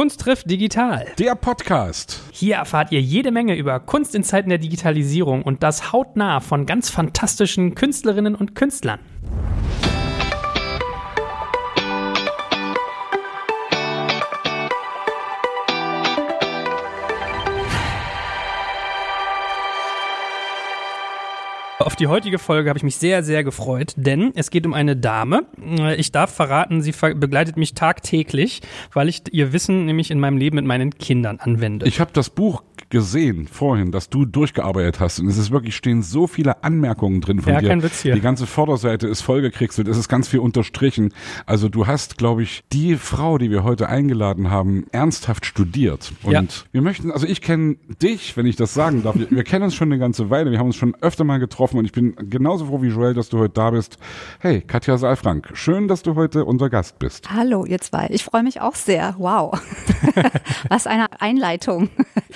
Kunst trifft digital. Der Podcast. Hier erfahrt ihr jede Menge über Kunst in Zeiten der Digitalisierung und das hautnah von ganz fantastischen Künstlerinnen und Künstlern. Auf die heutige Folge habe ich mich sehr, sehr gefreut, denn es geht um eine Dame. Ich darf verraten, sie begleitet mich tagtäglich, weil ich ihr Wissen nämlich in meinem Leben mit meinen Kindern anwende. Ich habe das Buch gesehen vorhin, dass du durchgearbeitet hast und es ist wirklich stehen so viele Anmerkungen drin von ja, dir. Kein Witz hier. Die ganze Vorderseite ist vollgekriegselt, es ist ganz viel unterstrichen. Also du hast, glaube ich, die Frau, die wir heute eingeladen haben, ernsthaft studiert. Und Ja. wir möchten, also ich kenne dich, wenn ich das sagen darf. Wir, wir kennen uns schon eine ganze Weile, wir haben uns schon öfter mal getroffen und ich bin genauso froh wie Joel, dass du heute da bist. Hey, Katja Saalfrank, schön, dass du heute unser Gast bist. Hallo, ihr zwei. Ich freue mich auch sehr. Wow. Was eine Einleitung.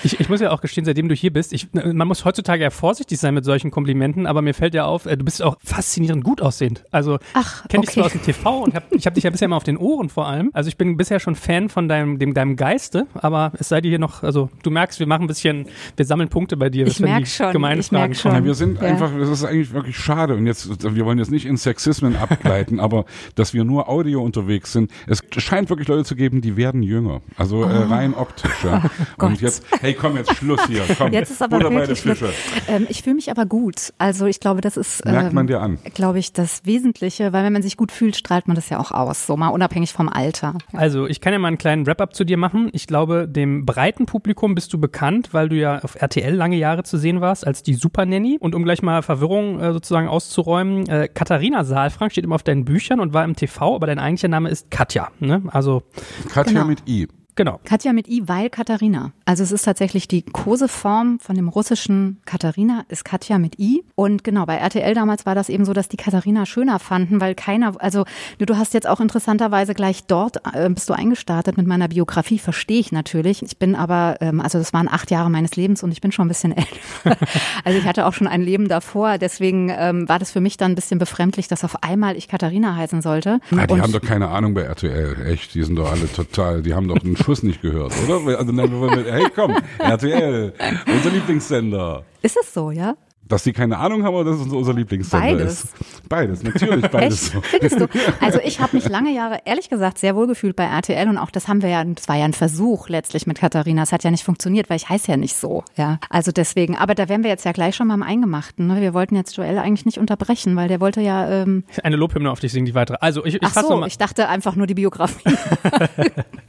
Ich, ich muss ja auch gestehen, seitdem du hier bist, ich, man muss heutzutage ja vorsichtig sein mit solchen Komplimenten, aber mir fällt ja auf, äh, du bist auch faszinierend gut aussehend. Also Ach, kenne dich okay. zwar aus dem TV und hab, ich habe dich ja bisher immer auf den Ohren vor allem. Also ich bin bisher schon Fan von deinem, dem, deinem Geiste, aber es sei dir hier noch, also du merkst, wir machen ein bisschen, wir sammeln Punkte bei dir, Ich wenn merk die schon, ich merk Fragen schon. Ja, wir sind Ja. einfach, das ist eigentlich wirklich schade und jetzt, wir wollen jetzt nicht in Sexismen abgleiten, aber dass wir nur Audio unterwegs sind, es scheint wirklich Leute zu geben, die werden jünger, also äh, rein optisch. Ja. und Oh Gott. jetzt, hey, komm jetzt Schluss hier, komm, Jetzt ist aber bei wirklich Fische. Ähm, ich fühle mich aber gut. Also ich glaube, das ist, Merkt man ähm, dir an. glaube ich, das Wesentliche, weil wenn man sich gut fühlt, strahlt man das ja auch aus. So mal unabhängig vom Alter. Also, ich kann ja mal einen kleinen Wrap-up zu dir machen. Ich glaube, dem breiten Publikum bist du bekannt, weil du ja auf RTL lange Jahre zu sehen warst als die Super Nanny. Und um gleich mal Verwirrung äh, sozusagen auszuräumen, äh, Katharina Saalfrank steht immer auf deinen Büchern und war im TV, aber dein eigentlicher Name ist Katja. Ne? Also, Katja Genau. mit I. genau. Katja mit I, weil Katharina. Also es ist tatsächlich die Koseform von dem russischen Katharina, ist Katja mit I. Und genau, bei RTL damals war das eben so, dass die Katharina schöner fanden, weil keiner, also du hast jetzt auch interessanterweise gleich dort, äh, bist du eingestartet mit meiner Biografie, verstehe ich natürlich. Ich bin aber, ähm, also das waren acht Jahre meines Lebens und ich bin schon ein bisschen älter. also ich hatte auch schon ein Leben davor, deswegen ähm, war das für mich dann ein bisschen befremdlich, dass auf einmal ich Katharina heißen sollte. Ah, die Und- haben doch keine Ahnung bei RTL, echt, die sind doch alle total, die haben doch einen Schuss nicht gehört, oder? Also, nein, wir wollen mit, hey komm, RTL, unser Lieblingssender. ist es so, ja? Dass die keine Ahnung haben oder dass es unser Lieblingssender Beides. ist? Beides, natürlich beides. Echt? Findest du? Also ich habe mich lange Jahre, ehrlich gesagt, sehr wohl gefühlt bei RTL und auch das haben wir ja, das war ja ein Versuch letztlich mit Katharina. Es hat ja nicht funktioniert, weil ich heiße ja nicht so. Ja, also deswegen. Aber da wären wir jetzt ja gleich schon mal im Eingemachten. Ne? Wir wollten jetzt Joel eigentlich nicht unterbrechen, weil der wollte ja. Ähm, Eine Lobhymne auf dich singen, die weitere. Also, ich, ich ach fasse so, nochmal. ich dachte einfach nur die Biografie.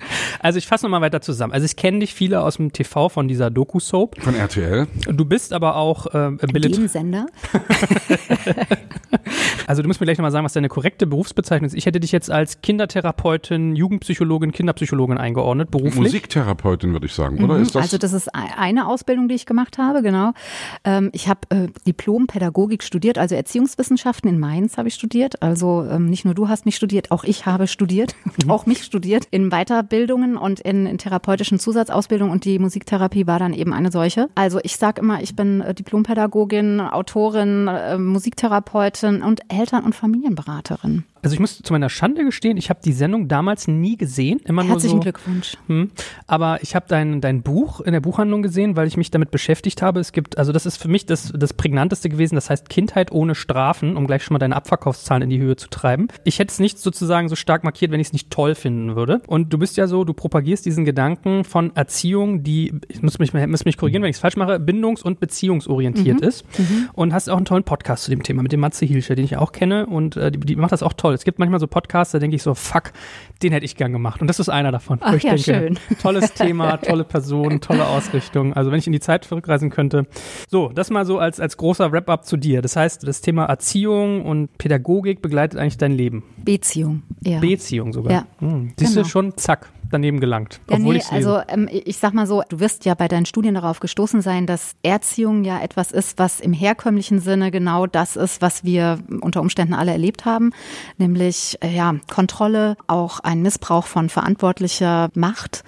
Also, ich fasse nochmal weiter zusammen. Also, ich kenne dich viele aus dem TV von dieser Doku-Soap. Von RTL? Du bist aber auch äh, Billet Dem Sender. Also du musst mir gleich nochmal sagen, was deine korrekte Berufsbezeichnung ist. Ich hätte dich jetzt als Kindertherapeutin, Jugendpsychologin, Kinderpsychologin eingeordnet, beruflich. Musiktherapeutin, würde ich sagen, oder? Ist das? Also das ist ei- eine Ausbildung, die ich gemacht habe, genau. Ähm, ich habe äh, Diplom-Pädagogik studiert, also Erziehungswissenschaften in Mainz habe ich studiert. Also ähm, nicht nur du hast mich studiert, auch ich habe studiert, auch mich studiert in Weiterbildungen und in, in therapeutischen Zusatzausbildungen und die Musiktherapie war dann eben eine solche. Also ich sage immer, ich bin äh, Diplompädagogin, Autorin, äh, Musiktherapeutin und Eltern- und Familienberaterin. Also ich muss zu meiner Schande gestehen, ich habe die Sendung damals nie gesehen. Immer Herzlichen nur so, Glückwunsch. Hm. Aber ich habe dein, dein Buch in der Buchhandlung gesehen, weil ich mich damit beschäftigt habe. Es gibt, also das ist für mich das, das Prägnanteste gewesen, das heißt Kindheit ohne Strafen, um gleich schon mal deine Abverkaufszahlen in die Höhe zu treiben. Ich hätte es nicht sozusagen so stark markiert, wenn ich es nicht toll finden würde. Und du bist ja so, du propagierst diesen Gedanken von Erziehung, die, ich muss mich, muss mich korrigieren, wenn ich es falsch mache, bindungs- und beziehungsorientiert ist. Und hast auch einen tollen Podcast zu dem Thema mit dem Matze Hilscher, den ich auch kenne und äh, die, die macht das auch toll. Es gibt manchmal so Podcasts, da denke ich so, fuck, den hätte ich gern gemacht. Und das ist einer davon. Ach ja, denke, schön. Tolles Thema, tolle Person, tolle Ausrichtung. Also wenn ich in die Zeit zurückreisen könnte. So, das mal so als, als großer Wrap-up zu dir. Das heißt, das Thema Erziehung und Pädagogik begleitet eigentlich dein Leben. Beziehung, ja. Beziehung sogar. Ja. Hm. Siehst du Genau. schon, zack, daneben gelangt. Ja, obwohl nee, also ähm, ich sag mal so, du wirst ja bei deinen Studien darauf gestoßen sein, dass Erziehung ja etwas ist, was im herkömmlichen Sinne genau das ist, was wir unter Umständen alle erlebt haben, nämlich äh, ja Kontrolle, auch ein Missbrauch von verantwortlicher Macht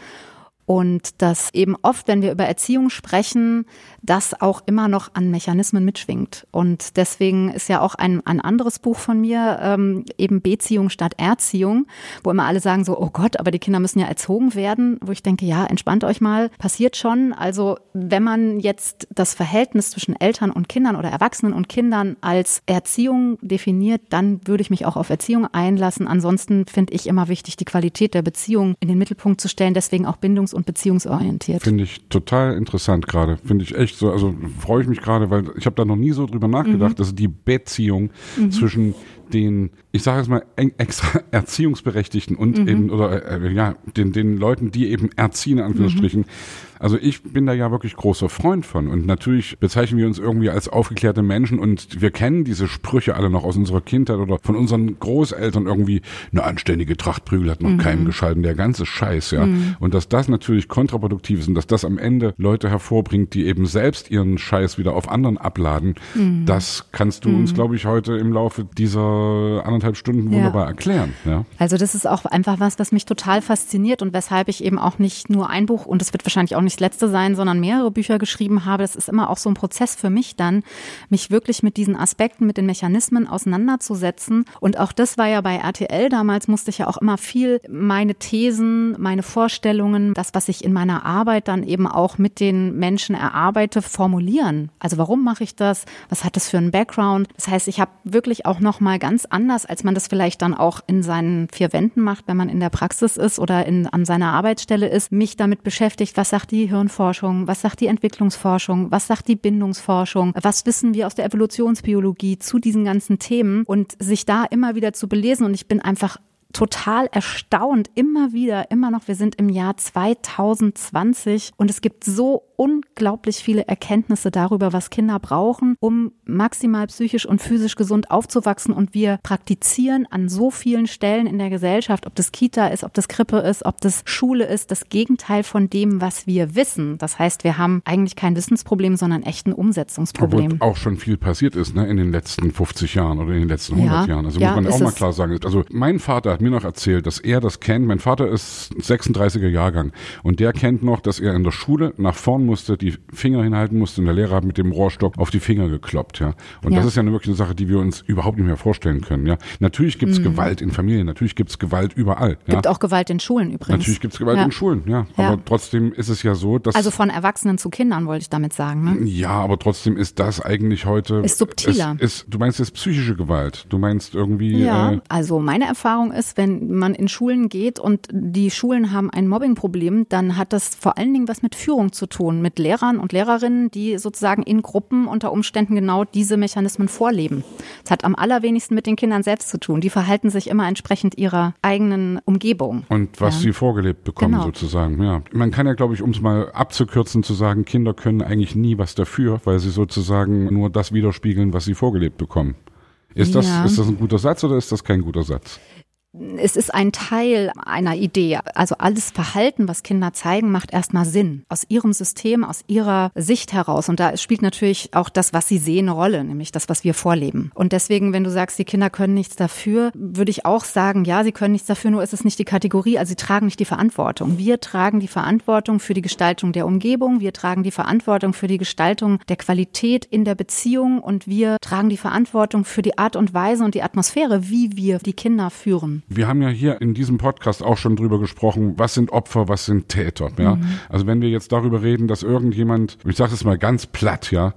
Und dass eben oft, wenn wir über Erziehung sprechen, das auch immer noch an Mechanismen mitschwingt. Und deswegen ist ja auch ein, ein anderes Buch von mir, ähm, eben Beziehung statt Erziehung, wo immer alle sagen so, oh Gott, aber die Kinder müssen ja erzogen werden, wo ich denke, ja, entspannt euch mal, passiert schon. Also wenn man jetzt das Verhältnis zwischen Eltern und Kindern oder Erwachsenen und Kindern als Erziehung definiert, dann würde ich mich auch auf Erziehung einlassen. Ansonsten finde ich immer wichtig, die Qualität der Beziehung in den Mittelpunkt zu stellen, deswegen auch bindungs- und beziehungsorientiert. Finde ich total interessant gerade. Finde ich echt so, also freue ich mich gerade, weil ich habe da noch nie so drüber nachgedacht, mhm. dass die Beziehung mhm. zwischen den, ich sage jetzt mal, extra Erziehungsberechtigten und mhm. eben, oder äh, ja, den, den Leuten, die eben erziehen, in Anführungsstrichen, mhm. Also ich bin da ja wirklich großer Freund von. Und natürlich bezeichnen wir uns irgendwie als aufgeklärte Menschen und wir kennen diese Sprüche alle noch aus unserer Kindheit oder von unseren Großeltern irgendwie, eine anständige Trachtprügel hat noch mhm. keinem geschalten, der ganze Scheiß, ja. Mhm. Und dass das natürlich kontraproduktiv ist und dass das am Ende Leute hervorbringt, die eben selbst ihren Scheiß wieder auf anderen abladen, mhm. das kannst du uns, mhm. glaube ich, heute im Laufe dieser anderthalb Stunden wunderbar ja. erklären. Ja? Also das ist auch einfach was, was mich total fasziniert und weshalb ich eben auch nicht nur ein Buch und es wird wahrscheinlich auch nicht das letzte sein, sondern mehrere Bücher geschrieben habe. Das ist immer auch so ein Prozess für mich dann, mich wirklich mit diesen Aspekten, mit den Mechanismen auseinanderzusetzen. Und auch das war ja bei RTL damals, musste ich ja auch immer viel meine Thesen, meine Vorstellungen, das, was ich in meiner Arbeit dann eben auch mit den Menschen erarbeite, formulieren. Also warum mache ich das? Was hat das für einen Background? Das heißt, ich habe wirklich auch noch mal ganz anders, als man das vielleicht dann auch in seinen vier Wänden macht, wenn man in der Praxis ist oder in, an seiner Arbeitsstelle ist, mich damit beschäftigt, was sagt die Hirnforschung? Was sagt die Entwicklungsforschung? Was sagt die Bindungsforschung? Was wissen wir aus der Evolutionsbiologie zu diesen ganzen Themen? Und sich da immer wieder zu belesen. Und ich bin einfach total erstaunt, immer wieder, immer noch, wir sind im Jahr 2020 und es gibt so unglaublich viele Erkenntnisse darüber, was Kinder brauchen, um maximal psychisch und physisch gesund aufzuwachsen. Und wir praktizieren an so vielen Stellen in der Gesellschaft, ob das Kita ist, ob das Krippe ist, ob das Schule ist, das Gegenteil von dem, was wir wissen. Das heißt, wir haben eigentlich kein Wissensproblem, sondern echt ein Umsetzungsproblem. Obwohl auch schon viel passiert ist ne, in den letzten 50 Jahren oder in den letzten 100 ja, Jahren. Also ja, muss man auch mal klar sagen. Also mein Vater hat mir noch erzählt, dass er das kennt. Mein Vater ist 36er Jahrgang und der kennt noch, dass er in der Schule nach vorn musste, die Finger hinhalten musste und der Lehrer hat mit dem Rohrstock auf die Finger gekloppt, ja. Und ja. das ist ja eine wirklich eine Sache, die wir uns überhaupt nicht mehr vorstellen können, ja. Natürlich gibt es mhm. Gewalt in Familien, natürlich gibt es Gewalt überall. Ja? Gibt auch Gewalt in Schulen übrigens. Natürlich gibt es Gewalt ja. in Schulen, ja. Aber trotzdem ist es ja so, dass. Also von Erwachsenen zu Kindern wollte ich damit sagen, ne? Ja, aber trotzdem ist das eigentlich heute. Ist subtiler. Ist, ist, du meinst jetzt psychische Gewalt. Du meinst irgendwie. Ja, äh, also meine Erfahrung ist, wenn man in Schulen geht und die Schulen haben ein Mobbingproblem, dann hat das vor allen Dingen was mit Führung zu tun, mit Lehrern und Lehrerinnen, die sozusagen in Gruppen unter Umständen genau diese Mechanismen vorleben. Es hat am allerwenigsten mit den Kindern selbst zu tun. Die verhalten sich immer entsprechend ihrer eigenen Umgebung. Und was ja. sie vorgelebt bekommen genau. sozusagen. Ja, man kann ja, glaube ich, um es mal abzukürzen, zu sagen, Kinder können eigentlich nie was dafür, weil sie sozusagen nur das widerspiegeln, was sie vorgelebt bekommen. Ist das, ja. ist das ein guter Satz oder ist das kein guter Satz? Es ist ein Teil einer Idee. Also alles Verhalten, was Kinder zeigen, macht erstmal Sinn. Aus ihrem System, aus ihrer Sicht heraus. Und da spielt natürlich auch das, was sie sehen, eine Rolle, nämlich das, was wir vorleben. Und deswegen, wenn du sagst, die Kinder können nichts dafür, würde ich auch sagen, ja, sie können nichts dafür, nur ist es nicht die Kategorie. Also sie tragen nicht die Verantwortung. Wir tragen die Verantwortung für die Gestaltung der Umgebung. Wir tragen die Verantwortung für die Gestaltung der Qualität in der Beziehung. Und wir tragen die Verantwortung für die Art und Weise und die Atmosphäre, wie wir die Kinder führen. Wir haben ja hier in diesem Podcast auch schon drüber gesprochen, was sind Opfer, was sind Täter. Ja? Mhm. Also wenn wir jetzt darüber reden, dass irgendjemand, ich sage es mal ganz platt, ja,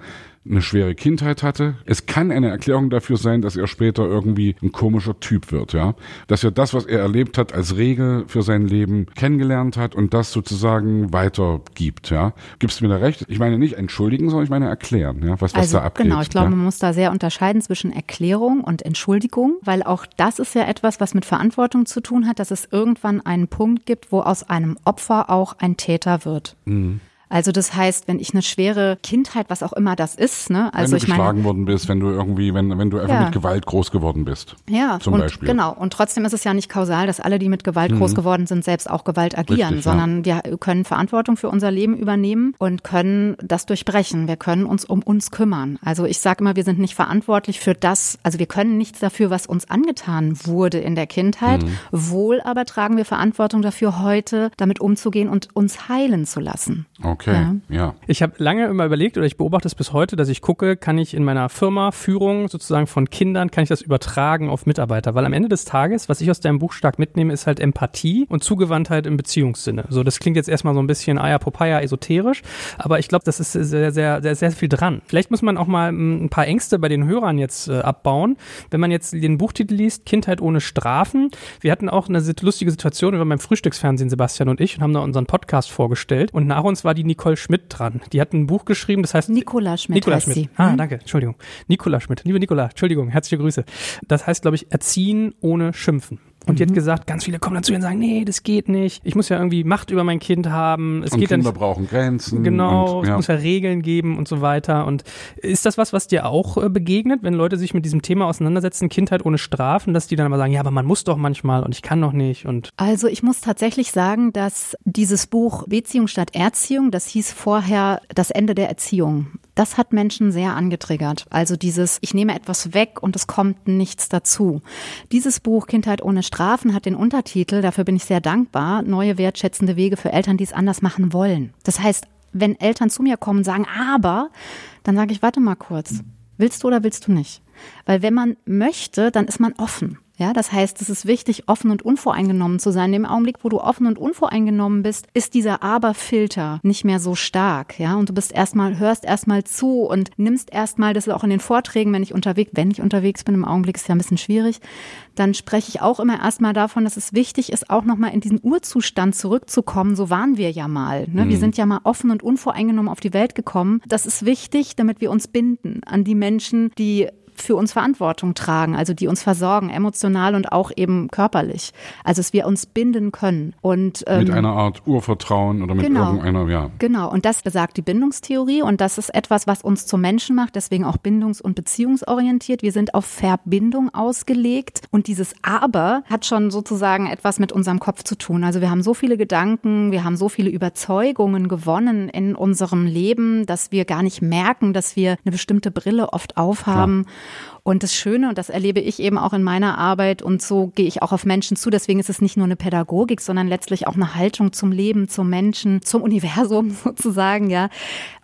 eine schwere Kindheit hatte. Es kann eine Erklärung dafür sein, dass er später irgendwie ein komischer Typ wird, ja. Dass er das, was er erlebt hat, als Regel für sein Leben kennengelernt hat und das sozusagen weitergibt, ja. Gibst du mir da recht? Ich meine nicht entschuldigen, sondern ich meine erklären, ja, was, was also, da abgeht. Genau, ich glaube, ja? man muss da sehr unterscheiden zwischen Erklärung und Entschuldigung, weil auch das ist ja etwas, was mit Verantwortung zu tun hat, dass es irgendwann einen Punkt gibt, wo aus einem Opfer auch ein Täter wird. Mhm. Also das heißt, wenn ich eine schwere Kindheit, was auch immer das ist, ne? Also wenn du ich geschlagen meine, worden bist, wenn du irgendwie, wenn, wenn du einfach Ja. mit Gewalt groß geworden bist. ja, zum und Beispiel. genau. Und trotzdem ist es ja nicht kausal, dass alle, die mit Gewalt groß geworden sind, selbst auch Gewalt agieren, Richtig, ja. sondern wir können Verantwortung für unser Leben übernehmen und können das durchbrechen. Wir können uns um uns kümmern. Also ich sage immer, wir sind nicht verantwortlich für das, also wir können nichts dafür, was uns angetan wurde in der Kindheit. Mhm. Wohl aber tragen wir Verantwortung dafür, heute damit umzugehen und uns heilen zu lassen. Okay, ja. Ich habe lange immer überlegt oder ich beobachte es bis heute, dass ich gucke, kann ich in meiner Firma Führung sozusagen von Kindern, kann ich das übertragen auf Mitarbeiter? Weil am Ende des Tages, was ich aus deinem Buch stark mitnehme, ist halt Empathie und Zugewandtheit im Beziehungssinne. So, das klingt jetzt erstmal so ein bisschen Aya Popeye esoterisch, aber ich glaube, das ist sehr, sehr, sehr, sehr viel dran. Vielleicht muss man auch mal mm, ein paar Ängste bei den Hörern jetzt äh, abbauen. Wenn man jetzt den Buchtitel liest, Kindheit ohne Strafen. Wir hatten auch eine lustige Situation, wir waren beim Frühstücksfernsehen, Sebastian und ich, und haben da unseren Podcast vorgestellt. Und nach uns war die Nicole Schmidt dran. Die hat ein Buch geschrieben, das heißt Nicola Schmidt heißt Schmidt. sie. Ah, Hm? danke. Entschuldigung. Nikola Schmidt. Liebe Nikola, Entschuldigung. Herzliche Grüße. Das heißt, glaube ich, erziehen ohne schimpfen. Und Mhm. die hat gesagt, ganz viele kommen dann zu ihr und sagen, nee, das geht nicht. Ich muss ja irgendwie Macht über mein Kind haben. Es Und geht ja Kinder nicht. brauchen Grenzen. Genau, und, es ja. muss ja Regeln geben und so weiter. Und ist das was, was dir auch äh, begegnet, wenn Leute sich mit diesem Thema auseinandersetzen, Kindheit ohne Strafen, dass die dann aber sagen, ja, aber man muss doch manchmal und ich kann doch nicht und Also ich muss tatsächlich sagen, dass dieses Buch Beziehung statt Erziehung, das hieß vorher das Ende der Erziehung. Das hat Menschen sehr angetriggert. Also dieses, ich nehme etwas weg und es kommt nichts dazu. Dieses Buch Kindheit ohne Strafen hat den Untertitel, dafür bin ich sehr dankbar, neue wertschätzende Wege für Eltern, die es anders machen wollen. Das heißt, wenn Eltern zu mir kommen und sagen, aber, dann sage ich, warte mal kurz. Willst du oder willst du nicht? Weil wenn man möchte, dann ist man offen. Ja, das heißt, es ist wichtig, offen und unvoreingenommen zu sein. Im Augenblick, wo du offen und unvoreingenommen bist, ist dieser Aber-Filter nicht mehr so stark. Ja, und du bist erstmal, hörst erstmal zu und nimmst erstmal, das ist auch in den Vorträgen, wenn ich unterwegs, wenn ich unterwegs bin, im Augenblick ist ja ein bisschen schwierig, dann spreche ich auch immer erstmal davon, dass es wichtig ist, auch nochmal in diesen Urzustand zurückzukommen. So waren wir ja mal. Ne? Wir sind ja mal offen und unvoreingenommen auf die Welt gekommen. Das ist wichtig, damit wir uns binden an die Menschen, die für uns Verantwortung tragen, also die uns versorgen, emotional und auch eben körperlich. Also dass wir uns binden können. Und ähm, Mit einer Art Urvertrauen oder mit Genau. irgendeiner, ja. Genau, und das besagt die Bindungstheorie und das ist etwas, was uns zum Menschen macht, deswegen auch bindungs- und beziehungsorientiert. Wir sind auf Verbindung ausgelegt und dieses Aber hat schon sozusagen etwas mit unserem Kopf zu tun. Also wir haben so viele Gedanken, wir haben so viele Überzeugungen gewonnen in unserem Leben, dass wir gar nicht merken, dass wir eine bestimmte Brille oft aufhaben. Und das Schöne, und das erlebe ich eben auch in meiner Arbeit, und so gehe ich auch auf Menschen zu, deswegen ist es nicht nur eine Pädagogik, sondern letztlich auch eine Haltung zum Leben, zum Menschen, zum Universum sozusagen, ja.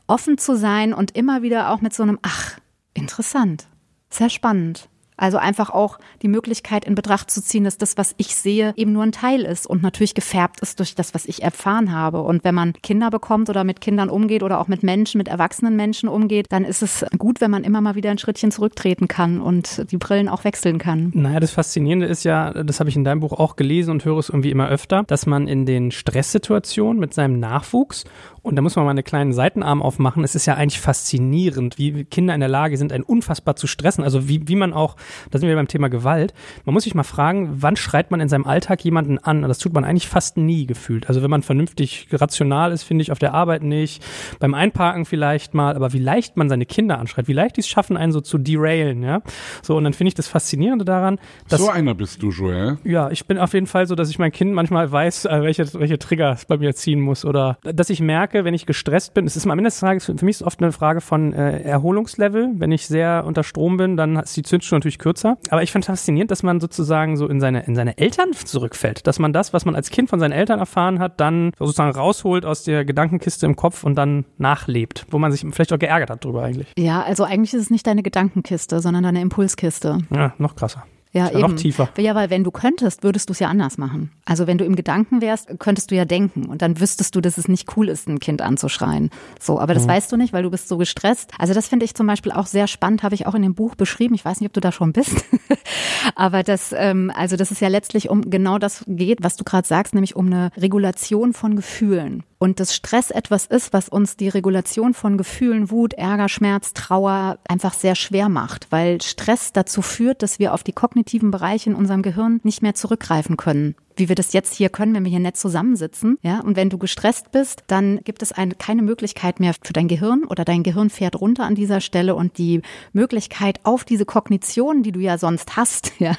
Offen zu sein und immer wieder auch mit so einem, ach, interessant, sehr spannend. Also einfach auch die Möglichkeit in Betracht zu ziehen, dass das, was ich sehe, eben nur ein Teil ist und natürlich gefärbt ist durch das, was ich erfahren habe. Und wenn man Kinder bekommt oder mit Kindern umgeht oder auch mit Menschen, mit erwachsenen Menschen umgeht, dann ist es gut, wenn man immer mal wieder ein Schrittchen zurücktreten kann und die Brillen auch wechseln kann. Naja, das Faszinierende ist ja, das habe ich in deinem Buch auch gelesen und höre es irgendwie immer öfter, dass man in den Stresssituationen mit seinem Nachwuchs, und da muss man mal einen kleinen Seitenarm aufmachen, es ist ja eigentlich faszinierend, wie Kinder in der Lage sind, einen unfassbar zu stressen. Also wie, wie man auch, da sind wir beim Thema Gewalt, man muss sich mal fragen, wann schreit man in seinem Alltag jemanden an? Und das tut man eigentlich fast nie gefühlt. Also wenn man vernünftig rational ist, finde ich, auf der Arbeit nicht, beim Einparken vielleicht mal, aber wie leicht man seine Kinder anschreit, wie leicht die es schaffen, einen so zu derailen, ja. So, und dann finde ich das Faszinierende daran, dass so einer bist du, Joel. ja, ich bin auf jeden Fall so, dass ich mein Kind manchmal weiß, äh, welche, welche Trigger es bei mir ziehen muss. Oder dass ich merke, wenn ich gestresst bin, es ist am Ende des Tages, für mich ist oft eine Frage von äh, Erholungslevel. Wenn ich sehr unter Strom bin, dann ist die Zündschnur natürlich kürzer. Aber ich fand faszinierend, dass man sozusagen so in seine, in seine Eltern zurückfällt. Dass man das, was man als Kind von seinen Eltern erfahren hat, dann sozusagen rausholt aus der Gedankenkiste im Kopf und dann nachlebt. Wo man sich vielleicht auch geärgert hat drüber eigentlich. Ja, also eigentlich ist es nicht deine Gedankenkiste, sondern deine Impulskiste. Ja, noch krasser. Ja, ja noch eben. tiefer. Ja, weil wenn du könntest, würdest du es ja anders machen. Also wenn du im Gedanken wärst, könntest du ja denken und dann wüsstest du, dass es nicht cool ist, ein Kind anzuschreien. So, aber das Mhm. weißt du nicht, weil du bist so gestresst. Also das finde ich zum Beispiel auch sehr spannend, habe ich auch in dem Buch beschrieben. Ich weiß nicht, ob du da schon bist, aber das, ähm, also das ist ja letztlich um genau das geht, was du gerade sagst, nämlich um eine Regulation von Gefühlen. Und dass Stress etwas ist, was uns die Regulation von Gefühlen, Wut, Ärger, Schmerz, Trauer einfach sehr schwer macht, weil Stress dazu führt, dass wir auf die kognitiven Bereiche in unserem Gehirn nicht mehr zurückgreifen können wie wir das jetzt hier können, wenn wir hier nett zusammensitzen. Ja, und wenn du gestresst bist, dann gibt es eine, keine Möglichkeit mehr für dein Gehirn oder dein Gehirn fährt runter an dieser Stelle und die Möglichkeit auf diese Kognition, die du ja sonst hast, ja,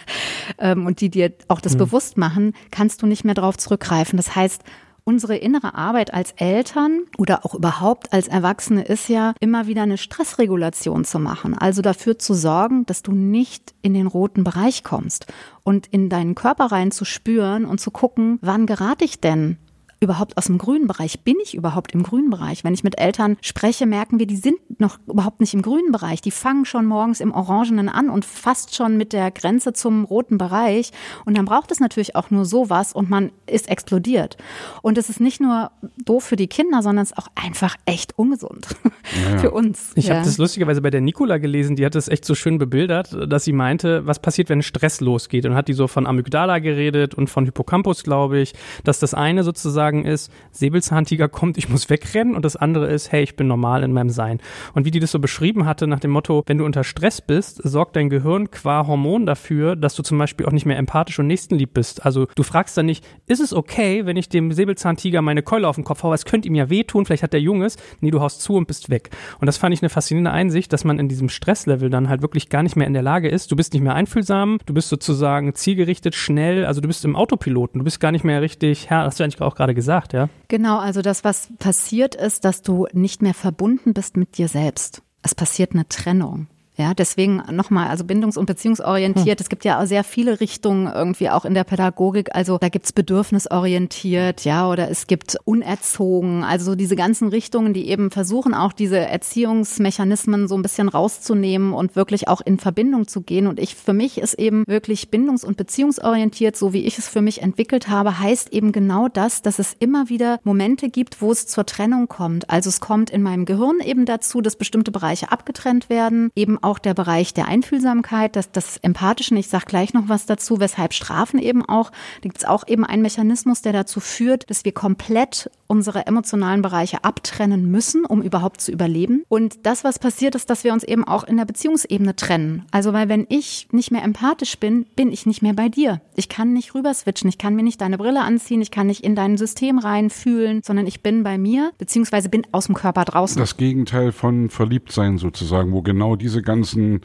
ähm, und die dir auch das mhm. bewusst machen, kannst du nicht mehr darauf zurückgreifen. Das heißt, unsere innere Arbeit als Eltern oder auch überhaupt als Erwachsene ist ja immer wieder eine Stressregulation zu machen. Also dafür zu sorgen, dass du nicht in den roten Bereich kommst und in deinen Körper rein zu spüren und zu gucken, wann gerate ich denn überhaupt aus dem grünen Bereich? Bin ich überhaupt im grünen Bereich? Wenn ich mit Eltern spreche, merken wir, die sind noch überhaupt nicht im grünen Bereich. Die fangen schon morgens im Orangenen an und fast schon mit der Grenze zum roten Bereich. Und dann braucht es natürlich auch nur sowas und man ist explodiert. Und es ist nicht nur doof für die Kinder, sondern es ist auch einfach echt ungesund ja. für uns. Ich ja. habe das lustigerweise bei der Nicola gelesen, die hat es echt so schön bebildert, dass sie meinte, was passiert, wenn Stress losgeht. Und hat die so von Amygdala geredet und von Hippocampus, glaube ich, dass das eine sozusagen sagen ist, Säbelzahntiger kommt, ich muss wegrennen und das andere ist, hey, ich bin normal in meinem Sein. Und wie die das so beschrieben hatte, nach dem Motto, wenn du unter Stress bist, sorgt dein Gehirn qua Hormon dafür, dass du zum Beispiel auch nicht mehr empathisch und nächstenlieb bist. Also du fragst dann nicht, ist es okay, wenn ich dem Säbelzahntiger meine Keule auf den Kopf haue, es könnte ihm ja wehtun, vielleicht hat der Junges, nee, du haust zu und bist weg. Und das fand ich eine faszinierende Einsicht, dass man in diesem Stresslevel dann halt wirklich gar nicht mehr in der Lage ist. Du bist nicht mehr einfühlsam, du bist sozusagen zielgerichtet, schnell, also du bist im Autopiloten, du bist gar nicht mehr richtig, Herr, hast du eigentlich auch gerade gesagt, ja? Genau, also das, was passiert ist, dass du nicht mehr verbunden bist mit dir selbst. Es passiert eine Trennung. Ja, deswegen nochmal, also bindungs- und beziehungsorientiert. Hm. Es gibt ja auch sehr viele Richtungen irgendwie auch in der Pädagogik. Also da gibt's bedürfnisorientiert, ja, oder es gibt unerzogen. Also diese ganzen Richtungen, die eben versuchen, auch diese Erziehungsmechanismen so ein bisschen rauszunehmen und wirklich auch in Verbindung zu gehen. Und ich, für mich ist eben wirklich bindungs- und beziehungsorientiert, so wie ich es für mich entwickelt habe, heißt eben genau das, dass es immer wieder Momente gibt, wo es zur Trennung kommt. Also es kommt in meinem Gehirn eben dazu, dass bestimmte Bereiche abgetrennt werden, eben auch der Bereich der Einfühlsamkeit, das, das Empathischen. Ich sage gleich noch was dazu, weshalb Strafen eben auch, da gibt es auch eben einen Mechanismus, der dazu führt, dass wir komplett unsere emotionalen Bereiche abtrennen müssen, um überhaupt zu überleben. Und das, was passiert, ist, dass wir uns eben auch in der Beziehungsebene trennen. Also, weil wenn ich nicht mehr empathisch bin, bin ich nicht mehr bei dir. Ich kann nicht rüber switchen, ich kann mir nicht deine Brille anziehen, ich kann nicht in dein System reinfühlen, sondern ich bin bei mir, beziehungsweise bin aus dem Körper draußen. Das Gegenteil von Verliebtsein sozusagen, wo genau diese ganzen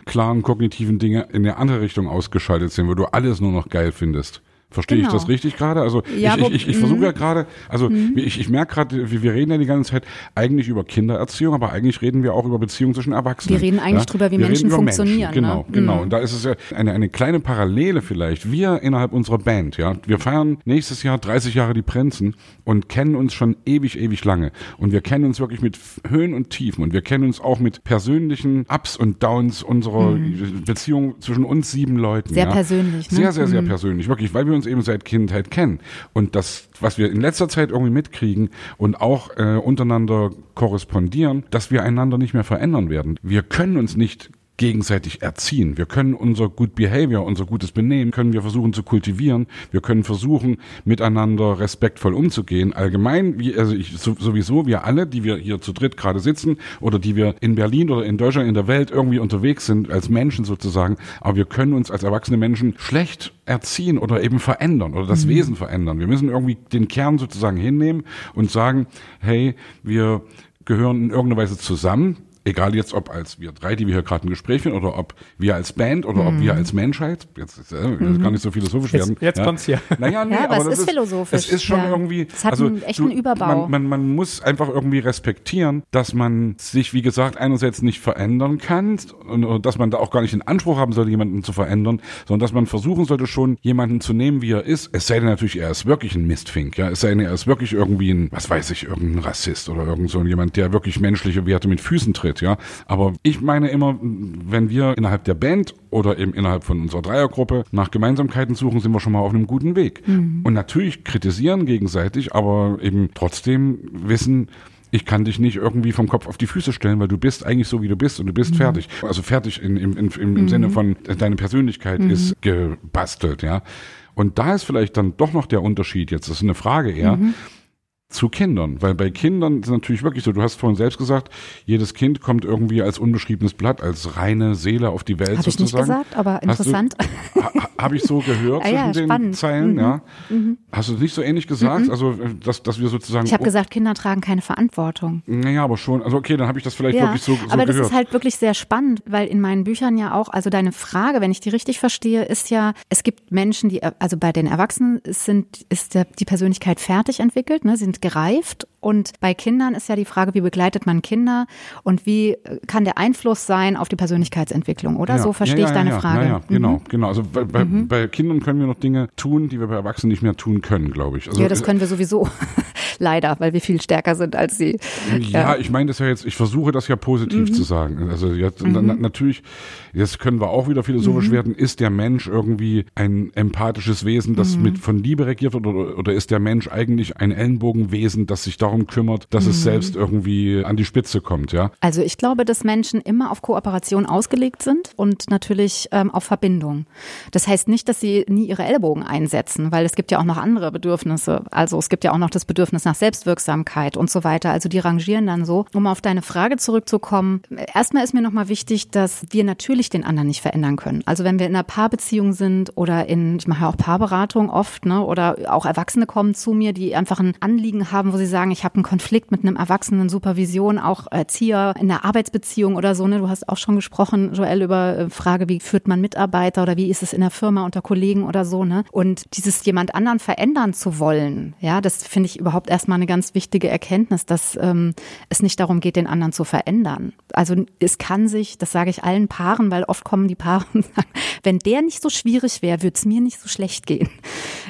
klaren kognitiven Dinge in eine andere Richtung ausgeschaltet sind, wo du alles nur noch geil findest. Verstehe genau. ich das genau. richtig gerade? Also ja, ich, ich, ich, ich versuche mhm. ja gerade, also mhm. ich, ich merke gerade, wir reden ja die ganze Zeit eigentlich über Kindererziehung, aber eigentlich reden wir auch über Beziehungen zwischen Erwachsenen. Wir reden eigentlich ja? drüber, wie wir Menschen funktionieren. Menschen. Genau, ne? genau. Mhm. Und da ist es ja eine, eine kleine Parallele vielleicht. Wir innerhalb unserer Band, ja, wir feiern nächstes Jahr 30 Jahre die Prinzen und kennen uns schon ewig, ewig lange. Und wir kennen uns wirklich mit Höhen und Tiefen und wir kennen uns auch mit persönlichen Ups und Downs unserer mhm. Beziehung zwischen uns sieben Leuten. Sehr ja? persönlich. Ne? Sehr, sehr, sehr mhm. persönlich. Wirklich, weil wir uns uns eben seit Kindheit kennen. Und das, was wir in letzter Zeit irgendwie mitkriegen und auch äh, untereinander korrespondieren, dass wir einander nicht mehr verändern werden. Wir können uns nicht gegenseitig erziehen. Wir können unser Good Behavior, unser gutes Benehmen, können wir versuchen zu kultivieren. Wir können versuchen, miteinander respektvoll umzugehen. Allgemein, wie, also ich, sowieso, wir alle, die wir hier zu dritt gerade sitzen oder die wir in Berlin oder in Deutschland, in der Welt irgendwie unterwegs sind, als Menschen sozusagen. Aber wir können uns als erwachsene Menschen schlecht erziehen oder eben verändern oder das mhm. Wesen verändern. Wir müssen irgendwie den Kern sozusagen hinnehmen und sagen, hey, wir gehören in irgendeiner Weise zusammen egal jetzt ob als wir drei, die wir hier gerade ein Gespräch führen, oder ob wir als Band oder mhm. ob wir mhm. als Menschheit, jetzt ist äh, mhm. gar nicht so philosophisch jetzt, werden. Jetzt ja. kommt's hier. Naja, nee, ja, aber, aber es ist philosophisch. Es ist schon ja. irgendwie, es hat also einen echten du, Überbau. Man, man, man muss einfach irgendwie respektieren, dass man sich, wie gesagt, einerseits nicht verändern kann und, und dass man da auch gar nicht den Anspruch haben sollte, jemanden zu verändern, sondern dass man versuchen sollte, schon jemanden zu nehmen, wie er ist. Es sei denn natürlich, er ist wirklich ein Mistfink, ja. Es sei denn, er ist wirklich irgendwie ein, was weiß ich, irgendein Rassist oder irgend so jemand, der wirklich menschliche Werte mit Füßen tritt, ja. Aber ich meine immer, wenn wir innerhalb der Band oder eben innerhalb von unserer Dreiergruppe nach Gemeinsamkeiten suchen, sind wir schon mal auf einem guten Weg. Mhm. Und natürlich kritisieren gegenseitig, aber eben trotzdem wissen, ich kann dich nicht irgendwie vom Kopf auf die Füße stellen, weil du bist eigentlich so, wie du bist und du bist mhm. fertig. Also fertig in, in, in, im, im mhm. Sinne von, deine Persönlichkeit mhm. ist gebastelt, ja. Und da ist vielleicht dann doch noch der Unterschied jetzt, das ist eine Frage eher, mhm zu Kindern. Weil bei Kindern ist es natürlich wirklich so, du hast vorhin selbst gesagt, jedes Kind kommt irgendwie als unbeschriebenes Blatt, als reine Seele auf die Welt Habe ich nicht gesagt, aber interessant. Ha, Habe ich so gehört Ah ja, zwischen den spannend. Zeilen, Mhm. ja. Hast du es nicht so ähnlich gesagt? Also, äh, dass, dass wir sozusagen. Ich habe gesagt, Kinder tragen keine Verantwortung. Naja, aber schon. Also, okay, dann habe ich das vielleicht Ja, wirklich so, so aber das gehört. ist halt wirklich sehr spannend, weil in meinen Büchern ja auch, also deine Frage, wenn ich die richtig verstehe, ist ja, es gibt Menschen, die, also bei den Erwachsenen sind, ist die Persönlichkeit fertig entwickelt, ne, sind gereift. Und bei Kindern ist ja die Frage, wie begleitet man Kinder und wie äh, kann der Einfluss sein auf die Persönlichkeitsentwicklung, oder? Ja, so verstehe ja, ich ja, deine ja, Frage. Ja, ja, Mhm. genau, genau. Also bei, bei, bei Kindern können wir noch Dinge tun, die wir bei Erwachsenen nicht mehr tun können, glaube ich. Also, ja, das können wir sowieso. Leider, weil wir viel stärker sind als sie. Ja, ich meine das ja jetzt, ich versuche das ja positiv Mhm. zu sagen. Also jetzt na, na, natürlich, jetzt können wir auch wieder philosophisch Mhm. werden, ist der Mensch irgendwie ein empathisches Wesen, das Mhm. mit von Liebe regiert wird, oder, oder ist der Mensch eigentlich ein Ellenbogenwesen, das sich darum kümmert, dass Mhm. es selbst irgendwie an die Spitze kommt, ja? Also ich glaube, dass Menschen immer auf Kooperation ausgelegt sind und natürlich ähm, auf Verbindung. Das heißt nicht, dass sie nie ihre Ellbogen einsetzen, weil es gibt ja auch noch andere Bedürfnisse. Also es gibt ja auch noch das Bedürfnis nach Selbstwirksamkeit und so weiter. Also die rangieren dann so. Um auf deine Frage zurückzukommen, erstmal ist mir nochmal wichtig, dass wir natürlich den anderen nicht verändern können. Also wenn wir in einer Paarbeziehung sind oder in, ich mache ja auch Paarberatung oft, ne, oder auch Erwachsene kommen zu mir, die einfach ein Anliegen haben, wo sie sagen, ich habe einen Konflikt mit einem Erwachsenen, Supervision, auch Erzieher in der Arbeitsbeziehung oder so. Ne? Du hast auch schon gesprochen, Joel, über äh, Frage, wie führt man Mitarbeiter oder wie ist es in der Firma unter Kollegen oder so. Ne? Und dieses jemand anderen verändern zu wollen, ja, das finde ich überhaupt erstmal eine ganz wichtige Erkenntnis, dass ähm, es nicht darum geht, den anderen zu verändern. Also es kann sich, das sage ich allen Paaren, weil oft kommen die Paare und sagen, wenn der nicht so schwierig wäre, würde es mir nicht so schlecht gehen.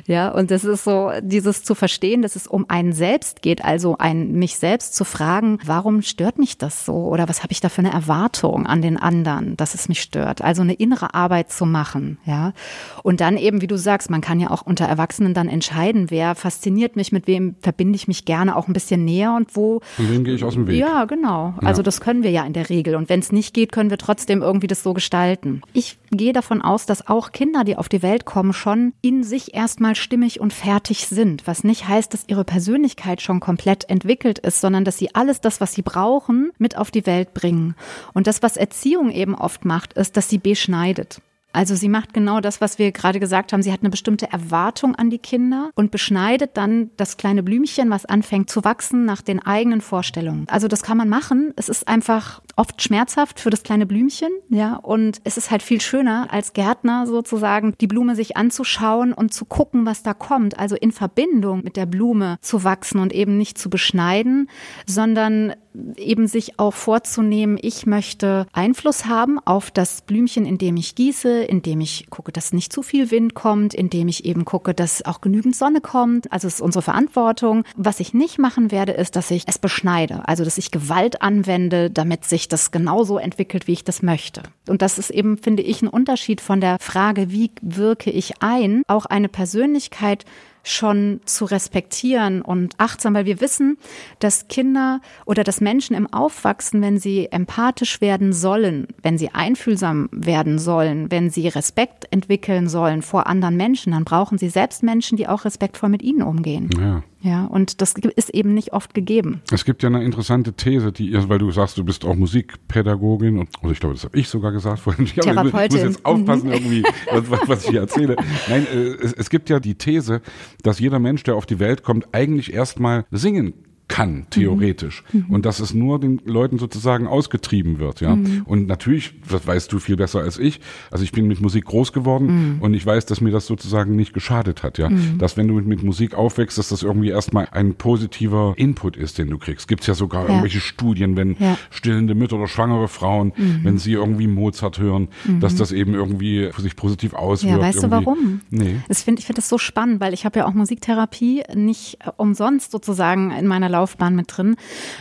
Ja, und das ist so, dieses zu verstehen, dass es um einen selbst geht, also ein mich selbst zu fragen, warum stört mich das so? Oder was habe ich da für eine Erwartung an den anderen, dass es mich stört? Also eine innere Arbeit zu machen, ja. Und dann eben, wie du sagst, man kann ja auch unter Erwachsenen dann entscheiden, wer fasziniert mich, mit wem verbinde ich mich gerne auch ein bisschen näher und wo Und wem gehe ich aus dem Weg? ja, genau. Also Ja. das können wir ja in der Regel. Und wenn es nicht geht, können wir trotzdem irgendwie das so gestalten. Ich gehe davon aus, dass auch Kinder, die auf die Welt kommen, schon in sich erstmal stimmig und fertig sind. Was nicht heißt, dass ihre Persönlichkeit schon komplett entwickelt ist, sondern dass sie alles das, was sie brauchen, mit auf die Welt bringen. Und das, was Erziehung eben oft macht, ist, dass sie beschneidet. Also sie macht genau das, was wir gerade gesagt haben. Sie hat eine bestimmte Erwartung an die Kinder und beschneidet dann das kleine Blümchen, was anfängt zu wachsen nach den eigenen Vorstellungen. Also das kann man machen. Es ist einfach oft schmerzhaft für das kleine Blümchen, ja. Und es ist halt viel schöner als Gärtner sozusagen die Blume sich anzuschauen und zu gucken, was da kommt. Also in Verbindung mit der Blume zu wachsen und eben nicht zu beschneiden, sondern eben sich auch vorzunehmen, ich möchte Einfluss haben auf das Blümchen, in dem ich gieße, in dem ich gucke, dass nicht zu viel Wind kommt, in dem ich eben gucke, dass auch genügend Sonne kommt. Also es ist unsere Verantwortung. Was ich nicht machen werde, ist, dass ich es beschneide, also dass ich Gewalt anwende, damit sich das genauso entwickelt, wie ich das möchte. Und das ist eben, finde ich, ein Unterschied von der Frage, wie wirke ich ein, auch eine Persönlichkeit schon zu respektieren und achtsam, weil wir wissen, dass Kinder oder dass Menschen im Aufwachsen, wenn sie empathisch werden sollen, wenn sie einfühlsam werden sollen, wenn sie Respekt entwickeln sollen vor anderen Menschen, dann brauchen sie selbst Menschen, die auch respektvoll mit ihnen umgehen. Ja. Ja, und das ist eben nicht oft gegeben. Es gibt ja eine interessante These, die ihr, weil du sagst, du bist auch Musikpädagogin und also ich glaube, das habe ich sogar gesagt vorhin. Ich, hab- ich muss jetzt aufpassen irgendwie, was, was, was ich hier erzähle. Nein, äh, es, es gibt ja die These, dass jeder Mensch, der auf die Welt kommt, eigentlich erstmal singen kann, theoretisch. Und dass es nur den Leuten sozusagen ausgetrieben wird, ja. Und natürlich, das weißt du viel besser als ich, also ich bin mit Musik groß geworden und ich weiß, dass mir das sozusagen nicht geschadet hat, ja. Dass wenn du mit, mit Musik aufwächst, dass das irgendwie erstmal ein positiver Input ist, den du kriegst. Gibt's ja sogar irgendwelche Studien, wenn Ja. stillende Mütter oder schwangere Frauen, wenn sie irgendwie Mozart hören, dass das eben irgendwie sich positiv auswirkt. Ja, weißt du irgendwie. warum? Nee. Das find, ich finde das so spannend, weil ich habe ja auch Musiktherapie nicht äh, umsonst sozusagen in meiner Laufbahn mit drin.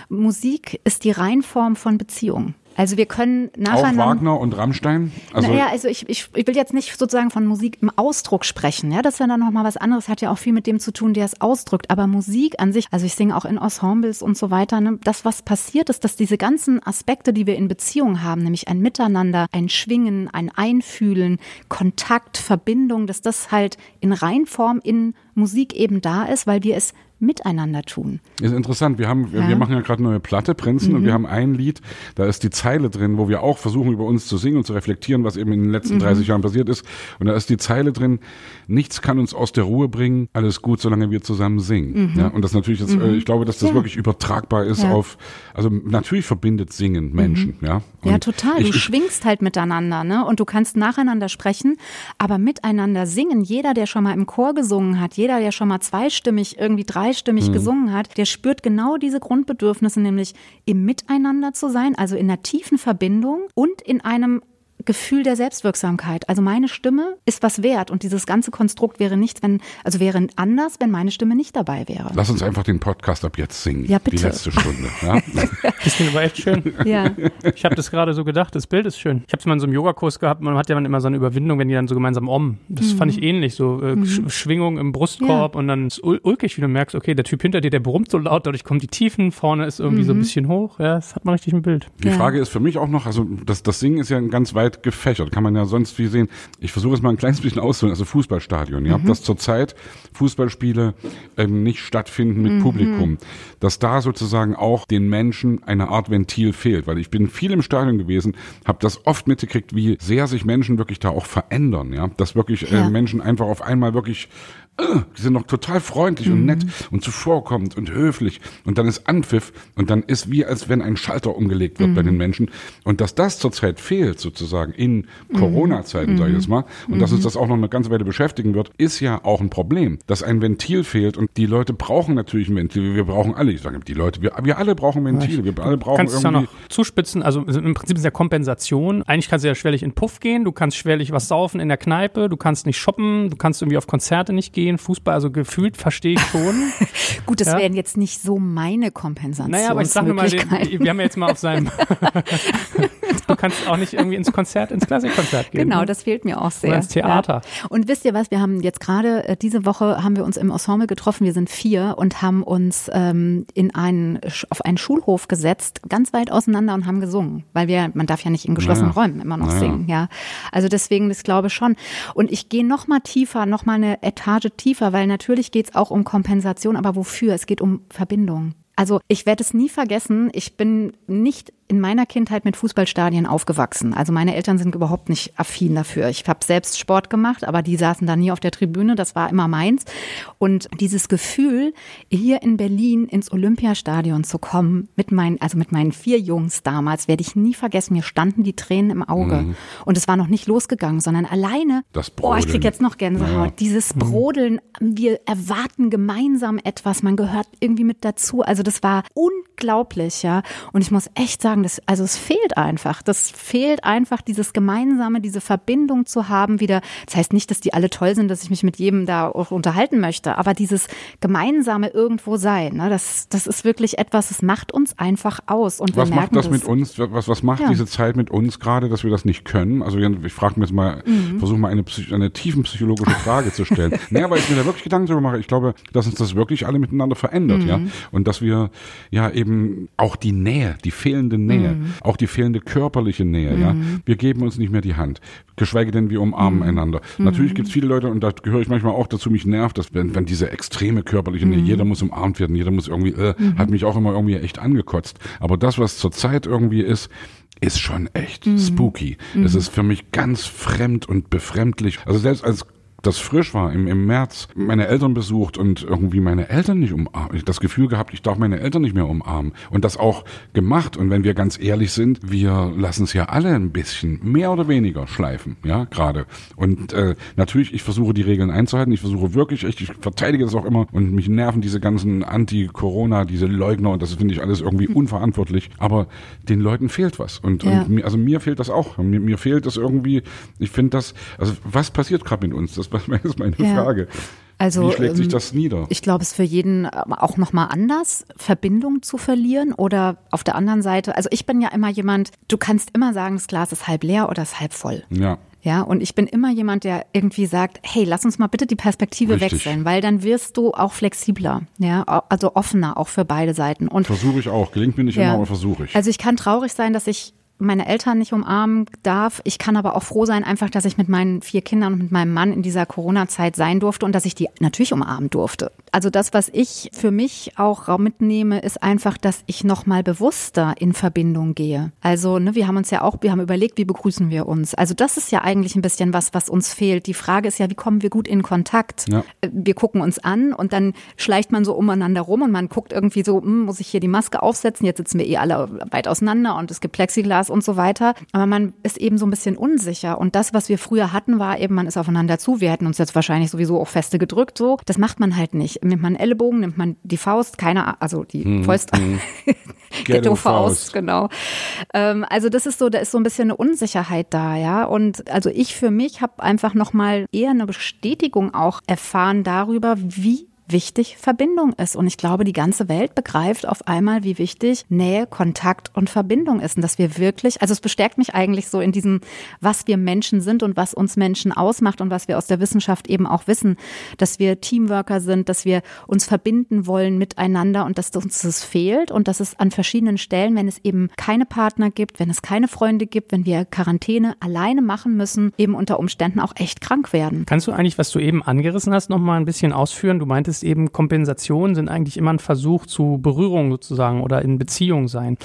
Musik ist die Reinform von Beziehung. Also wir können Auch nacheinander. Wagner und Rammstein? Also, naja, also ich, ich, ich will jetzt nicht sozusagen von Musik im Ausdruck sprechen. Ja, das ist ja dann nochmal was anderes, hat ja auch viel mit dem zu tun, der es ausdrückt. Aber Musik an sich, also ich singe auch in Ensembles und so weiter, ne, das, was passiert ist, dass diese ganzen Aspekte, die wir in Beziehung haben, nämlich ein Miteinander, ein Schwingen, ein Einfühlen, Kontakt, Verbindung, dass das halt in Reinform in Musik eben da ist, weil wir es miteinander tun. Ist interessant. Wir haben, ja. wir machen ja gerade neue Platte, Prinzen, mhm. und wir haben ein Lied, da ist die Zeile drin, wo wir auch versuchen, über uns zu singen und zu reflektieren, was eben in den letzten mhm. 30 Jahren passiert ist. Und da ist die Zeile drin, nichts kann uns aus der Ruhe bringen, alles gut, solange wir zusammen singen. Mhm. Ja, und das natürlich, jetzt, mhm. ich glaube, dass das ja. wirklich übertragbar ist ja. auf, also natürlich verbindet Singen Menschen, mhm. ja. Und ja, total. Du ich, schwingst halt miteinander, ne? Und du kannst nacheinander sprechen, aber miteinander singen. Jeder, der schon mal im Chor gesungen hat, jeder, der schon mal zweistimmig, irgendwie dreistimmig mhm. gesungen hat, der spürt genau diese Grundbedürfnisse, nämlich im Miteinander zu sein, also in einer tiefen Verbindung und in einem Gefühl der Selbstwirksamkeit. Also meine Stimme ist was wert und dieses ganze Konstrukt wäre nichts, wenn, also wäre anders, wenn meine Stimme nicht dabei wäre. Lass uns einfach den Podcast ab jetzt singen. Ja, bitte. Die letzte Stunde. Ja? das klingt aber echt schön. Ja. Ich habe das gerade so gedacht, das Bild ist schön. Ich habe es mal in so einem Yogakurs gehabt, man hat ja immer so eine Überwindung, wenn die dann so gemeinsam om. Das mhm. fand ich ähnlich, so äh, mhm. Schwingung im Brustkorb ja. und dann ist ulkig, wie du merkst, okay, der Typ hinter dir, der brummt so laut, dadurch kommen die Tiefen, vorne ist irgendwie mhm. so ein mhm. bisschen hoch. Ja, das hat man richtig im Bild. Die Frage ist für mich auch noch, also das, das Singen ist ja ganz weit gefächert, kann man ja sonst wie sehen. Ich versuche es mal ein kleines bisschen auszuholen, also Fußballstadion, ja, mhm. dass zurzeit Fußballspiele ähm, nicht stattfinden mit mhm. Publikum, dass da sozusagen auch den Menschen eine Art Ventil fehlt, weil ich bin viel im Stadion gewesen, habe das oft mitgekriegt, wie sehr sich Menschen wirklich da auch verändern, ja, dass wirklich äh, ja. Menschen einfach auf einmal wirklich die sind noch total freundlich mhm. und nett und zuvorkommend und höflich. Und dann ist Anpfiff und dann ist wie als wenn ein Schalter umgelegt wird mhm. bei den Menschen. Und dass das zurzeit fehlt sozusagen in mhm. Corona-Zeiten, sage ich jetzt mal, und dass uns mhm. das auch noch eine ganze Weile beschäftigen wird, ist ja auch ein Problem, dass ein Ventil fehlt und die Leute brauchen natürlich ein Ventil, wir brauchen alle, ich sage die Leute, wir, wir alle brauchen Ventile, wir alle brauchen kannst irgendwie... Kannst ja noch zuspitzen, also im Prinzip ist ja Kompensation, eigentlich kannst du ja schwerlich in Puff gehen, du kannst schwerlich was saufen in der Kneipe, du kannst nicht shoppen, du kannst irgendwie auf Konzerte nicht gehen, Fußball, also gefühlt verstehe ich schon. Gut, das ja. wären jetzt nicht so meine Kompensationen. Naja, aber ich sag nur mal, wir haben ja jetzt mal auf seinem du kannst auch nicht irgendwie ins Konzert, ins Klassikkonzert gehen. Genau, ne? das fehlt mir auch sehr. Oder ins Theater. Ja. Und wisst ihr was, wir haben jetzt gerade, äh, diese Woche haben wir uns im Ensemble getroffen, wir sind vier und haben uns ähm, in einen, auf einen Schulhof gesetzt, ganz weit auseinander und haben gesungen. Weil wir, man darf ja nicht in geschlossenen naja. Räumen immer noch naja. singen, ja. Also deswegen, das glaube ich schon. Und ich gehe noch mal tiefer, noch mal eine Etage tiefer, weil natürlich geht es auch um Kompensation, aber wofür? Es geht um Verbindung. Also ich werde es nie vergessen, ich bin nicht in meiner Kindheit mit Fußballstadien aufgewachsen. Also meine Eltern sind überhaupt nicht affin dafür. Ich habe selbst Sport gemacht, aber die saßen da nie auf der Tribüne. Das war immer meins. Und dieses Gefühl, hier in Berlin ins Olympiastadion zu kommen, mit meinen, also mit meinen vier Jungs damals, werde ich nie vergessen. Mir standen die Tränen im Auge. Mhm. Und es war noch nicht losgegangen, sondern alleine. Das Brodeln. Oh, ich krieg jetzt noch Gänsehaut. Ja. Dieses mhm. Brodeln. Wir erwarten gemeinsam etwas. Man gehört irgendwie mit dazu. Also das war unglaublich, ja. Und ich muss echt sagen, sagen, das, also es fehlt einfach. Das fehlt einfach, dieses Gemeinsame, diese Verbindung zu haben wieder. Das heißt nicht, dass die alle toll sind, dass ich mich mit jedem da auch unterhalten möchte, aber dieses gemeinsame irgendwo sein, ne, das, das ist wirklich etwas, das macht uns einfach aus. Und was macht das, das, mit uns? Was, was macht ja. diese Zeit mit uns gerade, dass wir das nicht können? Also ich frage mir jetzt mal, mhm. versuche mal eine, eine tiefenpsychologische Frage zu stellen. naja, weil ich mir da wirklich Gedanken darüber mache. Ich glaube, dass uns das wirklich alle miteinander verändert, mhm. ja. Und dass wir ja eben auch die Nähe, die fehlende Nähe, mhm. auch die fehlende körperliche Nähe. Mhm. Ja, wir geben uns nicht mehr die Hand, geschweige denn wir umarmen mhm. einander. Natürlich gibt es viele Leute und da gehöre ich manchmal auch dazu. Mich nervt, dass wenn, wenn diese extreme körperliche Nähe, mhm. jeder muss umarmt werden, jeder muss irgendwie, äh, mhm. hat mich auch immer irgendwie echt angekotzt. Aber das, was zurzeit irgendwie ist, ist schon echt mhm. spooky. Es ist für mich ganz fremd und befremdlich. Also selbst als das frisch war, im, im März, meine Eltern besucht und irgendwie meine Eltern nicht umarmen. Ich das Gefühl gehabt, ich darf meine Eltern nicht mehr umarmen. Und das auch gemacht. Und wenn wir ganz ehrlich sind, wir lassen es ja alle ein bisschen mehr oder weniger schleifen, ja, gerade. Und äh, natürlich, ich versuche die Regeln einzuhalten. Ich versuche wirklich, ich, ich verteidige das auch immer. Und mich nerven diese ganzen Anti-Corona, diese Leugner. Und das finde ich alles irgendwie unverantwortlich. Aber den Leuten fehlt was. Und, ja. und mir, also mir fehlt das auch. Mir, mir fehlt das irgendwie. Ich finde das, also was passiert gerade mit uns? Das das ist meine ja. Frage. Also, Wie schlägt sich ähm, das nieder? Ich glaube, es ist für jeden ähm, auch nochmal anders, Verbindung zu verlieren oder auf der anderen Seite. Also ich bin ja immer jemand, du kannst immer sagen, das Glas ist halb leer oder ist halb voll. Ja. Ja, und ich bin immer jemand, der irgendwie sagt, hey, lass uns mal bitte die Perspektive Richtig. wechseln, weil dann wirst du auch flexibler, ja, also offener auch für beide Seiten. Und versuche ich auch, gelingt mir nicht ja. immer, aber versuche ich. Also ich kann traurig sein, dass ich meine Eltern nicht umarmen darf. Ich kann aber auch froh sein, einfach, dass ich mit meinen vier Kindern und mit meinem Mann in dieser Corona-Zeit sein durfte und dass ich die natürlich umarmen durfte. Also das, was ich für mich auch mitnehme, ist einfach, dass ich nochmal bewusster in Verbindung gehe. Also ne, wir haben uns ja auch, wir haben überlegt, wie begrüßen wir uns. Also das ist ja eigentlich ein bisschen was, was uns fehlt. Die Frage ist ja, wie kommen wir gut in Kontakt? Ja. Äh, wir gucken uns an und dann schleicht man so umeinander rum und man guckt irgendwie so, hm, muss ich hier die Maske aufsetzen? Jetzt sitzen wir eh alle weit auseinander und es gibt Plexiglas und so weiter. Aber man ist eben so ein bisschen unsicher. Und das, was wir früher hatten, war eben, man ist aufeinander zu. Wir hätten uns jetzt wahrscheinlich sowieso auch feste gedrückt. So, das macht man halt nicht. Nimmt man Ellenbogen, nimmt man die Faust, keine, also die hm, Faust. Hm. Ghetto-Faust, genau. Ähm, also das ist so, da ist so ein bisschen eine Unsicherheit da, ja. Und also ich für mich habe einfach nochmal eher eine Bestätigung auch erfahren darüber, wie wichtig Verbindung ist. Und ich glaube, die ganze Welt begreift auf einmal, wie wichtig Nähe, Kontakt und Verbindung ist. Und dass wir wirklich, also es bestärkt mich eigentlich so in diesem, was wir Menschen sind und was uns Menschen ausmacht und was wir aus der Wissenschaft eben auch wissen, dass wir Teamworker sind, dass wir uns verbinden wollen miteinander und dass uns das fehlt und dass es an verschiedenen Stellen, wenn es eben keine Partner gibt, wenn es keine Freunde gibt, wenn wir Quarantäne alleine machen müssen, eben unter Umständen auch echt krank werden. Kannst du eigentlich, was du eben angerissen hast, noch mal ein bisschen ausführen? Du meintest, ist eben Kompensation sind eigentlich immer ein Versuch zu Berührung sozusagen oder in Beziehung sein.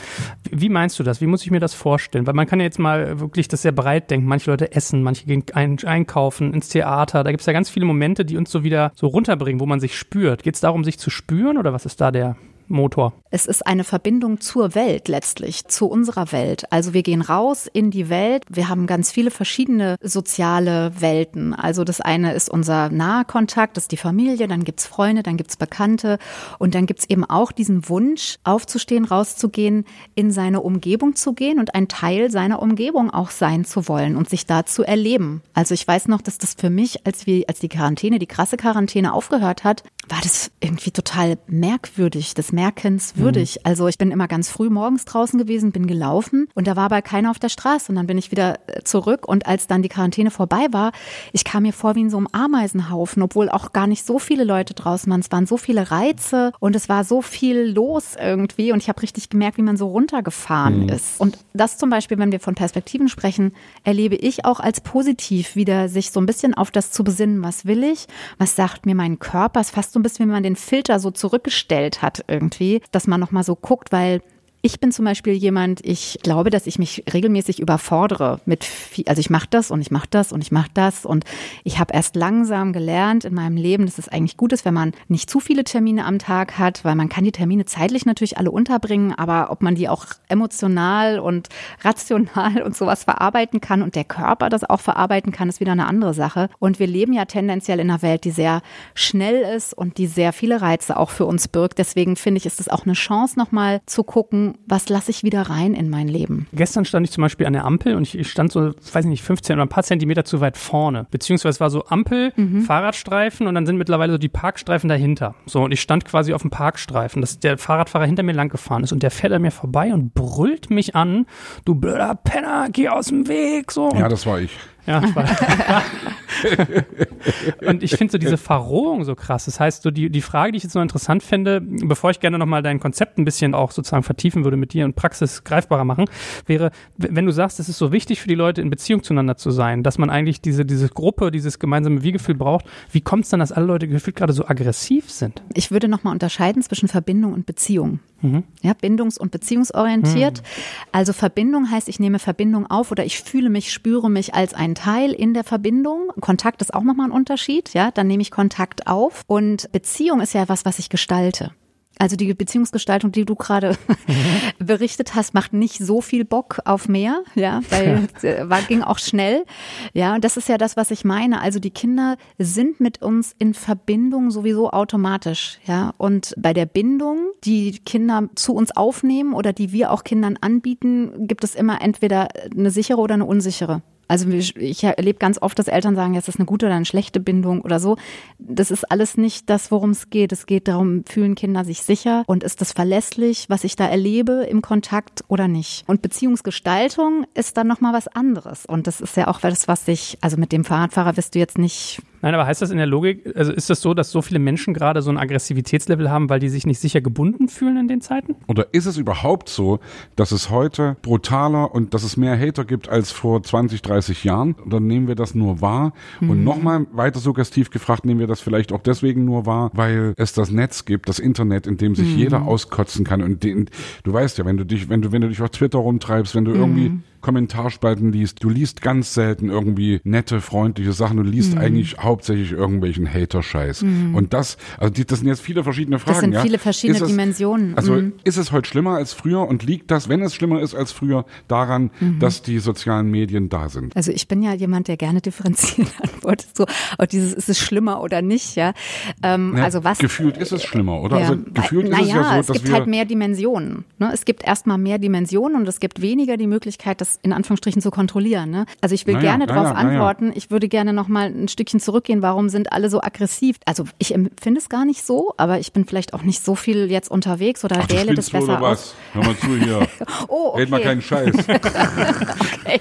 Wie meinst du das? Wie muss ich mir das vorstellen? Weil man kann ja jetzt mal wirklich das sehr breit denken. Manche Leute essen, manche gehen ein, einkaufen, ins Theater. Da gibt es ja ganz viele Momente, die uns so wieder so runterbringen, wo man sich spürt. Geht es darum, sich zu spüren oder was ist da der Motor? Es ist eine Verbindung zur Welt letztlich, zu unserer Welt. Also wir gehen raus in die Welt. Wir haben ganz viele verschiedene soziale Welten. Also das eine ist unser Nahkontakt, das ist die Familie, dann gibt's Freunde, dann gibt's Bekannte und dann gibt's eben auch diesen Wunsch, aufzustehen, rauszugehen, in seine Umgebung zu gehen und ein Teil seiner Umgebung auch sein zu wollen und sich da zu erleben. Also ich weiß noch, dass das für mich, als wir, als die Quarantäne, die krasse Quarantäne aufgehört hat, war das irgendwie total merkwürdig. Das merkenswürdig. Mhm. Also ich bin immer ganz früh morgens draußen gewesen, bin gelaufen und da war aber keiner auf der Straße. Und dann bin ich wieder äh, zurück und als dann die Quarantäne vorbei war, ich kam mir vor wie in so einem Ameisenhaufen, obwohl auch gar nicht so viele Leute draußen waren. Es waren so viele Reize und es war so viel los irgendwie und ich habe richtig gemerkt, wie man so runtergefahren mhm. ist. Und das zum Beispiel, wenn wir von Perspektiven sprechen, erlebe ich auch als positiv, wieder sich so ein bisschen auf das zu besinnen, was will ich, was sagt mir mein Körper, es ist fast so ein bisschen, wie man den Filter so zurückgestellt hat irgendwie dass man nochmal so guckt, weil ich bin zum Beispiel jemand, ich glaube, dass ich mich regelmäßig überfordere mit, viel, also ich mache das und ich mache das und ich mache das und ich habe erst langsam gelernt in meinem Leben, dass es eigentlich gut ist, wenn man nicht zu viele Termine am Tag hat, weil man kann die Termine zeitlich natürlich alle unterbringen, aber ob man die auch emotional und rational und sowas verarbeiten kann und der Körper das auch verarbeiten kann, ist wieder eine andere Sache. Und wir leben ja tendenziell in einer Welt, die sehr schnell ist und die sehr viele Reize auch für uns birgt. Deswegen finde ich, ist es auch eine Chance, nochmal zu gucken, was lasse ich wieder rein in mein Leben. Gestern stand ich zum Beispiel an der Ampel und ich stand so, weiß ich nicht, 15 oder ein paar Zentimeter zu weit vorne. Beziehungsweise war so Ampel, mhm. Fahrradstreifen und dann sind mittlerweile so die Parkstreifen dahinter. So, und ich stand quasi auf dem Parkstreifen, dass der Fahrradfahrer hinter mir lang gefahren ist und der fährt an mir vorbei und brüllt mich an, du blöder Penner, geh aus dem Weg, so. Ja, das war ich. Ja, und ich finde so diese Verrohung so krass. Das heißt, so die, die Frage, die ich jetzt noch interessant finde, bevor ich gerne nochmal dein Konzept ein bisschen auch sozusagen vertiefen würde mit dir und Praxis greifbarer machen, wäre, wenn du sagst, es ist so wichtig für die Leute in Beziehung zueinander zu sein, dass man eigentlich diese, diese Gruppe, dieses gemeinsame Wie-Gefühl braucht, wie kommt es dann, dass alle Leute gefühlt gerade so aggressiv sind? Ich würde nochmal unterscheiden zwischen Verbindung und Beziehung. Mhm. Ja, bindungs- und beziehungsorientiert. Mhm. Also Verbindung heißt, ich nehme Verbindung auf oder ich fühle mich, spüre mich als ein Teil in der Verbindung. Kontakt ist auch nochmal ein Unterschied. Ja, dann nehme ich Kontakt auf. Und Beziehung ist ja was, was ich gestalte. Also die Beziehungsgestaltung, die du gerade berichtet hast, macht nicht so viel Bock auf mehr, ja, weil war, ging auch schnell. Ja, und das ist ja das, was ich meine. Also die Kinder sind mit uns in Verbindung sowieso automatisch, ja. Und bei der Bindung, die Kinder zu uns aufnehmen oder die wir auch Kindern anbieten, gibt es immer entweder eine sichere oder eine unsichere. Also ich erlebe ganz oft, dass Eltern sagen, jetzt ist eine gute oder eine schlechte Bindung oder so. Das ist alles nicht das, worum es geht. Es geht darum, fühlen Kinder sich sicher und ist das verlässlich, was ich da erlebe im Kontakt oder nicht. Und Beziehungsgestaltung ist dann nochmal was anderes. Und das ist ja auch das, was ich, also mit dem Fahrradfahrer wirst du jetzt nicht Nein, aber heißt das in der Logik, also ist das so, dass so viele Menschen gerade so ein Aggressivitätslevel haben, weil die sich nicht sicher gebunden fühlen in den Zeiten? Oder ist es überhaupt so, dass es heute brutaler und dass es mehr Hater gibt als vor 20, 30 Jahren? Oder nehmen wir das nur wahr? Mhm. Und nochmal weiter suggestiv gefragt, nehmen wir das vielleicht auch deswegen nur wahr, weil es das Netz gibt, das Internet, in dem sich mhm. jeder auskotzen kann. Und den, du weißt ja, wenn du dich, wenn du, wenn du dich auf Twitter rumtreibst, wenn du mhm. irgendwie Kommentarspalten liest, du liest ganz selten irgendwie nette, freundliche Sachen, du liest mhm. eigentlich hauptsächlich irgendwelchen Hater-Scheiß. Mhm. Und das, also die, das sind jetzt viele verschiedene Fragen. Das sind ja. viele verschiedene es, Dimensionen. Also mhm. ist es heute schlimmer als früher und liegt das, wenn es schlimmer ist als früher, daran, mhm. dass die sozialen Medien da sind? Also ich bin ja jemand, der gerne differenziert antwortet, so, auch dieses, ist es schlimmer oder nicht, ja. Ähm, ja also was. Gefühlt ist es schlimmer, oder? Ja, also gefühlt na, ist es ja so, es gibt halt mehr Dimensionen. Ne? Es gibt erstmal mehr Dimensionen und es gibt weniger die Möglichkeit, das in Anführungsstrichen zu kontrollieren. Ne? Also ich will naja, gerne darauf naja, antworten. Ich würde gerne noch mal ein Stückchen zurückgehen. Warum sind alle so aggressiv? Also ich empfinde es gar nicht so, aber ich bin vielleicht auch nicht so viel jetzt unterwegs oder Ach, wähle das besser oder was? Hör mal zu hier. oh, okay. Red mal keinen Scheiß. okay.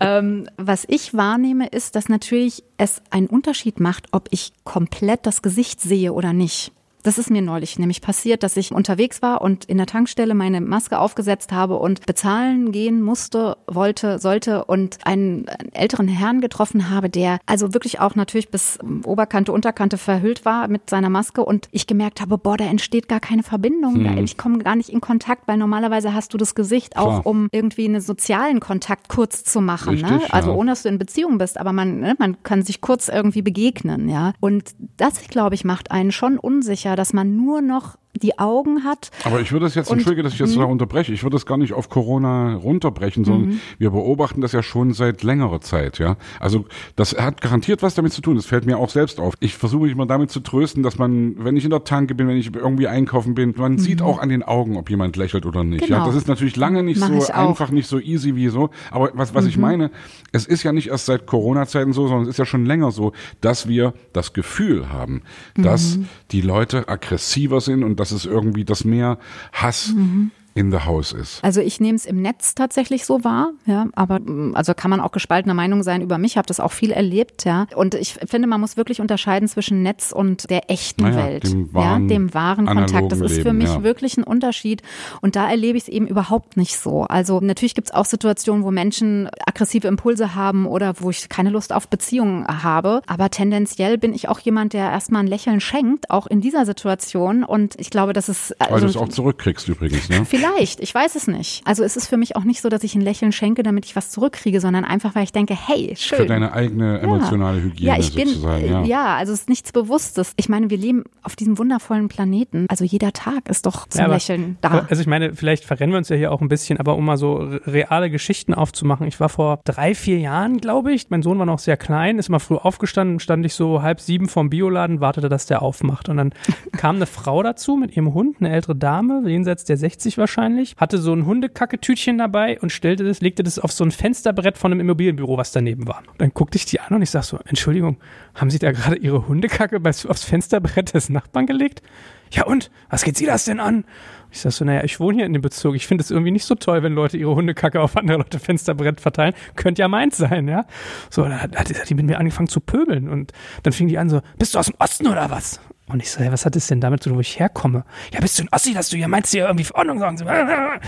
ähm, was ich wahrnehme, ist, dass natürlich es einen Unterschied macht, ob ich komplett das Gesicht sehe oder nicht. Das ist mir neulich nämlich passiert, dass ich unterwegs war und in der Tankstelle meine Maske aufgesetzt habe und bezahlen gehen musste, wollte, sollte und einen älteren Herrn getroffen habe, der also wirklich auch natürlich bis Oberkante, Unterkante verhüllt war mit seiner Maske und ich gemerkt habe, boah, da entsteht gar keine Verbindung. Hm. Ich komme gar nicht in Kontakt, weil normalerweise hast du das Gesicht Klar. auch, um irgendwie einen sozialen Kontakt kurz zu machen. Ne? Richtig, ne? Also ja. ohne, dass du in Beziehung bist, aber man, ne, man kann sich kurz irgendwie begegnen, ja. Und das, glaube ich, macht einen schon unsicher, dass man nur noch die Augen hat. Aber ich würde es jetzt, entschuldige, dass ich jetzt mhm. da unterbreche, ich würde es gar nicht auf Corona runterbrechen, sondern mhm. wir beobachten das ja schon seit längerer Zeit, ja. Also das hat garantiert was damit zu tun, das fällt mir auch selbst auf. Ich versuche mich mal damit zu trösten, dass man, wenn ich in der Tanke bin, wenn ich irgendwie einkaufen bin, man mhm. sieht auch an den Augen, ob jemand lächelt oder nicht. Genau. Ja, das ist natürlich lange nicht Mach so einfach, nicht so easy wie so. Aber was, was ich mhm. meine, es ist ja nicht erst seit Corona-Zeiten so, sondern es ist ja schon länger so, dass wir das Gefühl haben, dass mhm. die Leute aggressiver sind und dass dass es irgendwie das mehr Hass mhm in the house ist. Also ich nehme es im Netz tatsächlich so wahr, ja, aber also kann man auch gespaltener Meinung sein über mich, habe das auch viel erlebt, ja. Und ich finde, man muss wirklich unterscheiden zwischen Netz und der echten naja, Welt, dem wahren, ja, dem wahren Kontakt. Das ist für mich ja. wirklich ein Unterschied und da erlebe ich es eben überhaupt nicht so. Also natürlich gibt es auch Situationen, wo Menschen aggressive Impulse haben oder wo ich keine Lust auf Beziehungen habe, aber tendenziell bin ich auch jemand, der erstmal ein Lächeln schenkt, auch in dieser Situation und ich glaube, das ist also, Weil du es auch zurückkriegst übrigens, ne? Vielleicht Vielleicht, ich weiß es nicht. Also es ist für mich auch nicht so, dass ich ein Lächeln schenke, damit ich was zurückkriege, sondern einfach, weil ich denke, hey, schön. Für deine eigene emotionale ja. Hygiene ja, ich bin, sozusagen. Ja. ja, also es ist nichts Bewusstes. Ich meine, wir leben auf diesem wundervollen Planeten. Also jeder Tag ist doch zum ja, aber, Lächeln da. Also ich meine, vielleicht verrennen wir uns ja hier auch ein bisschen, aber um mal so reale Geschichten aufzumachen. Ich war vor drei, vier Jahren, glaube ich, mein Sohn war noch sehr klein, ist immer früh aufgestanden, stand ich so halb sieben vorm Bioladen, wartete, dass der aufmacht. Und dann kam eine Frau dazu mit ihrem Hund, eine ältere Dame, jenseits der 60 wahrscheinlich, hatte so ein Hundekacketütchen dabei und stellte das, legte das auf so ein Fensterbrett von einem Immobilienbüro, was daneben war. Und dann guckte ich die an und ich sag so, Entschuldigung, haben Sie da gerade Ihre Hundekacke aufs Fensterbrett des Nachbarn gelegt? Ja und? Was geht Sie das denn an? Ich sag so, naja, ich wohne hier in dem Bezug. Ich finde es irgendwie nicht so toll, wenn Leute ihre Hundekacke auf andere Leute Fensterbrett verteilen. Könnte ja meins sein, ja. So, dann hat, hat die mit mir angefangen zu pöbeln und dann fing die an so, bist du aus dem Osten oder was? Und ich so, hey, was hat es denn damit zu tun, wo ich herkomme? Ja, bist du ein Ossi, dass du hier meinst, hier irgendwie Verordnung sagen?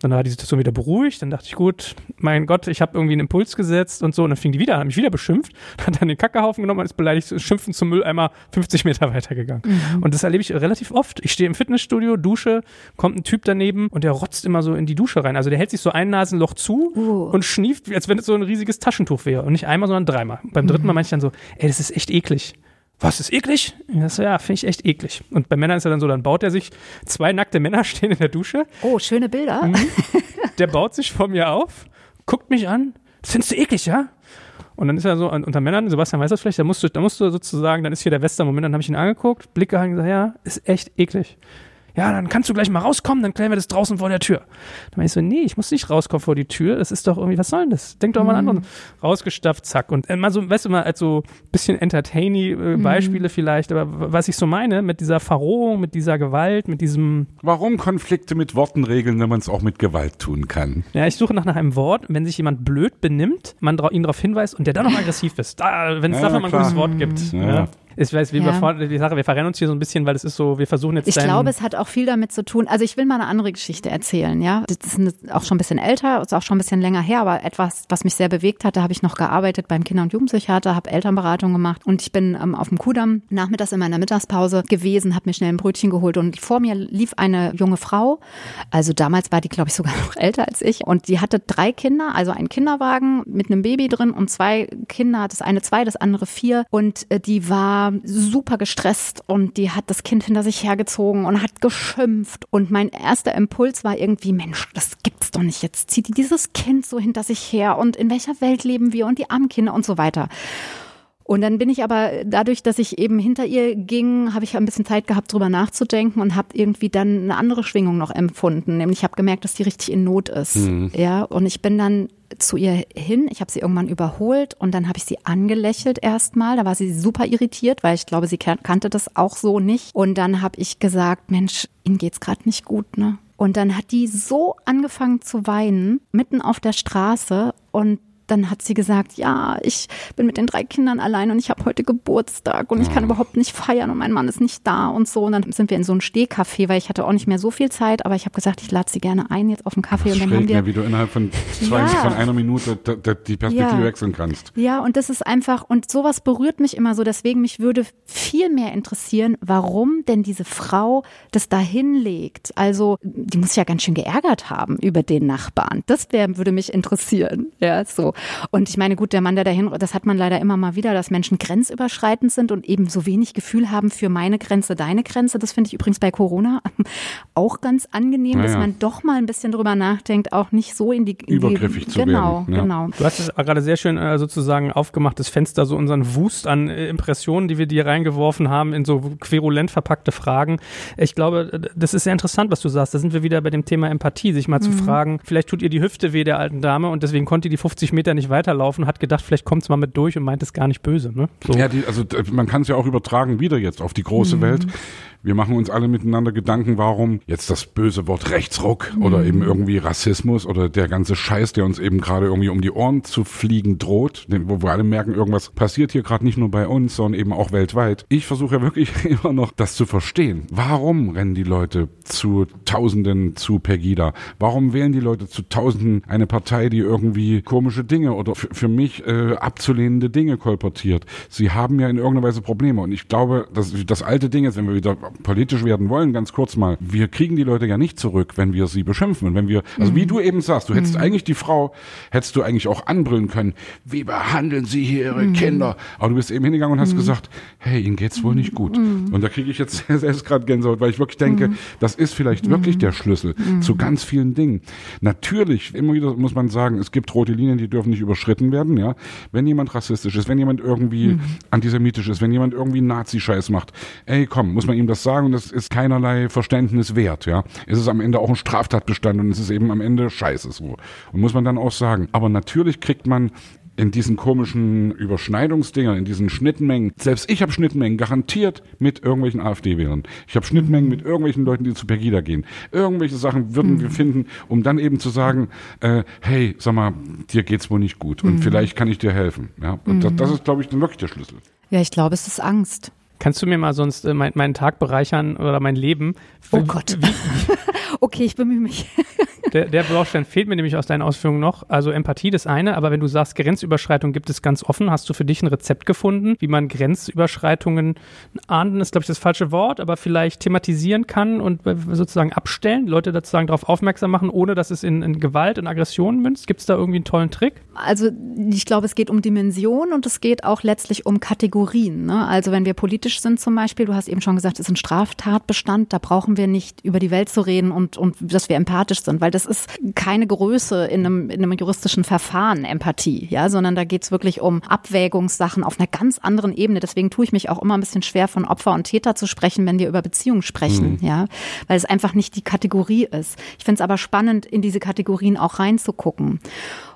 Dann war die Situation wieder beruhigt. Dann dachte ich, gut, mein Gott, ich habe irgendwie einen Impuls gesetzt und so. Und dann fing die wieder an, hat mich wieder beschimpft, hat dann den Kackehaufen genommen und ist beleidigt, schimpfen zum Mülleimer 50 Meter weitergegangen. Mhm. Und das erlebe ich relativ oft. Ich stehe im Fitnessstudio, dusche, kommt ein Typ daneben und der rotzt immer so in die Dusche rein. Also der hält sich so ein Nasenloch zu uh. und schnieft, als wenn es so ein riesiges Taschentuch wäre. Und nicht einmal, sondern dreimal. Beim dritten Mal mhm. meinte ich dann so, ey, das ist echt eklig was ist eklig? Ich so, ja, finde ich echt eklig. Und bei Männern ist er dann so, dann baut er sich, zwei nackte Männer stehen in der Dusche. Oh, schöne Bilder. Mhm. Der baut sich vor mir auf, guckt mich an, das findest du eklig, ja? Und dann ist er so unter Männern, Sebastian weiß das vielleicht, da musst du, da musst du sozusagen, dann ist hier der Western-Moment, dann habe ich ihn angeguckt, Blick gehalten und gesagt, ja, ist echt eklig. Ja, dann kannst du gleich mal rauskommen, dann klären wir das draußen vor der Tür. Dann meine ich so, nee, ich muss nicht rauskommen vor die Tür, das ist doch irgendwie, was soll denn das? Denk doch mal Mhm. an anderen. Rausgestafft, zack. Und äh, mal so, weißt du mal, als so bisschen entertainy äh, Mhm. Beispiele vielleicht, aber was ich so meine, mit dieser Verrohung, mit dieser Gewalt, mit diesem, Warum Konflikte mit Worten regeln, wenn man es auch mit Gewalt tun kann? ja, ich suche nach, nach einem Wort, wenn sich jemand blöd benimmt, man ihn darauf hinweist und der dann noch aggressiv ist, da, wenn es Ja, dafür mal ein gutes Wort gibt. Ja. Ja. Ich weiß, wie wir Ja. vor, die Sache, wir verrennen uns hier so ein bisschen, weil es ist so, wir versuchen jetzt Ich glaube, es hat auch viel damit zu tun. Also ich will mal eine andere Geschichte erzählen, ja. Das ist auch schon ein bisschen älter, ist auch schon ein bisschen länger her, aber etwas, was mich sehr bewegt hat. Da habe ich noch gearbeitet beim Kinder- und Jugendpsychiater, habe Elternberatung gemacht und ich bin ähm, auf dem Kudamm nachmittags in meiner Mittagspause gewesen, habe mir schnell ein Brötchen geholt und vor mir lief eine junge Frau. Also damals war die, glaube ich, sogar noch älter als ich und die hatte drei Kinder, also einen Kinderwagen mit einem Baby drin und zwei Kinder, das eine zwei, das andere vier und äh, die war super gestresst und die hat das Kind hinter sich hergezogen und hat geschimpft und mein erster Impuls war irgendwie, Mensch, das gibt's doch nicht, jetzt zieht die dieses Kind so hinter sich her und in welcher Welt leben wir und die armen Kinder und so weiter. Und dann bin ich aber dadurch, dass ich eben hinter ihr ging, habe ich ein bisschen Zeit gehabt, drüber nachzudenken und habe irgendwie dann eine andere Schwingung noch empfunden. Nämlich ich habe gemerkt, dass die richtig in Not ist. Ja, und ich bin dann zu ihr hin. Ich habe sie irgendwann überholt und dann habe ich sie angelächelt erstmal. Da war sie super irritiert, weil ich glaube, sie kan- kannte das auch so nicht. Und dann habe ich gesagt, Mensch, Ihnen geht's gerade nicht gut, ne? Und dann hat die so angefangen zu weinen, mitten auf der Straße und dann hat sie gesagt, ja, ich bin mit den drei Kindern allein und ich habe heute Geburtstag und ich kann überhaupt nicht feiern und mein Mann ist nicht da und so. Und dann sind wir in so ein Stehcafé, weil ich hatte auch nicht mehr so viel Zeit, aber ich habe gesagt, ich lade sie gerne ein jetzt auf den Kaffee und dann haben wir ne, wie du innerhalb von, zwei, Ja. von einer Minute die Perspektive Ja. wechseln kannst. Ja, und das ist einfach, und sowas berührt mich immer so. Deswegen mich würde viel mehr interessieren, warum denn diese Frau das da hinlegt. Also, die muss sich ja ganz schön geärgert haben über den Nachbarn. Das wär, würde mich interessieren. Ja, so. Und ich meine, gut, der Mann, der dahin, das hat man leider immer mal wieder, dass Menschen grenzüberschreitend sind und eben so wenig Gefühl haben für meine Grenze, deine Grenze. Das finde ich übrigens bei Corona auch ganz angenehm, Ja, dass man doch mal ein bisschen drüber nachdenkt, auch nicht so in die, in Übergriffig die, zu genau, werden, ja. Genau, Du hast es gerade sehr schön äh, sozusagen aufgemachtes Fenster, so unseren Wust an äh, Impressionen, die wir dir reingeworfen haben, in so querulent verpackte Fragen. Ich glaube, das ist sehr interessant, was du sagst. Da sind wir wieder bei dem Thema Empathie, sich mal zu fragen, vielleicht tut ihr die Hüfte weh der alten Dame und deswegen konnte die 50 Meter nicht weiterlaufen, hat gedacht, vielleicht kommt es mal mit durch und meint es gar nicht böse. Ne? So. Ja, die, also man kann es ja auch übertragen wieder jetzt auf die große Mhm. Welt. Wir machen uns alle miteinander Gedanken, warum jetzt das böse Wort Rechtsruck oder Mhm. eben irgendwie Rassismus oder der ganze Scheiß, der uns eben gerade irgendwie um die Ohren zu fliegen droht, wo wir alle merken, irgendwas passiert hier gerade nicht nur bei uns, sondern eben auch weltweit. Ich versuche ja wirklich immer noch das zu verstehen. Warum rennen die Leute zu Tausenden zu Pegida? Warum wählen die Leute zu Tausenden eine Partei, die irgendwie komische Dinge oder für, für mich äh, abzulehnende Dinge kolportiert? Sie haben ja in irgendeiner Weise Probleme und ich glaube, dass das alte Ding ist, wenn wir wieder politisch werden wollen, ganz kurz mal, wir kriegen die Leute ja nicht zurück, wenn wir sie beschimpfen. Und wenn wir, also wie du eben sagst, du hättest eigentlich die Frau, hättest du eigentlich auch anbrüllen können, wie behandeln sie hier ihre Kinder? Aber du bist eben hingegangen und hast gesagt, hey, ihnen geht's wohl nicht gut. Und da kriege ich jetzt selbst gerade Gänsehaut, weil ich wirklich denke, das ist vielleicht wirklich der Schlüssel zu ganz vielen Dingen. Natürlich, immer wieder muss man sagen, es gibt rote Linien, die dürfen nicht überschritten werden, ja. Wenn jemand rassistisch ist, wenn jemand irgendwie antisemitisch ist, wenn jemand irgendwie Nazi-Scheiß macht, ey, komm, muss man ihm das sagen, das ist keinerlei Verständnis wert, ja. Es ist am Ende auch ein Straftatbestand und es ist eben am Ende Scheiße so. Und muss man dann auch sagen. Aber natürlich kriegt man in diesen komischen Überschneidungsdingern, in diesen Schnittmengen. Selbst ich habe Schnittmengen garantiert mit irgendwelchen AfD-Wählern. Ich habe Schnittmengen mit irgendwelchen Leuten, die zu Pegida gehen. Irgendwelche Sachen würden wir finden, um dann eben zu sagen, äh, hey, sag mal, dir geht's wohl nicht gut und vielleicht kann ich dir helfen. Ja, und das, das ist, glaube ich, dann wirklich der Schlüssel. Ja, ich glaube, es ist Angst. Kannst du mir mal sonst äh, mein, meinen Tag bereichern oder mein Leben? Oh Gott. okay, ich bemühe mich. Der, der Baustein fehlt mir nämlich aus deinen Ausführungen noch. Also Empathie das eine, aber wenn du sagst, Grenzüberschreitung gibt es ganz offen, hast du für dich ein Rezept gefunden, wie man Grenzüberschreitungen ahnden, ist glaube ich das falsche Wort, aber vielleicht thematisieren kann und äh, sozusagen abstellen, Leute sozusagen darauf aufmerksam machen, ohne dass es in, in Gewalt und Aggression münzt? Gibt es da irgendwie einen tollen Trick? Also ich glaube, es geht um Dimension und es geht auch letztlich um Kategorien. Ne? Also wenn wir politisch sind zum Beispiel, du hast eben schon gesagt, es ist ein Straftatbestand, da brauchen wir nicht über die Welt zu reden und, und dass wir empathisch sind, weil das das ist keine Größe in einem, in einem juristischen Verfahren, Empathie, ja, sondern da geht's wirklich um Abwägungssachen auf einer ganz anderen Ebene. Deswegen tue ich mich auch immer ein bisschen schwer, von Opfer und Täter zu sprechen, wenn wir über Beziehungen sprechen, mhm. ja, weil es einfach nicht die Kategorie ist. Ich finde es aber spannend, in diese Kategorien auch reinzugucken.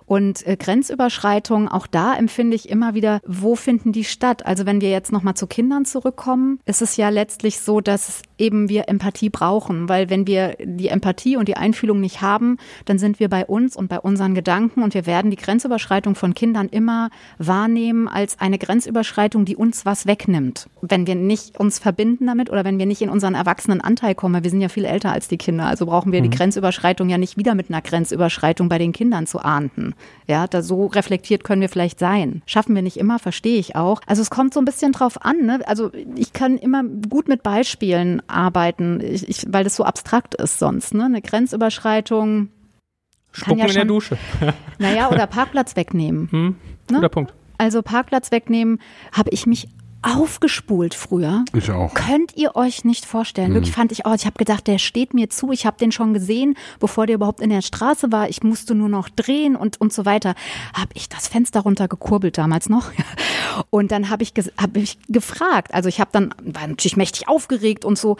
Und äh, Grenzüberschreitungen, auch da empfinde ich immer wieder, wo finden die statt? Also wenn wir jetzt nochmal zu Kindern zurückkommen, ist es ja letztlich so, dass eben wir Empathie brauchen, weil wenn wir die Empathie und die Einfühlung nicht haben, dann sind wir bei uns und bei unseren Gedanken und wir werden die Grenzüberschreitung von Kindern immer wahrnehmen als eine Grenzüberschreitung, die uns was wegnimmt. Wenn wir nicht uns verbinden damit oder wenn wir nicht in unseren erwachsenen Anteil kommen, wir sind ja viel älter als die Kinder, also brauchen wir mhm. die Grenzüberschreitung ja nicht wieder mit einer Grenzüberschreitung bei den Kindern zu ahnden. Ja, da so reflektiert können wir vielleicht sein. Schaffen wir nicht immer, verstehe ich auch. Also es kommt so ein bisschen drauf an. Ne? Also ich kann immer gut mit Beispielen arbeiten, ich, ich, weil das so abstrakt ist sonst. Ne? Eine Grenzüberschreitung. Spucken ja in der Dusche. naja, oder Parkplatz wegnehmen. Hm, ne? guter ne? Punkt. Also Parkplatz wegnehmen, habe ich mich aufgespult früher. Ich auch. Könnt ihr euch nicht vorstellen. Mhm. Wirklich fand ich auch, ich habe gedacht, der steht mir zu. Ich habe den schon gesehen, bevor der überhaupt in der Straße war. Ich musste nur noch drehen und und so weiter. Habe ich das Fenster runtergekurbelt damals noch. Und dann habe ich, hab ich gefragt. Also ich habe dann, war natürlich mächtig aufgeregt und so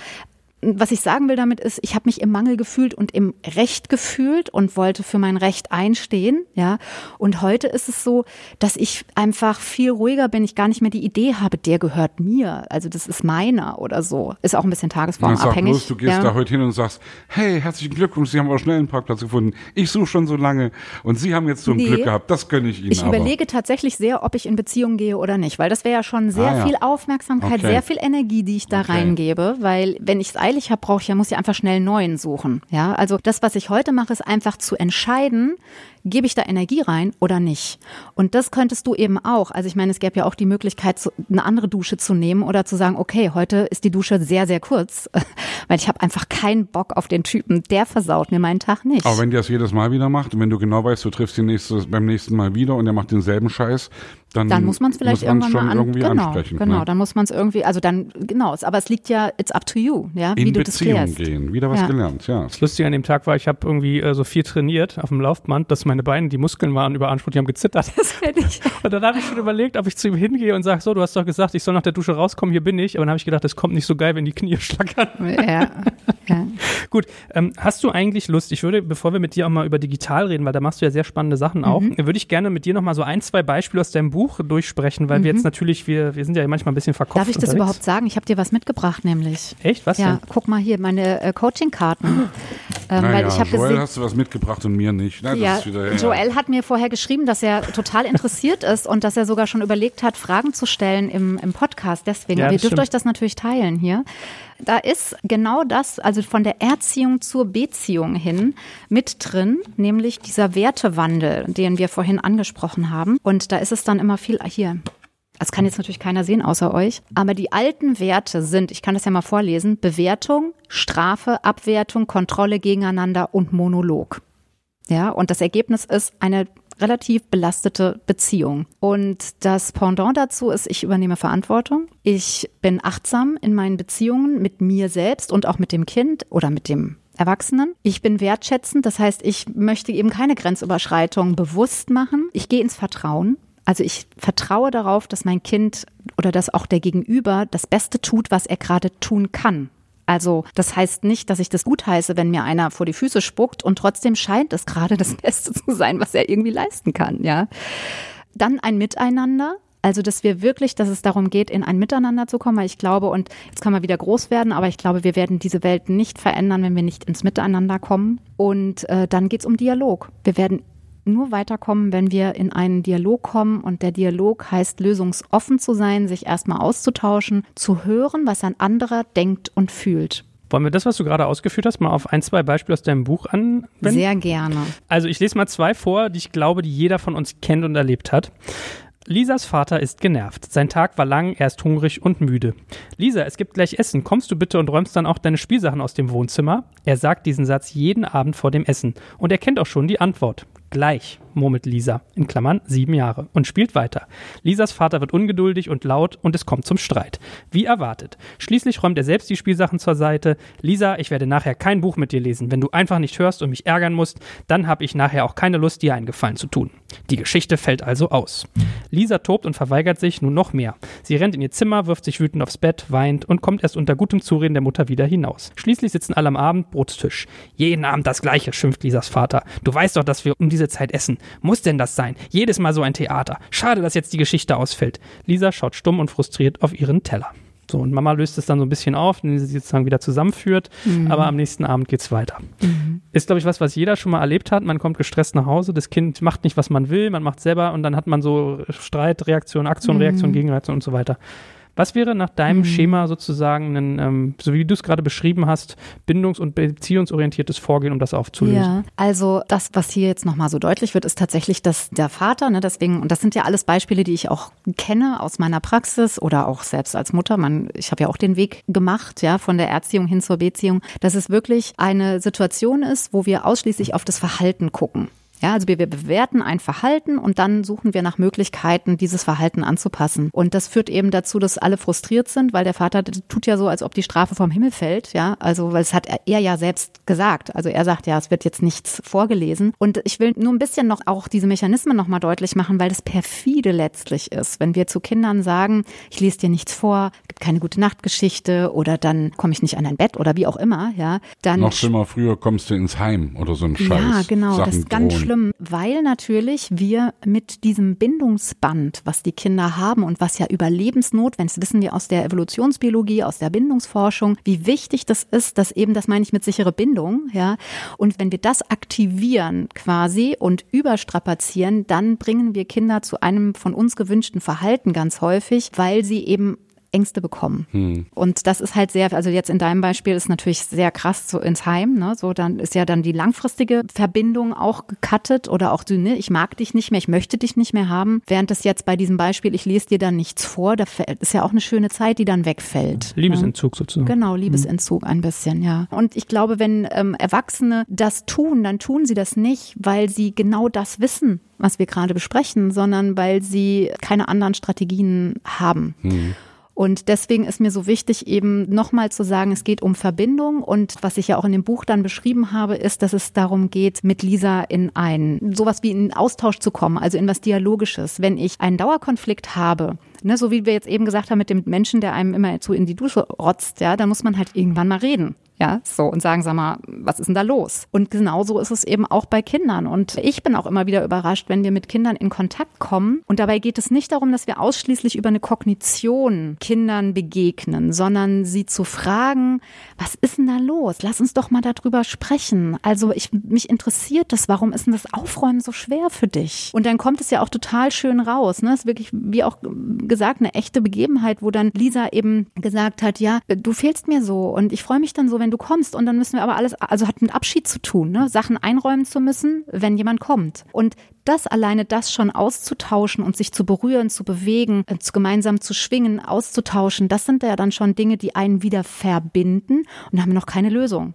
was ich sagen will damit ist, ich habe mich im Mangel gefühlt und im Recht gefühlt und wollte für mein Recht einstehen, ja. Und heute ist es so, dass ich einfach viel ruhiger bin, ich gar nicht mehr die Idee habe, der gehört mir, also das ist meiner oder so. Ist auch ein bisschen tagesformabhängig. Bloß, du gehst ja. da heute hin und sagst, hey, herzlichen Glückwunsch, Sie haben aber schnell einen Parkplatz gefunden. Ich suche schon so lange und Sie haben jetzt so ein nee, Glück gehabt. Das gönne ich Ihnen. Ich aber. überlege tatsächlich sehr, ob ich in Beziehung gehe oder nicht, weil das wäre ja schon sehr ah, ja. viel Aufmerksamkeit, okay. sehr viel Energie, die ich da okay. reingebe, weil wenn ich es eilig habe, brauche ich ja, muss ja einfach schnell einen neuen suchen. Ja, also das, was ich heute mache, ist einfach zu entscheiden, gebe ich da Energie rein oder nicht? Und das könntest du eben auch. Also ich meine, es gäbe ja auch die Möglichkeit, eine andere Dusche zu nehmen oder zu sagen, okay, heute ist die Dusche sehr, sehr kurz, weil ich habe einfach keinen Bock auf den Typen. Der versaut mir meinen Tag nicht. Aber wenn der das jedes Mal wieder macht und wenn du genau weißt, du triffst ihn nächstes, beim nächsten Mal wieder und er macht denselben Scheiß, dann, dann muss man es vielleicht irgendwann mal an, irgendwie genau, ansprechen. Genau, ne? dann muss man es irgendwie, also dann, genau, aber es liegt ja, it's up to you, ja, In wie du Beziehung das klärst. gehen, wieder was ja. gelernt, ja. Das Lustige an dem Tag war, ich habe irgendwie äh, so viel trainiert auf dem Laufband, dass meine Beine, die Muskeln waren überansprucht, die haben gezittert. Das ich. Und dann habe ich schon überlegt, ob ich zu ihm hingehe und sage, so, du hast doch gesagt, ich soll nach der Dusche rauskommen, hier bin ich. Aber dann habe ich gedacht, das kommt nicht so geil, wenn die Knie schlackern. Ja. ja. Gut, ähm, hast du eigentlich Lust, ich würde, bevor wir mit dir auch mal über digital reden, weil da machst du ja sehr spannende Sachen auch, mhm. würde ich gerne mit dir noch mal so ein, zwei Beispiele aus deinem Buch durchsprechen, weil mhm. wir jetzt natürlich, wir, wir sind ja manchmal ein bisschen verkopft Darf ich das unterwegs. überhaupt sagen? Ich habe dir was mitgebracht, nämlich. Echt? Was ja, denn? guck mal hier, meine äh, Coaching-Karten. ähm, naja, weil ich Joel gesehen, hast du was mitgebracht und mir nicht. Na, ja, wieder, ja, Joel hat mir vorher geschrieben, dass er total interessiert ist und dass er sogar schon überlegt hat, Fragen zu stellen im, im Podcast. Deswegen, ja, ihr dürft stimmt. euch das natürlich teilen hier. Da ist genau das, also von der Erziehung zur Beziehung hin mit drin, nämlich dieser Wertewandel, den wir vorhin angesprochen haben. Und da ist es dann immer viel hier. Das kann jetzt natürlich keiner sehen außer euch. Aber die alten Werte sind, ich kann das ja mal vorlesen, Bewertung, Strafe, Abwertung, Kontrolle gegeneinander und Monolog. Ja, und das Ergebnis ist eine relativ belastete Beziehung. Und das Pendant dazu ist, ich übernehme Verantwortung. Ich bin achtsam in meinen Beziehungen mit mir selbst und auch mit dem Kind oder mit dem Erwachsenen. Ich bin wertschätzend, das heißt, ich möchte eben keine Grenzüberschreitung bewusst machen. Ich gehe ins Vertrauen. Also ich vertraue darauf, dass mein Kind oder dass auch der Gegenüber das Beste tut, was er gerade tun kann. Also das heißt nicht, dass ich das gut heiße, wenn mir einer vor die Füße spuckt und trotzdem scheint es gerade das Beste zu sein, was er irgendwie leisten kann, ja. Dann ein Miteinander. Also, dass wir wirklich, dass es darum geht, in ein Miteinander zu kommen, weil ich glaube, und jetzt kann man wieder groß werden, aber ich glaube, wir werden diese Welt nicht verändern, wenn wir nicht ins Miteinander kommen. Und äh, dann geht's um Dialog. Wir werden nur weiterkommen, wenn wir in einen Dialog kommen. Und der Dialog heißt, lösungsoffen zu sein, sich erstmal auszutauschen, zu hören, was ein anderer denkt und fühlt. Wollen wir das, was du gerade ausgeführt hast, mal auf ein, zwei Beispiele aus deinem Buch anwenden? Sehr gerne. Also ich lese mal zwei vor, die ich glaube, die jeder von uns kennt und erlebt hat. Lisas Vater ist genervt. Sein Tag war lang, er ist hungrig und müde. Lisa, es gibt gleich Essen. Kommst du bitte und räumst dann auch deine Spielsachen aus dem Wohnzimmer? Er sagt diesen Satz jeden Abend vor dem Essen. Und er kennt auch schon die Antwort. Gleich. murmelt Lisa, in Klammern sieben Jahre, und spielt weiter. Lisas Vater wird ungeduldig und laut und es kommt zum Streit. Wie erwartet. Schließlich räumt er selbst die Spielsachen zur Seite. Lisa, ich werde nachher kein Buch mit dir lesen. Wenn du einfach nicht hörst und mich ärgern musst, dann habe ich nachher auch keine Lust, dir einen Gefallen zu tun. Die Geschichte fällt also aus. Lisa tobt und verweigert sich nun noch mehr. Sie rennt in ihr Zimmer, wirft sich wütend aufs Bett, weint und kommt erst unter gutem Zureden der Mutter wieder hinaus. Schließlich sitzen alle am Abendbrotstisch. Jeden Abend das Gleiche, schimpft Lisas Vater. Du weißt doch, dass wir um diese Zeit essen. Muss denn das sein? Jedes Mal so ein Theater. Schade, dass jetzt die Geschichte ausfällt. Lisa schaut stumm und frustriert auf ihren Teller. So, und Mama löst es dann so ein bisschen auf, indem sie sie sozusagen wieder zusammenführt, mhm. aber am nächsten Abend geht es weiter. Mhm. Ist, glaube ich, was, was jeder schon mal erlebt hat. Man kommt gestresst nach Hause, das Kind macht nicht, was man will, man macht selber und dann hat man so Streit, Reaktion, Aktion, mhm. Reaktion, Gegenreaktion und so weiter. Was wäre nach deinem mhm. Schema sozusagen ein, ähm, so wie du es gerade beschrieben hast, bindungs- und beziehungsorientiertes Vorgehen, um das aufzulösen? Ja, also das, was hier jetzt nochmal so deutlich wird, ist tatsächlich, dass der Vater, ne, deswegen, und das sind ja alles Beispiele, die ich auch kenne aus meiner Praxis oder auch selbst als Mutter. Man, ich habe ja auch den Weg gemacht, ja, von der Erziehung hin zur Beziehung, dass es wirklich eine Situation ist, wo wir ausschließlich auf das Verhalten gucken. Ja, also wir, wir bewerten ein Verhalten und dann suchen wir nach Möglichkeiten, dieses Verhalten anzupassen. Und das führt eben dazu, dass alle frustriert sind, weil der Vater tut ja so, als ob die Strafe vom Himmel fällt. Ja, also weil es hat er ja selbst gesagt. Also er sagt ja, es wird jetzt nichts vorgelesen. Und ich will nur ein bisschen noch auch diese Mechanismen nochmal deutlich machen, weil das perfide letztlich ist. Wenn wir zu Kindern sagen, ich lese dir nichts vor, gibt keine gute Nachtgeschichte oder dann komme ich nicht an dein Bett oder wie auch immer, ja, dann. Noch schlimmer, früher kommst du ins Heim oder so ein Scheiß. Ja, genau, Sachen das ist ganz schlimm schlimm, weil natürlich wir mit diesem Bindungsband, was die Kinder haben und was ja überlebensnotwendig ist, wissen wir aus der Evolutionsbiologie, aus der Bindungsforschung, wie wichtig das ist, dass eben, das meine ich mit sichere Bindung, ja. Und wenn wir das aktivieren quasi und überstrapazieren, dann bringen wir Kinder zu einem von uns gewünschten Verhalten ganz häufig, weil sie eben Ängste bekommen. Hm. Und das ist halt sehr, also jetzt in deinem Beispiel ist natürlich sehr krass so ins Heim, ne? So dann ist ja dann die langfristige Verbindung auch gecuttet oder auch du, ne, ich mag dich nicht mehr, ich möchte dich nicht mehr haben. Während das jetzt bei diesem Beispiel, ich lese dir dann nichts vor, da ist ja auch eine schöne Zeit, die dann wegfällt. Liebesentzug ne? sozusagen. Genau, Liebesentzug hm. ein bisschen, ja. Und ich glaube, wenn ähm, Erwachsene das tun, dann tun sie das nicht, weil sie genau das wissen, was wir gerade besprechen, sondern weil sie keine anderen Strategien haben. Hm. Und deswegen ist mir so wichtig, eben nochmal zu sagen, es geht um Verbindung. Und was ich ja auch in dem Buch dann beschrieben habe, ist, dass es darum geht, mit Lisa in ein, sowas wie in Austausch zu kommen, also in was Dialogisches. Wenn ich einen Dauerkonflikt habe, ne, so wie wir jetzt eben gesagt haben mit dem Menschen, der einem immer zu in die Dusche rotzt, ja, dann muss man halt irgendwann mal reden. Ja, so und sagen, sag mal, was ist denn da los? Und genauso ist es eben auch bei Kindern. Und ich bin auch immer wieder überrascht, wenn wir mit Kindern in Kontakt kommen. Und dabei geht es nicht darum, dass wir ausschließlich über eine Kognition Kindern begegnen, sondern sie zu fragen, was ist denn da los? Lass uns doch mal darüber sprechen. Also ich, mich interessiert das, warum ist denn das Aufräumen so schwer für dich? Und dann kommt es ja auch total schön raus. Ne? Es ist wirklich, wie auch gesagt, eine echte Begebenheit, wo dann Lisa eben gesagt hat, ja, du fehlst mir so und ich freue mich dann so, wenn du kommst und dann müssen wir aber alles, also hat mit Abschied zu tun, ne? Sachen einräumen zu müssen, wenn jemand kommt. Und das alleine, das schon auszutauschen und sich zu berühren, zu bewegen, äh, gemeinsam zu schwingen, auszutauschen, das sind ja dann schon Dinge, die einen wieder verbinden und haben noch keine Lösung.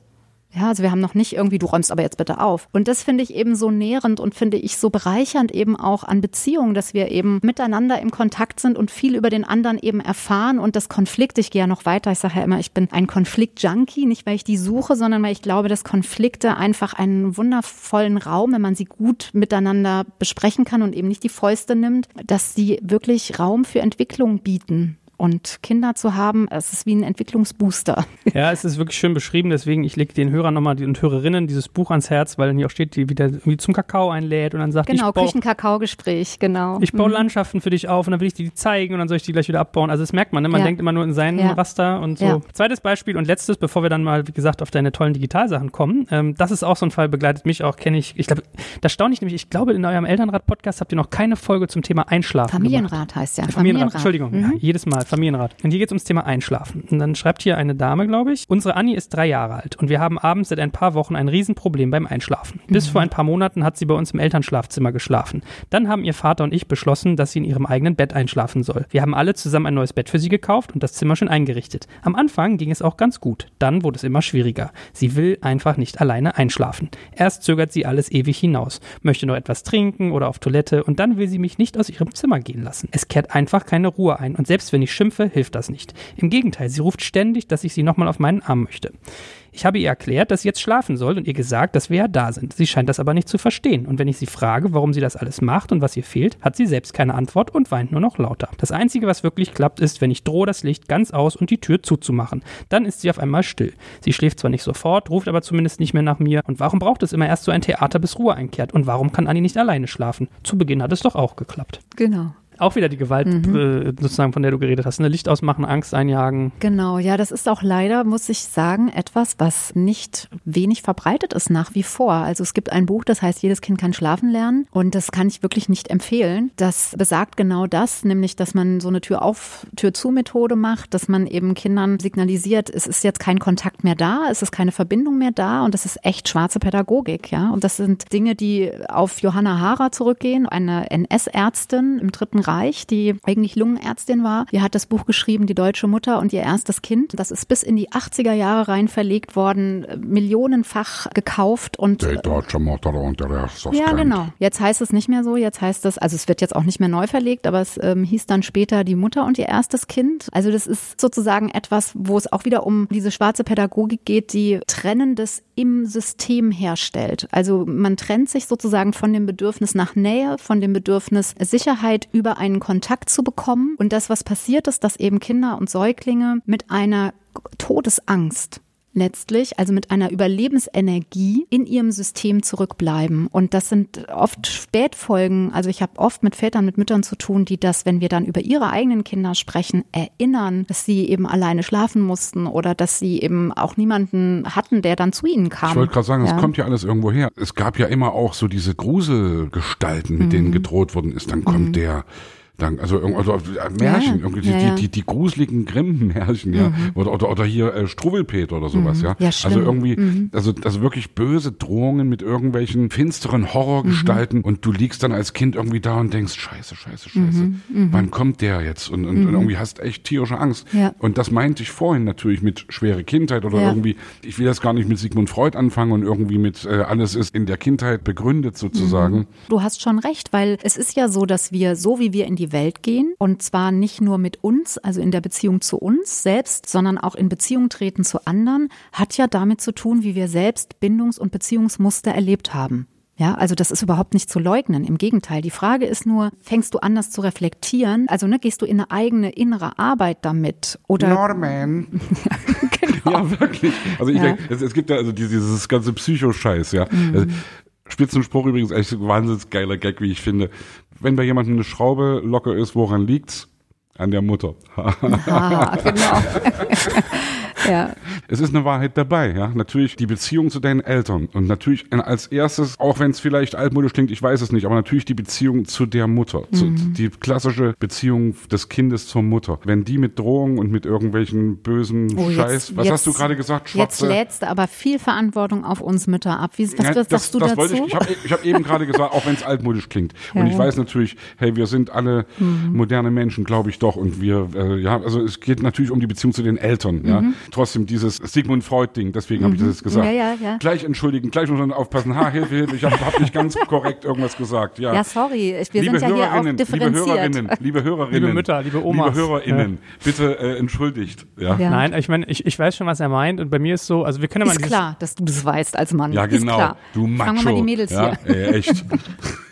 Ja, also wir haben noch nicht irgendwie, du räumst aber jetzt bitte auf. Und das finde ich eben so nährend und finde ich so bereichernd eben auch an Beziehungen, dass wir eben miteinander im Kontakt sind und viel über den anderen eben erfahren und das Konflikt, ich gehe ja noch weiter, ich sage ja immer, ich bin ein Konflikt-Junkie, nicht weil ich die suche, sondern weil ich glaube, dass Konflikte einfach einen wundervollen Raum, wenn man sie gut miteinander besprechen kann und eben nicht die Fäuste nimmt, dass sie wirklich Raum für Entwicklung bieten. Und Kinder zu haben, es ist wie ein Entwicklungsbooster. Ja, es ist wirklich schön beschrieben. Deswegen, ich lege den Hörern nochmal und Hörerinnen dieses Buch ans Herz, weil dann hier auch steht, die wieder irgendwie zum Kakao einlädt und dann sagt, genau, ich baue Küchenkakao-Gespräch, genau. Ich baue mhm. Landschaften für dich auf und dann will ich die zeigen und dann soll ich die gleich wieder abbauen. Also das merkt man, ne? man ja. denkt immer nur in seinen ja. Raster und so. Ja. Zweites Beispiel und letztes, bevor wir dann mal, wie gesagt, auf deine tollen Digitalsachen kommen. Ähm, das ist auch so ein Fall, begleitet mich auch, kenne ich. Ich glaube, das staune ich nämlich. Ich glaube, in eurem Elternrat-Podcast habt ihr noch keine Folge zum Thema Einschlafen Familienrat gemacht. heißt ja. Familienrat, Familienrat. Entschuldigung, mhm. jedes Mal. Familienrat. Und hier geht es ums Thema Einschlafen. Und dann schreibt hier eine Dame, glaube ich, unsere Annie ist drei Jahre alt und wir haben abends seit ein paar Wochen ein Riesenproblem beim Einschlafen. Bis mhm. vor ein paar Monaten hat sie bei uns im Elternschlafzimmer geschlafen. Dann haben ihr Vater und ich beschlossen, dass sie in ihrem eigenen Bett einschlafen soll. Wir haben alle zusammen ein neues Bett für sie gekauft und das Zimmer schön eingerichtet. Am Anfang ging es auch ganz gut. Dann wurde es immer schwieriger. Sie will einfach nicht alleine einschlafen. Erst zögert sie alles ewig hinaus, möchte noch etwas trinken oder auf Toilette und dann will sie mich nicht aus ihrem Zimmer gehen lassen. Es kehrt einfach keine Ruhe ein und selbst wenn ich schimpfe, hilft das nicht. Im Gegenteil, sie ruft ständig, dass ich sie nochmal auf meinen Arm möchte. Ich habe ihr erklärt, dass sie jetzt schlafen soll und ihr gesagt, dass wir ja da sind. Sie scheint das aber nicht zu verstehen. Und wenn ich sie frage, warum sie das alles macht und was ihr fehlt, hat sie selbst keine Antwort und weint nur noch lauter. Das Einzige, was wirklich klappt, ist, wenn ich drohe, das Licht ganz aus und die Tür zuzumachen. Dann ist sie auf einmal still. Sie schläft zwar nicht sofort, ruft aber zumindest nicht mehr nach mir. Und warum braucht es immer erst so ein Theater, bis Ruhe einkehrt? Und warum kann Annie nicht alleine schlafen? Zu Beginn hat es doch auch geklappt. Genau. Auch wieder die Gewalt, mhm. äh, sozusagen, von der du geredet hast. Ne? Licht ausmachen, Angst einjagen. Genau, ja, das ist auch leider, muss ich sagen, etwas, was nicht wenig verbreitet ist nach wie vor. Also es gibt ein Buch, das heißt, jedes Kind kann schlafen lernen. Und das kann ich wirklich nicht empfehlen. Das besagt genau das, nämlich, dass man so eine Tür auf, Tür zu Methode macht, dass man eben Kindern signalisiert, es ist jetzt kein Kontakt mehr da, es ist keine Verbindung mehr da und das ist echt schwarze Pädagogik, ja. Und das sind Dinge, die auf Johanna Hara zurückgehen, eine NS-Ärztin im dritten Reich, die eigentlich Lungenärztin war. Die hat das Buch geschrieben, Die deutsche Mutter und ihr erstes Kind. Das ist bis in die 80er Jahre rein verlegt worden, millionenfach gekauft und. Die deutsche Mutter und der erstes Ja, kind. genau. Jetzt heißt es nicht mehr so. Jetzt heißt es, also es wird jetzt auch nicht mehr neu verlegt, aber es ähm, hieß dann später Die Mutter und ihr erstes Kind. Also das ist sozusagen etwas, wo es auch wieder um diese schwarze Pädagogik geht, die Trennendes im System herstellt. Also man trennt sich sozusagen von dem Bedürfnis nach Nähe, von dem Bedürfnis Sicherheit über einen Kontakt zu bekommen. Und das, was passiert ist, dass eben Kinder und Säuglinge mit einer Todesangst letztlich, also mit einer Überlebensenergie in ihrem System zurückbleiben. Und das sind oft Spätfolgen. Also ich habe oft mit Vätern, mit Müttern zu tun, die das, wenn wir dann über ihre eigenen Kinder sprechen, erinnern, dass sie eben alleine schlafen mussten oder dass sie eben auch niemanden hatten, der dann zu ihnen kam. Ich wollte gerade sagen, es ja. kommt ja alles irgendwo her. Es gab ja immer auch so diese Gruselgestalten, mit mhm. denen gedroht worden ist. Dann kommt mhm. der dann, also, also äh, Märchen, ja, irgendwie die, ja, ja. Die, die, die gruseligen Grimm-Märchen, ja. Mhm. Oder, oder, oder hier äh, Struwwelpeter oder sowas, mhm. ja. ja also irgendwie, mhm. also, also wirklich böse Drohungen mit irgendwelchen finsteren Horrorgestalten mhm. und du liegst dann als Kind irgendwie da und denkst, scheiße, scheiße, scheiße, mhm. Mhm. wann kommt der jetzt? Und, und, und, irgendwie hast echt tierische Angst. Ja. Und das meinte ich vorhin natürlich mit schwere Kindheit oder irgendwie, ich will das gar nicht mit Sigmund Freud anfangen und irgendwie mit äh, alles ist in der Kindheit begründet sozusagen. Du hast schon recht, weil es ist ja so, dass wir, so wie wir in die die Welt gehen und zwar nicht nur mit uns, also in der Beziehung zu uns selbst, sondern auch in Beziehung treten zu anderen, hat ja damit zu tun, wie wir selbst Bindungs- und Beziehungsmuster erlebt haben. Ja, also das ist überhaupt nicht zu leugnen. Im Gegenteil. Die Frage ist nur, fängst du an, das zu reflektieren? Also, ne, gehst du in eine eigene innere Arbeit damit? Oder? Norman. ja, genau. ja, wirklich. Also ich ja. denke, es, es, gibt ja also dieses ganze Psychoscheiß, ja. Mhm. Also, Spitzenspruch übrigens, echt ein wahnsinnig geiler Gag, wie ich finde. Wenn bei jemandem eine Schraube locker ist, woran liegt's? An der Mutter. ah, genau. Ja. Es ist eine Wahrheit dabei, ja. Natürlich die Beziehung zu deinen Eltern und natürlich als erstes, auch wenn es vielleicht altmodisch klingt, ich weiß es nicht, aber natürlich die Beziehung zu der Mutter, mhm. zu, die klassische Beziehung des Kindes zur Mutter. Wenn die mit Drohungen und mit irgendwelchen bösen oh, Scheiß, jetzt, was jetzt, hast du gerade gesagt, Schwarze? Jetzt lädst du aber viel Verantwortung auf uns Mütter ab. Wie, was, ja, was sagst du das dazu? Ich, ich habe hab eben gerade gesagt, auch wenn es altmodisch klingt. Ja. Und ich weiß natürlich, hey, wir sind alle mhm. moderne Menschen, glaube ich doch. Und wir, äh, ja, also es geht natürlich um die Beziehung zu den Eltern, mhm. Trotzdem dieses Sigmund Freud-Ding, deswegen mhm. habe ich das jetzt gesagt. Ja, ja, ja. Gleich entschuldigen, gleich muss man aufpassen. Ha, Hilfe, Hilfe, ich habe hab nicht ganz korrekt irgendwas gesagt. Ja, ja sorry, wir liebe sind ja hier auch differenziert. Liebe Hörerinnen, liebe Hörerinnen, liebe Mütter, liebe Omas. Liebe Hörerinnen, ja. bitte äh, entschuldigt. Ja. ja. Nein, ich meine, ich, ich weiß schon, was er meint und bei mir ist so, also wir können ja mal... Ist klar, dass du das weißt als Mann. Ja, genau. Ist klar. Du Macho. Fangen wir mal die Mädels ja, hier. Äh, echt.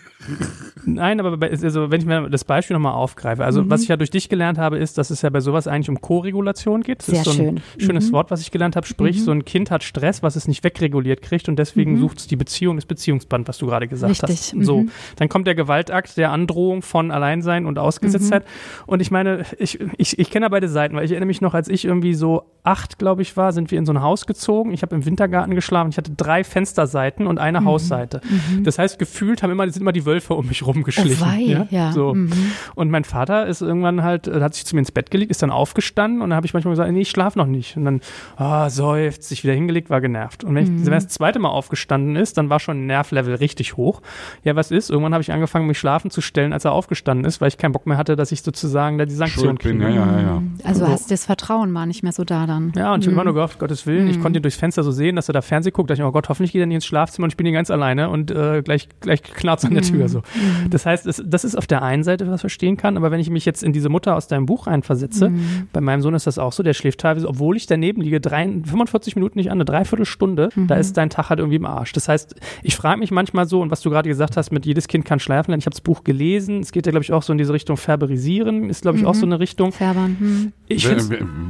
Nein, aber bei, also wenn ich mir das Beispiel nochmal aufgreife, also mhm. was ich ja durch dich gelernt habe, ist, dass es ja bei sowas eigentlich um Koregulation geht. Das Sehr ist so ein schön. schönes mhm. Wort, was ich gelernt habe. Sprich, mhm. so ein Kind hat Stress, was es nicht wegreguliert kriegt und deswegen mhm. sucht es die Beziehung, das Beziehungsband, was du gerade gesagt Richtig. hast. So, mhm. dann kommt der Gewaltakt der Androhung von Alleinsein und Ausgesetztheit. Mhm. Und ich meine, ich, ich, ich kenne ja beide Seiten, weil ich erinnere mich noch, als ich irgendwie so acht, glaube ich, war, sind wir in so ein Haus gezogen. Ich habe im Wintergarten geschlafen. Ich hatte drei Fensterseiten und eine Hausseite. Das heißt, gefühlt haben immer, sind immer die Wölfe Wölfe um mich rumgeschlichen. Oh wei, ja? ja. So. Mhm. Und mein Vater ist irgendwann halt, äh, hat sich zu mir ins Bett gelegt, ist dann aufgestanden und dann habe ich manchmal gesagt, nee, ich schlaf noch nicht. Und dann, ah, seufzt, sich wieder hingelegt, war genervt. Und wenn, ich, Mhm. wenn er das zweite Mal aufgestanden ist, dann war schon Nervlevel richtig hoch. Ja, was ist? Irgendwann habe ich angefangen, mich schlafen zu stellen, als er aufgestanden ist, weil ich keinen Bock mehr hatte, dass ich sozusagen da die Sanktion kriege. ja, ja, ja. Also hast das Vertrauen war nicht mehr so da dann. Ja, und ich habe Mhm. immer nur gehofft, Gottes Willen, ich konnte ihn durchs Fenster so sehen, dass er da Fernsehen guckt. Da dachte ich, oh Gott, hoffentlich geht er nicht ins Schlafzimmer und ich bin hier ganz alleine und äh, gleich, gleich knarzt an der Mhm. Tür so. Das heißt, es, das ist auf der einen Seite, was ich verstehen kann, aber wenn ich mich jetzt in diese Mutter aus deinem Buch reinversetze, Mhm. bei meinem Sohn ist das auch so, der schläft teilweise, obwohl ich daneben liege, drei, 45 Minuten nicht an, eine Dreiviertelstunde, Mhm. da ist dein Tag halt irgendwie im Arsch. Das heißt, ich frage mich manchmal so, und was du gerade gesagt hast, mit jedes Kind kann schlafen lernen, ich habe das Buch gelesen, es geht ja, glaube ich, auch so in diese Richtung Färberisieren, ist, glaube ich, auch Mhm. so eine Richtung. Färbern. Hm. Ich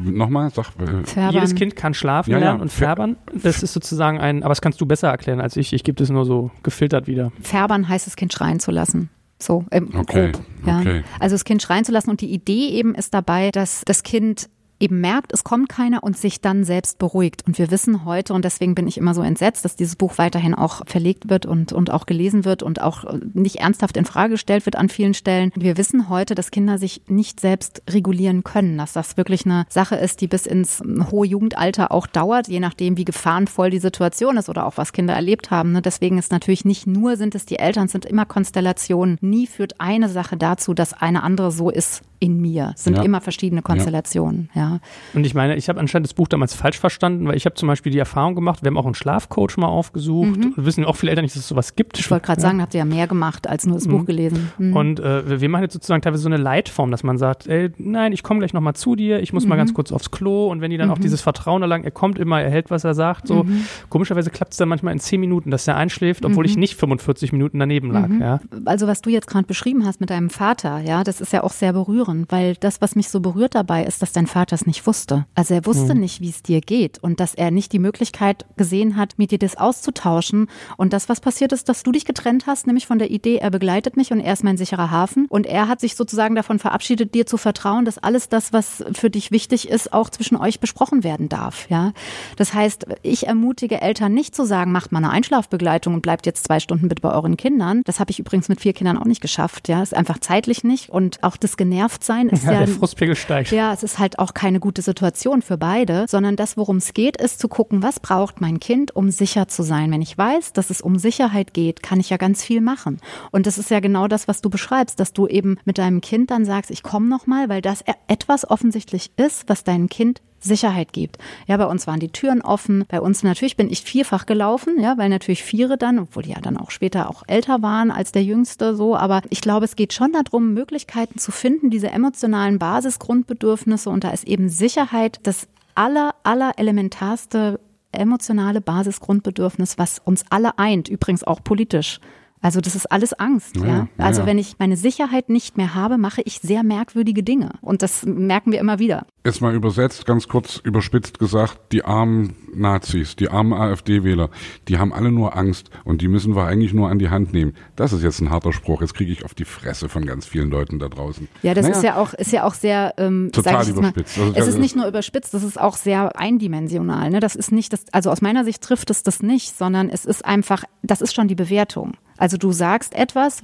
Nochmal, sag. äh, Färbern. jedes Kind kann schlafen Ja, ja. lernen und färbern. Das ist sozusagen ein, aber das kannst du besser erklären als ich. Ich gebe das nur so gefiltert wieder. Färbern heißt das Kind schreien zu lassen. So, im Okay, grob. Ja. okay. Also das Kind schreien zu lassen und die Idee eben ist dabei, dass das Kind eben merkt, es kommt keiner und sich dann selbst beruhigt. Und wir wissen heute, und deswegen bin ich immer so entsetzt, dass dieses Buch weiterhin auch verlegt wird und, und auch gelesen wird und auch nicht ernsthaft in Frage gestellt wird an vielen Stellen. Wir wissen heute, dass Kinder sich nicht selbst regulieren können, dass das wirklich eine Sache ist, die bis ins hohe Jugendalter auch dauert, je nachdem, wie gefahrenvoll die Situation ist oder auch was Kinder erlebt haben. ne. Deswegen ist natürlich nicht nur sind es die Eltern, es sind immer Konstellationen. Nie führt eine Sache dazu, dass eine andere so ist in mir. Es sind Ja. immer verschiedene Konstellationen, ja. Und ich meine, ich habe anscheinend das Buch damals falsch verstanden, weil ich habe zum Beispiel die Erfahrung gemacht, wir haben auch einen Schlafcoach mal aufgesucht. Und wissen auch viele Eltern nicht, dass es sowas gibt. Mhm. Ich wollte gerade sagen, habt ihr ja mehr gemacht als nur das Buch gelesen. Mhm. Und äh, wir- machen jetzt sozusagen teilweise so eine Leitform, dass man sagt, ey, nein, ich komme gleich nochmal zu dir, ich muss Mhm. mal ganz kurz aufs Klo und wenn die dann auch dieses Vertrauen erlangen, er kommt immer, er hält, was er sagt, so. Mhm. Komischerweise klappt es dann manchmal in 10 Minuten, dass er einschläft, obwohl ich nicht 45 Minuten daneben lag, Mhm. ja. also was du jetzt gerade beschrieben hast mit deinem Vater, ja, das ist ja auch sehr berührend, weil das, was mich so berührt dabei, ist, dass dein Vater es nicht wusste. Also er wusste nicht, wie es dir geht und dass er nicht die Möglichkeit gesehen hat, mit dir das auszutauschen. Und das, was passiert ist, dass du dich getrennt hast, nämlich von der Idee, er begleitet mich und er ist mein sicherer Hafen. Und er hat sich sozusagen davon verabschiedet, dir zu vertrauen, dass alles das, was für dich wichtig ist, auch zwischen euch besprochen werden darf. Ja, das heißt, ich ermutige Eltern nicht zu sagen, macht mal eine Einschlafbegleitung und bleibt jetzt zwei Stunden bitte bei euren Kindern. Das habe ich übrigens mit vier Kindern auch nicht geschafft. Ja, ist einfach zeitlich nicht und auch das Genervtsein ist Ja, ja, der Frustpegel steigt. ja, es ist halt auch keine gute Situation für beide, sondern das, worum es geht, ist zu gucken, was braucht mein Kind, um sicher zu sein. Wenn ich weiß, dass es um Sicherheit geht, kann ich ja ganz viel machen. Und das ist ja genau das, was du beschreibst, dass du eben mit deinem Kind dann sagst, ich komme noch mal, weil das e- etwas offensichtlich ist, was deinem Kind Sicherheit gibt. Ja, bei uns waren die Türen offen. Bei uns natürlich bin ich vierfach gelaufen, ja, weil natürlich Viere dann, obwohl die ja dann auch später auch älter waren als der Jüngste, so. Aber ich glaube, es geht schon darum, Möglichkeiten zu finden, diese emotionalen Basisgrundbedürfnisse. Und da ist eben Sicherheit das aller, aller elementarste emotionale Basisgrundbedürfnis, was uns alle eint, übrigens auch politisch. Also das ist alles Angst, ja. Ja, Also ja. wenn ich meine Sicherheit nicht mehr habe, mache ich sehr merkwürdige Dinge. Und das merken wir immer wieder. Jetzt mal übersetzt, ganz kurz überspitzt gesagt, die armen Nazis, die armen AfD-Wähler, die haben alle nur Angst und die müssen wir eigentlich nur an die Hand nehmen. Das ist jetzt ein harter Spruch. Jetzt kriege ich auf die Fresse von ganz vielen Leuten da draußen. Ja, das Naja, ist ja auch, ist ja auch sehr, ähm, Total jetzt mal, überspitzt. Also, es ist- nicht nur überspitzt, das ist auch sehr eindimensional. Ne? Das ist nicht, das, also aus meiner Sicht trifft es das nicht, sondern es ist einfach, das ist schon die Bewertung. Also du sagst etwas,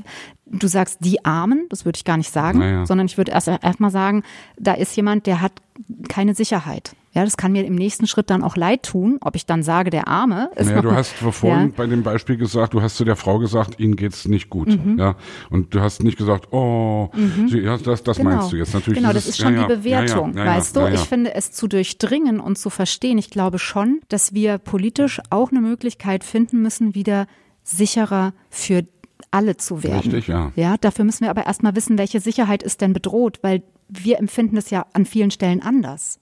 du sagst die Armen, das würde ich gar nicht sagen, Naja. sondern ich würde erst erstmal sagen, da ist jemand, der hat keine Sicherheit. Ja, das kann mir im nächsten Schritt dann auch leid tun, ob ich dann sage, der Arme ist Naja, du hast vorhin Ja. bei dem Beispiel gesagt, du hast zu der Frau gesagt, ihnen geht's nicht gut. Mhm. Ja, und du hast nicht gesagt, oh, sie, ja, das, das meinst du jetzt natürlich. Genau, dieses- das ist schon ja, die Bewertung, weißt du? Ich finde es zu durchdringen und zu verstehen. Ich glaube schon, dass wir politisch auch eine Möglichkeit finden müssen, wieder sicherer für alle zu werden. Richtig, ja. Ja, dafür müssen wir aber erstmal wissen, welche Sicherheit ist denn bedroht, weil wir empfinden es ja an vielen Stellen anders.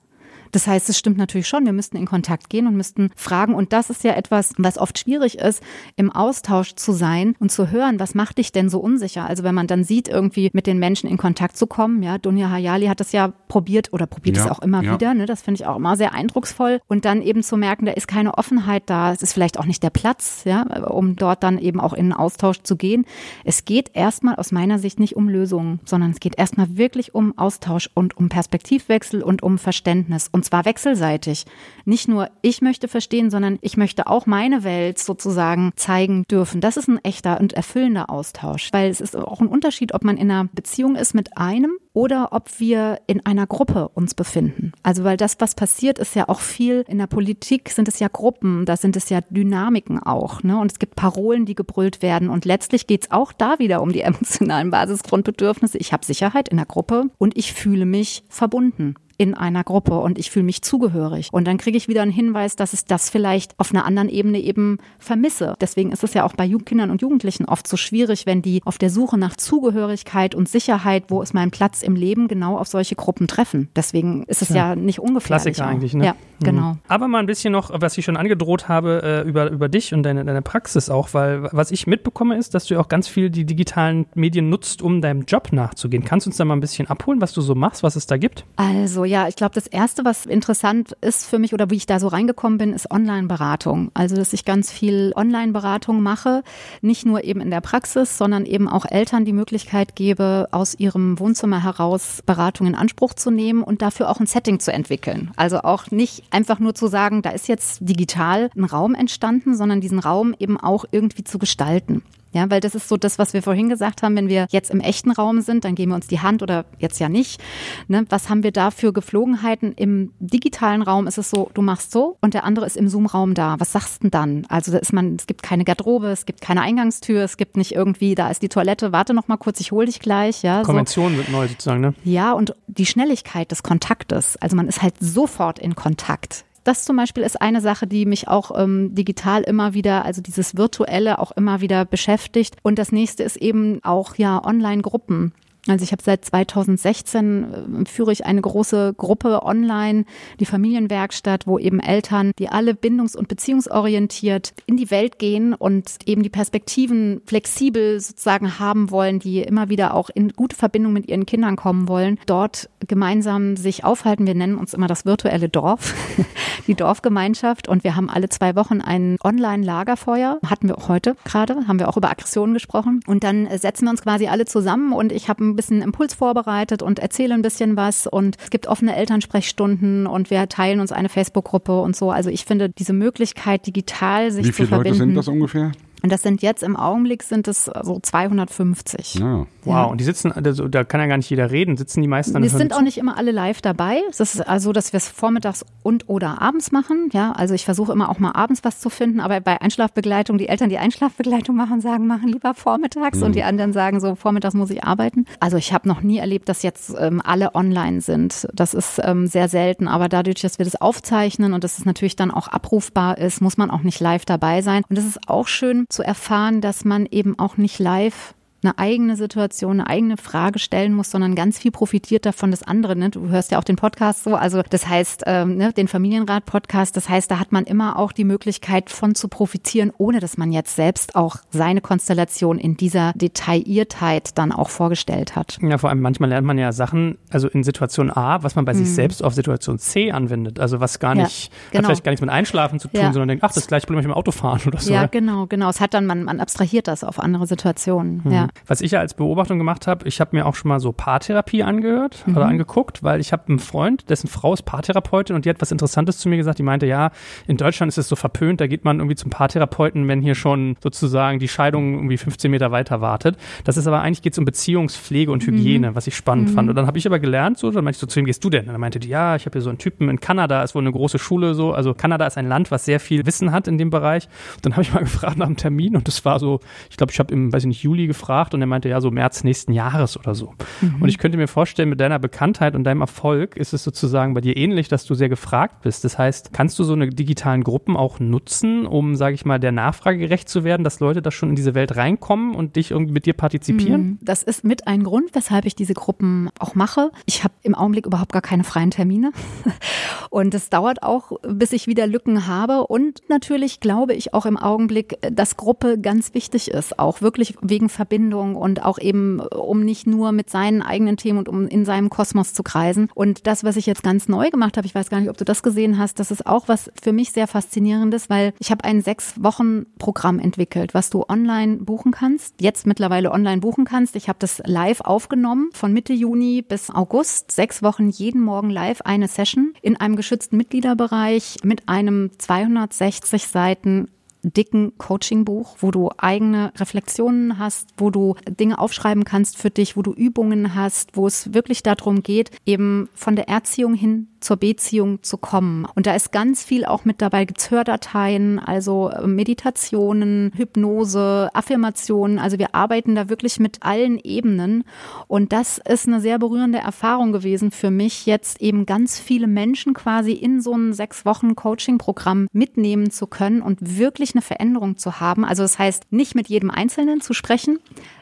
Das heißt, es stimmt natürlich schon, wir müssten in Kontakt gehen und müssten fragen. Und das ist ja etwas, was oft schwierig ist, im Austausch zu sein und zu hören, was macht dich denn so unsicher? Also wenn man dann sieht, irgendwie mit den Menschen in Kontakt zu kommen, ja, Dunja Hayali hat das ja probiert oder probiert es Ja, auch immer ja. wieder, ne? Das finde ich auch immer sehr eindrucksvoll. Und dann eben zu merken, da ist keine Offenheit da, es ist vielleicht auch nicht der Platz, ja, um dort dann eben auch in einen Austausch zu gehen. Es geht erstmal aus meiner Sicht nicht um Lösungen, sondern es geht erstmal wirklich um Austausch und um Perspektivwechsel und um Verständnis. Und Und zwar wechselseitig. Nicht nur ich möchte verstehen, sondern ich möchte auch meine Welt sozusagen zeigen dürfen. Das ist ein echter und erfüllender Austausch, weil es ist auch ein Unterschied, ob man in einer Beziehung ist mit einem oder ob wir in einer Gruppe uns befinden. Also weil das, was passiert, ist ja auch viel in der Politik sind es ja Gruppen, da sind es ja Dynamiken auch. Ne? Und es gibt Parolen, die gebrüllt werden. Und letztlich geht es auch da wieder um die emotionalen Basisgrundbedürfnisse. Ich habe Sicherheit in der Gruppe und ich fühle mich verbunden in einer Gruppe und ich fühle mich zugehörig. Und dann kriege ich wieder einen Hinweis, dass ich das vielleicht auf einer anderen Ebene eben vermisse. Deswegen ist es ja auch bei Kindern und Jugendlichen oft so schwierig, wenn die auf der Suche nach Zugehörigkeit und Sicherheit, wo ist mein Platz im Leben, genau auf solche Gruppen treffen. Deswegen ist es ja, ja nicht ungefährlich. Klassiker eigentlich, ne? Ja, genau. Mhm. Aber mal ein bisschen noch, was ich schon angedroht habe, äh, über, über dich und deine, deine Praxis auch, weil was ich mitbekomme ist, dass du auch ganz viel die digitalen Medien nutzt, um deinem Job nachzugehen. Kannst du uns da mal ein bisschen abholen, was du so machst, was es da gibt? Also ja, ich glaube, das Erste, was interessant ist für mich oder wie ich da so reingekommen bin, ist Online-Beratung. Also, dass ich ganz viel Online-Beratung mache, nicht nur eben in der Praxis, sondern eben auch Eltern die Möglichkeit gebe, aus ihrem Wohnzimmer heraus Beratung in Anspruch zu nehmen und dafür auch ein Setting zu entwickeln. Also auch nicht einfach nur zu sagen, da ist jetzt digital ein Raum entstanden, sondern diesen Raum eben auch irgendwie zu gestalten. Ja, weil das ist so das, was wir vorhin gesagt haben, wenn wir jetzt im echten Raum sind, dann geben wir uns die Hand oder jetzt ja nicht. Ne? Was haben wir da für Geflogenheiten? Im digitalen Raum ist es so, du machst so und der andere ist im Zoom-Raum da. Was sagst du denn dann? Also da ist man, es gibt keine Garderobe, es gibt keine Eingangstür, es gibt nicht irgendwie, da ist die Toilette, warte noch mal kurz, ich hol dich gleich. Ja, Konvention so. wird neu sozusagen, ne? Ja, und die Schnelligkeit des Kontaktes. Also man ist halt sofort in Kontakt das zum Beispiel ist eine Sache, die mich auch ähm, digital immer wieder, also dieses Virtuelle auch immer wieder beschäftigt. Und das nächste ist eben auch ja Online-Gruppen. Also ich habe seit 2016 äh, führe ich eine große Gruppe online, die Familienwerkstatt, wo eben Eltern, die alle bindungs- und beziehungsorientiert in die Welt gehen und eben die Perspektiven flexibel sozusagen haben wollen, die immer wieder auch in gute Verbindung mit ihren Kindern kommen wollen, dort gemeinsam sich aufhalten. Wir nennen uns immer das virtuelle Dorf, die Dorfgemeinschaft und wir haben alle zwei Wochen ein Online-Lagerfeuer. Hatten wir auch heute gerade, haben wir auch über Aggressionen gesprochen und dann setzen wir uns quasi alle zusammen und ich habe ein bisschen Impuls vorbereitet und erzähle ein bisschen was und es gibt offene Elternsprechstunden und wir teilen uns eine Facebook-Gruppe und so. Also ich finde diese Möglichkeit, digital sich Wie viele zu verbinden. Leute sind das ungefähr? Und das sind jetzt im Augenblick sind es so 250. Ja. Wow, Ja. und die sitzen, also, da kann ja gar nicht jeder reden, sitzen die meisten dann Wir hören sind auch nicht immer alle live dabei. Es ist also, dass wir es vormittags und oder abends machen. Ja, also ich versuche immer auch mal abends was zu finden, aber bei Einschlafbegleitung, die Eltern, die Einschlafbegleitung machen, sagen, machen lieber vormittags und die anderen sagen so, vormittags muss ich arbeiten. Also ich habe noch nie erlebt, dass jetzt ähm, alle online sind. Das ist ähm, sehr selten, aber dadurch, dass wir das aufzeichnen und dass es natürlich dann auch abrufbar ist, muss man auch nicht live dabei sein. Und es ist auch schön zu erfahren, dass man eben auch nicht live eine eigene Situation, eine eigene Frage stellen muss, sondern ganz viel profitiert davon das andere. Ne? Du hörst ja auch den Podcast so, also das heißt, ähm, ne, den Familienrat-Podcast, das heißt, da hat man immer auch die Möglichkeit von zu profitieren, ohne dass man jetzt selbst auch seine Konstellation in dieser Detailliertheit dann auch vorgestellt hat. Ja, vor allem manchmal lernt man ja Sachen, also in Situation A, was man bei sich Mhm. selbst auf Situation C anwendet. Also was gar Ja, nicht, hat genau. vielleicht gar nichts mit Einschlafen zu tun, Ja. sondern denkt, ach, das gleiche Problem mit dem Autofahren oder so. ja, genau, genau. Es hat dann, man, man abstrahiert das auf andere Situationen. Ja. Was ich ja als Beobachtung gemacht habe, ich habe mir auch schon mal so Paartherapie angehört Mhm. oder angeguckt, weil ich habe einen Freund, dessen Frau ist Paartherapeutin und die hat was Interessantes zu mir gesagt. Die meinte, ja, in Deutschland ist es so verpönt, da geht man irgendwie zum Paartherapeuten, wenn hier schon sozusagen die Scheidung irgendwie 15 Meter weiter wartet. Das ist aber eigentlich geht es um Beziehungspflege und Hygiene, was ich spannend fand. Und dann habe ich aber gelernt, so, dann meinte ich so, zu wem gehst du denn? Und dann meinte die, ja, ich habe hier so einen Typen in Kanada, ist wohl eine große Schule so. Also Kanada ist ein Land, was sehr viel Wissen hat in dem Bereich. Und dann habe ich mal gefragt nach einem Termin und das war so, ich glaube, ich habe im, weiß ich nicht, Juli gefragt und er meinte, ja, so März nächsten Jahres oder so. Und ich könnte mir vorstellen, mit deiner Bekanntheit und deinem Erfolg ist es sozusagen bei dir ähnlich, dass du sehr gefragt bist. Das heißt, kannst du so eine digitalen Gruppen auch nutzen, um, sage ich mal, der Nachfrage gerecht zu werden, dass Leute da schon in diese Welt reinkommen und dich irgendwie mit dir partizipieren? Das ist mit ein Grund, weshalb ich diese Gruppen auch mache. Ich habe im Augenblick überhaupt gar keine freien Termine. Und es dauert auch, bis ich wieder Lücken habe. Und natürlich glaube ich auch im Augenblick, dass Gruppe ganz wichtig ist, auch wirklich wegen Verbindung und auch eben, um nicht nur mit seinen eigenen Themen und um in seinem Kosmos zu kreisen. Und das, was ich jetzt ganz neu gemacht habe, ich weiß gar nicht, ob du das gesehen hast, das ist auch was für mich sehr faszinierendes, weil ich habe ein sechs Wochen Programm entwickelt, was du online buchen kannst, jetzt mittlerweile online buchen kannst. Ich habe das live aufgenommen von Mitte Juni bis August, sechs Wochen jeden Morgen live eine Session in einem geschützten Mitgliederbereich mit einem 260 Seiten dicken Coaching-Buch, wo du eigene Reflexionen hast, wo du Dinge aufschreiben kannst für dich, wo du Übungen hast, wo es wirklich darum geht, eben von der Erziehung hin zur Beziehung zu kommen. Und da ist ganz viel auch mit dabei, gibt's Hördateien, also äh, Meditationen, Hypnose, Affirmationen. Also wir arbeiten da wirklich mit allen Ebenen. Und das ist eine sehr berührende Erfahrung gewesen für mich, jetzt eben ganz viele Menschen quasi in so ein sechs Wochen Coaching-Programm mitnehmen zu können und wirklich eine Veränderung zu haben. Also das heißt, nicht mit jedem Einzelnen zu sprechen,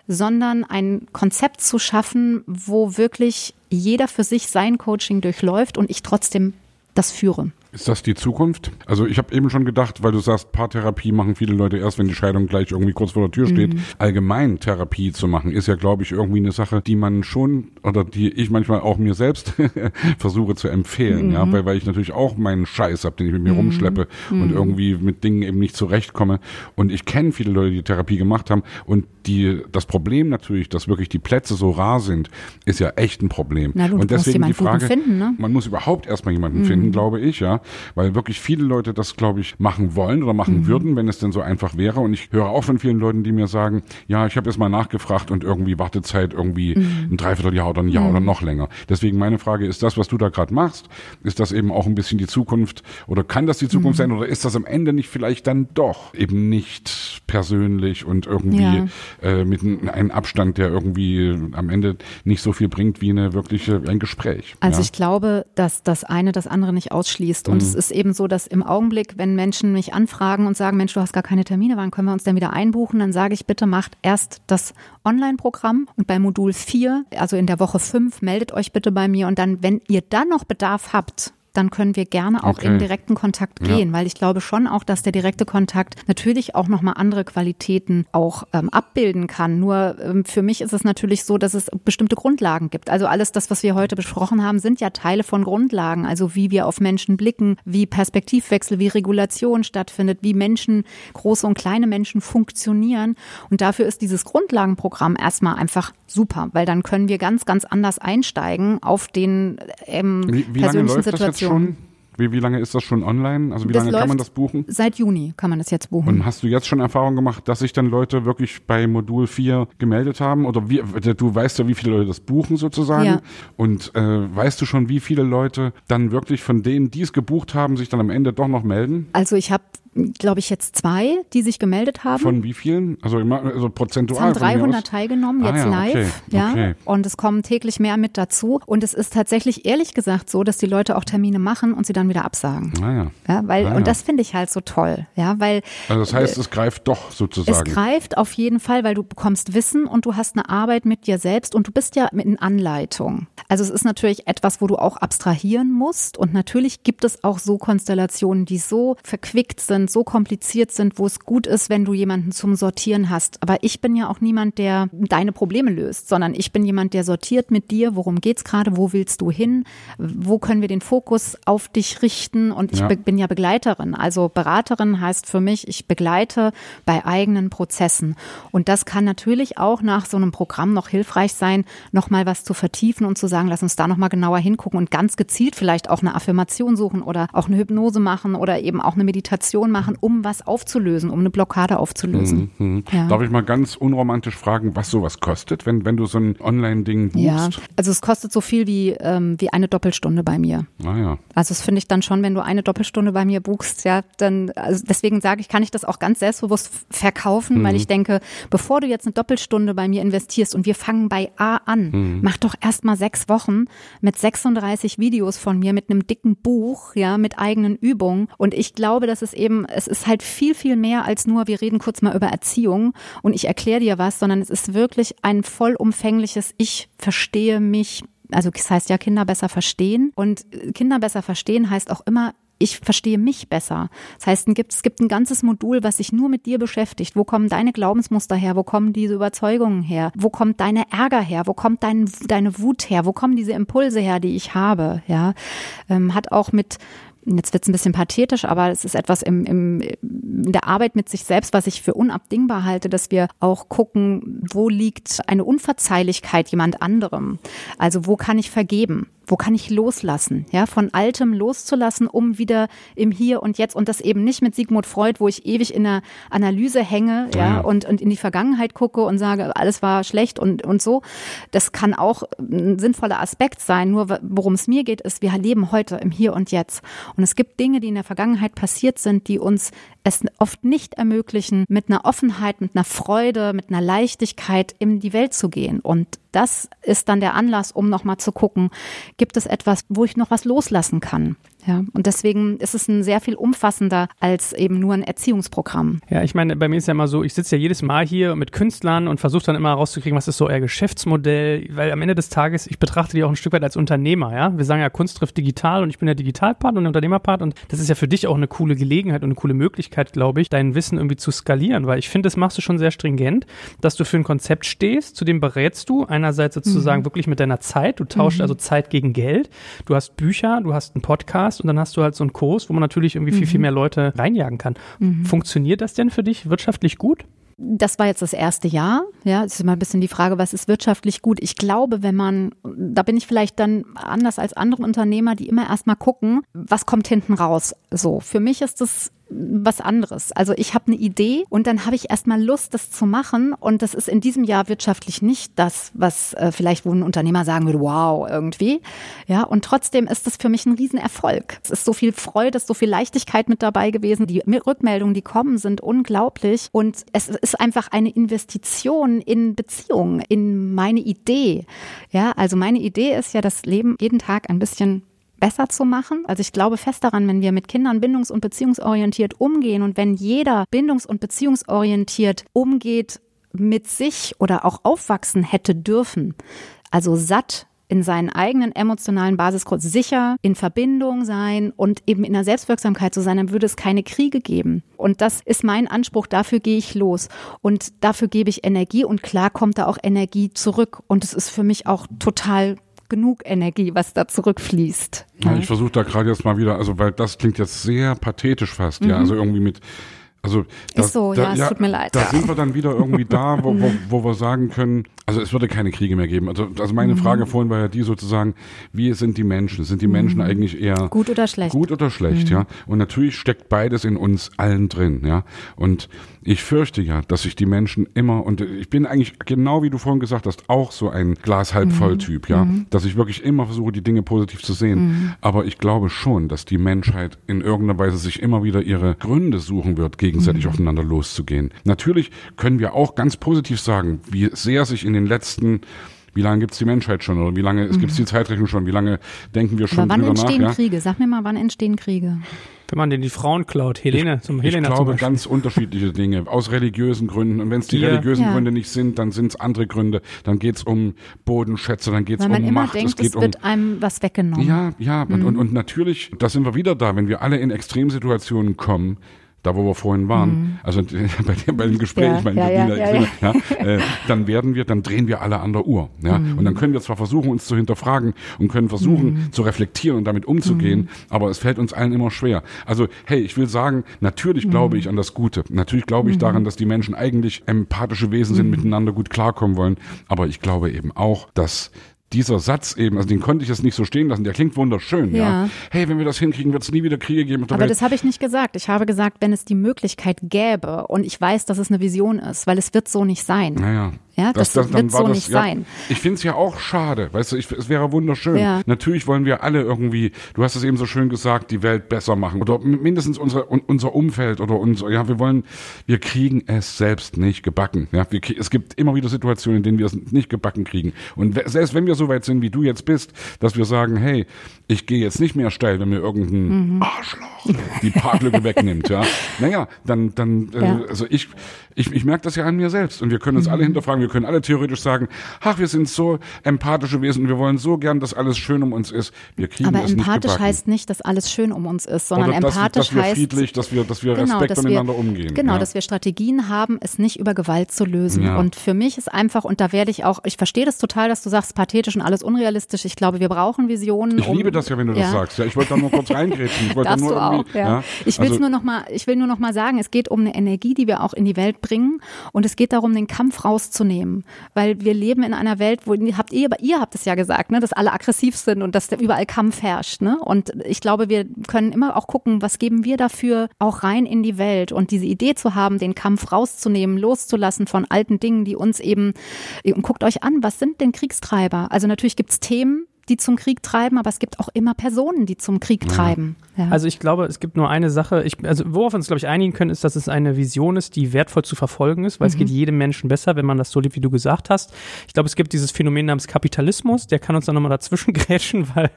sondern ein Konzept zu schaffen, wo wirklich jeder für sich sein Coaching durchläuft und ich trotzdem das führe. Ist das die Zukunft? Also ich habe eben schon gedacht, weil du sagst, Paartherapie machen viele Leute erst, wenn die Scheidung gleich irgendwie kurz vor der Tür steht. Mhm. Allgemein Therapie zu machen, ist ja, glaube ich, irgendwie eine Sache, die man schon oder die ich manchmal auch mir selbst versuche zu empfehlen, mhm. ja, weil, weil ich natürlich auch meinen Scheiß habe, den ich mit mir mhm. rumschleppe und mhm. irgendwie mit Dingen eben nicht zurechtkomme. Und ich kenne viele Leute, die Therapie gemacht haben und die das Problem natürlich, dass wirklich die Plätze so rar sind, ist ja echt ein Problem. Na, du, und deswegen die Frage, finden, ne? man muss überhaupt erstmal jemanden finden, mhm. glaube ich, ja weil wirklich viele Leute das, glaube ich, machen wollen oder machen mhm. würden, wenn es denn so einfach wäre. Und ich höre auch von vielen Leuten, die mir sagen, ja, ich habe jetzt mal nachgefragt und irgendwie Wartezeit irgendwie mhm. ein Dreivierteljahr oder ein Jahr mhm. oder noch länger. Deswegen meine Frage, ist das, was du da gerade machst, ist das eben auch ein bisschen die Zukunft oder kann das die Zukunft mhm. sein oder ist das am Ende nicht vielleicht dann doch eben nicht persönlich und irgendwie ja. äh, mit einem Abstand, der irgendwie am Ende nicht so viel bringt wie eine wirkliche ein Gespräch. Also ja? ich glaube, dass das eine das andere nicht ausschließt und es ist ist eben so, dass im Augenblick, wenn Menschen mich anfragen und sagen, Mensch, du hast gar keine Termine, wann können wir uns denn wieder einbuchen, dann sage ich, bitte macht erst das Online-Programm und bei Modul 4, also in der Woche 5, meldet euch bitte bei mir. Und dann, wenn ihr dann noch Bedarf habt, dann können wir gerne auch okay. in direkten Kontakt gehen, ja. weil ich glaube schon auch, dass der direkte Kontakt natürlich auch nochmal andere Qualitäten auch ähm, abbilden kann. Nur ähm, für mich ist es natürlich so, dass es bestimmte Grundlagen gibt. Also alles das, was wir heute besprochen haben, sind ja Teile von Grundlagen. Also wie wir auf Menschen blicken, wie Perspektivwechsel, wie Regulation stattfindet, wie Menschen, große und kleine Menschen funktionieren. Und dafür ist dieses Grundlagenprogramm erstmal einfach super, weil dann können wir ganz, ganz anders einsteigen auf den ähm, wie, wie persönlichen Situationen schon? Wie, wie lange ist das schon online? Also wie das lange kann man das buchen? Seit Juni kann man das jetzt buchen. Und hast du jetzt schon Erfahrung gemacht, dass sich dann Leute wirklich bei Modul 4 gemeldet haben? Oder wie, du weißt ja, wie viele Leute das buchen sozusagen. Ja. Und äh, weißt du schon, wie viele Leute dann wirklich von denen, die es gebucht haben, sich dann am Ende doch noch melden? Also ich habe glaube ich, jetzt zwei, die sich gemeldet haben. Von wie vielen? Also, also prozentual? Es haben 300 teilgenommen, jetzt ah, ja, live. Okay, ja. Okay. Und es kommen täglich mehr mit dazu. Und es ist tatsächlich ehrlich gesagt so, dass die Leute auch Termine machen und sie dann wieder absagen. Ah, ja. ja weil, ah, und das finde ich halt so toll. Ja, weil. Also das heißt, äh, es greift doch sozusagen. Es greift auf jeden Fall, weil du bekommst Wissen und du hast eine Arbeit mit dir selbst und du bist ja mit in Anleitung. Also es ist natürlich etwas, wo du auch abstrahieren musst. Und natürlich gibt es auch so Konstellationen, die so verquickt sind, so kompliziert sind, wo es gut ist, wenn du jemanden zum Sortieren hast. Aber ich bin ja auch niemand, der deine Probleme löst, sondern ich bin jemand, der sortiert mit dir, worum geht's gerade, wo willst du hin, wo können wir den Fokus auf dich richten und ich ja. bin ja Begleiterin. Also Beraterin heißt für mich, ich begleite bei eigenen Prozessen. Und das kann natürlich auch nach so einem Programm noch hilfreich sein, nochmal was zu vertiefen und zu sagen, lass uns da nochmal genauer hingucken und ganz gezielt vielleicht auch eine Affirmation suchen oder auch eine Hypnose machen oder eben auch eine Meditation machen, um was aufzulösen, um eine Blockade aufzulösen. Mhm. mhm. Ja. Darf ich mal ganz unromantisch fragen, was sowas kostet, wenn, wenn du so ein Online-Ding buchst? Ja, also es kostet so viel wie, ähm, wie eine Doppelstunde bei mir. Ah, ja. Also das finde ich dann schon, wenn du eine Doppelstunde bei mir buchst, ja, dann, also deswegen sage ich, kann ich das auch ganz selbstbewusst verkaufen, mhm. weil ich denke, bevor du jetzt eine Doppelstunde bei mir investierst und wir fangen bei A an, mhm. mach doch erst mal sechs Wochen mit 36 Videos von mir, mit einem dicken Buch, ja, mit eigenen Übungen. Und ich glaube, dass es eben, es ist halt viel, viel mehr als nur, wir reden kurz mal über Erziehung und ich erkläre dir was, sondern es ist wirklich ein vollumfängliches, ich verstehe mich, also das heißt ja Kinder besser verstehen und Kinder besser verstehen heißt auch immer, ich verstehe mich besser. Das heißt, es gibt ein ganzes Modul, was sich nur mit dir beschäftigt. Wo kommen deine Glaubensmuster her? Wo kommen diese Überzeugungen her? Wo kommt deine Ärger her? Wo kommt dein, deine Wut her? Wo kommen diese Impulse her, die ich habe? Ja, ähm, hat auch mit jetzt wird es ein bisschen pathetisch, aber es ist etwas im, im, in der Arbeit mit sich selbst, was ich für unabdingbar halte, dass wir auch gucken, wo liegt eine Unverzeihlichkeit jemand anderem? Also wo kann ich vergeben? Wo kann ich loslassen, ja, von Altem loszulassen, um wieder im Hier und Jetzt und das eben nicht mit Sigmund Freud, wo ich ewig in der Analyse hänge, ja, ja, Und, und in die Vergangenheit gucke und sage, alles war schlecht und, und so. Das kann auch ein sinnvoller Aspekt sein. Nur worum es mir geht, ist, wir leben heute im Hier und Jetzt. Und es gibt Dinge, die in der Vergangenheit passiert sind, die uns es oft nicht ermöglichen, mit einer Offenheit, mit einer Freude, mit einer Leichtigkeit in die Welt zu gehen. Und das ist dann der Anlass, um nochmal zu gucken, gibt es etwas, wo ich noch was loslassen kann? Ja, und deswegen ist es ein sehr viel umfassender als eben nur ein Erziehungsprogramm. Ja, ich meine, bei mir ist ja immer so, ich sitze ja jedes Mal hier mit Künstlern und versuche dann immer rauszukriegen, was ist so euer Geschäftsmodell, weil am Ende des Tages, ich betrachte die auch ein Stück weit als Unternehmer, ja. Wir sagen ja, Kunst trifft digital und ich bin der Digitalpart und der Unternehmerpart und das ist ja für dich auch eine coole Gelegenheit und eine coole Möglichkeit, glaube ich, dein Wissen irgendwie zu skalieren, weil ich finde, das machst du schon sehr stringent, dass du für ein Konzept stehst, zu dem berätst du einerseits sozusagen mhm. wirklich mit deiner Zeit, du tauschst mhm. also Zeit gegen Geld, du hast Bücher, du hast einen Podcast, hast und dann hast du halt so einen Kurs, wo man natürlich irgendwie viel, viel mhm. mehr Leute reinjagen kann. Mhm. Funktioniert das denn für dich wirtschaftlich gut? Das war jetzt das erste Jahr. Ja, es ist immer ein bisschen die Frage, was ist wirtschaftlich gut? Ich glaube, wenn man, da bin ich vielleicht dann anders als andere Unternehmer, die immer erstmal gucken, was kommt hinten raus. So, für mich ist es was anderes. Also ich habe eine Idee und dann habe ich erstmal Lust, das zu machen. Und das ist in diesem Jahr wirtschaftlich nicht das, was äh, vielleicht wo ein Unternehmer sagen würde, wow, irgendwie. Ja, und trotzdem ist das für mich ein Riesenerfolg. Es ist so viel Freude, so viel Leichtigkeit mit dabei gewesen. Die Rückmeldungen, die kommen, sind unglaublich. Und es ist einfach eine Investition in Beziehungen, in meine Idee. Ja, also meine Idee ist ja, das Leben jeden Tag ein bisschen besser zu machen. Also ich glaube fest daran, wenn wir mit Kindern bindungs- und beziehungsorientiert umgehen und wenn jeder bindungs- und beziehungsorientiert umgeht mit sich oder auch aufwachsen hätte dürfen, also satt in seinen eigenen emotionalen Basisgrund sicher in Verbindung sein und eben in der Selbstwirksamkeit zu sein, dann würde es keine Kriege geben. Und das ist mein Anspruch, dafür gehe ich los und dafür gebe ich Energie und klar kommt da auch Energie zurück und es ist für mich auch total genug Energie, was da zurückfließt. Ja, ich versuche da gerade jetzt mal wieder, also weil das klingt jetzt sehr pathetisch fast, mhm. ja, also irgendwie mit also das, ist so, da, ja, es tut mir leid. Da sind wir dann wieder irgendwie da, wo, wo, wo wir sagen können, also es würde keine Kriege mehr geben. Also, also meine mhm. Frage vorhin war ja die sozusagen, wie sind die Menschen? Sind die Menschen mhm. eigentlich eher gut oder schlecht? Gut oder schlecht, mhm. ja. Und natürlich steckt beides in uns allen drin, ja. Und ich fürchte ja, dass sich die Menschen immer, und ich bin eigentlich genau wie du vorhin gesagt hast, auch so ein Glas halb voll mhm. Typ, ja, mhm. dass ich wirklich immer versuche, die Dinge positiv zu sehen. Mhm. Aber ich glaube schon, dass die Menschheit in irgendeiner Weise sich immer wieder ihre Gründe suchen wird, gegenseitig mhm. aufeinander loszugehen. Natürlich können wir auch ganz positiv sagen, wie sehr sich in den letzten wie lange gibt es die Menschheit schon oder wie lange mhm. gibt es die Zeitrechnung schon? Wie lange denken wir schon Aber wann drüber entstehen nach? Kriege? Sag mir mal, wann entstehen Kriege? Wenn man denn die Frauen klaut, Helene ich, zum Helene Ich glaube ganz unterschiedliche Dinge, aus religiösen Gründen. Und wenn es die Hier. religiösen ja. Gründe nicht sind, dann sind es andere Gründe. Dann geht es um Bodenschätze, dann geht es um man immer Macht. Denkt, es, geht es wird um, einem was weggenommen. Ja, ja. Mhm. Und, und, und natürlich, da sind wir wieder da, wenn wir alle in Extremsituationen kommen, da wo wir vorhin waren, mhm. also bei, dem, bei dem Gespräch, ja, ich meine, ja, ja, ja, äh, dann werden wir, dann drehen wir alle an der Uhr. Ja? Mhm. Und dann können wir zwar versuchen, uns zu hinterfragen und können versuchen, mhm. zu reflektieren und damit umzugehen, mhm. aber es fällt uns allen immer schwer. Also, hey, ich will sagen, natürlich glaube mhm. ich an das Gute. Natürlich glaube ich mhm. daran, dass die Menschen eigentlich empathische Wesen sind, miteinander gut klarkommen wollen. Aber ich glaube eben auch, dass dieser Satz eben, also den konnte ich jetzt nicht so stehen lassen, der klingt wunderschön, ja. ja. Hey, wenn wir das hinkriegen, wird es nie wieder Kriege geben. Aber Welt. das habe ich nicht gesagt. Ich habe gesagt, wenn es die Möglichkeit gäbe und ich weiß, dass es eine Vision ist, weil es wird so nicht sein. Naja. Ja, das, das, das wird so das, nicht ja, sein. Ich finde es ja auch schade, weißt du, ich, es wäre wunderschön. Ja. Natürlich wollen wir alle irgendwie, du hast es eben so schön gesagt, die Welt besser machen oder mindestens unsere, unser Umfeld oder unser, ja, wir wollen, wir kriegen es selbst nicht gebacken. Ja, wir, es gibt immer wieder Situationen, in denen wir es nicht gebacken kriegen. Und selbst wenn wir so weit sind, wie du jetzt bist, dass wir sagen, hey, ich gehe jetzt nicht mehr steil, wenn mir irgendein mhm. Arschloch die Parklücke wegnimmt, ja. Naja, dann, dann, äh, ja. Also ich, ich, ich merke das ja an mir selbst und wir können uns mhm. alle hinterfragen, wir können alle theoretisch sagen, ach, wir sind so empathische Wesen und wir wollen so gern, dass alles schön um uns ist. Wir kriegen Aber nicht empathisch gebacken. heißt nicht, dass alles schön um uns ist, sondern Oder dass, empathisch dass wir heißt friedlich, dass wir, dass wir Genau, Respekt dass wir- miteinander umgehen. Genau, ja. dass wir Strategien haben, es nicht über Gewalt zu lösen. Ja. Und für mich ist einfach, und da werde ich auch, ich verstehe das total, dass du sagst, pathetisch und alles unrealistisch. Ich glaube, wir brauchen Visionen. Ich um, liebe das ja, wenn du das sagst. Ja, ich wollte da nur kurz reingrätschen. Ich wollte Darfst nur du auch, irgendwie, ja. Ich will also, nur noch mal, ich will nur noch mal sagen, es geht um eine Energie, die wir auch in die Welt bringen und es geht darum, den Kampf rauszunehmen, weil wir leben in einer Welt, wo habt ihr, ihr habt es ja gesagt, ne, dass alle aggressiv sind und dass da überall Kampf herrscht, ne? Und ich glaube, wir können immer auch gucken, was geben wir dafür auch rein in die Welt und diese Idee zu haben, den Kampf rauszunehmen, loszulassen von alten Dingen, die uns eben und guckt euch an, was sind denn Kriegstreiber? Also natürlich gibt's Themen, die zum Krieg treiben, aber es gibt auch immer Personen, die zum Krieg treiben. Ja. Also ich glaube, es gibt nur eine Sache, ich, also worauf wir uns, glaube ich, einigen können, ist, dass es eine Vision ist, die wertvoll zu verfolgen ist, weil es geht jedem Menschen besser, wenn man das so liebt, wie du gesagt hast. Ich glaube, es gibt dieses Phänomen namens Kapitalismus, der kann uns dann nochmal dazwischen grätschen, weil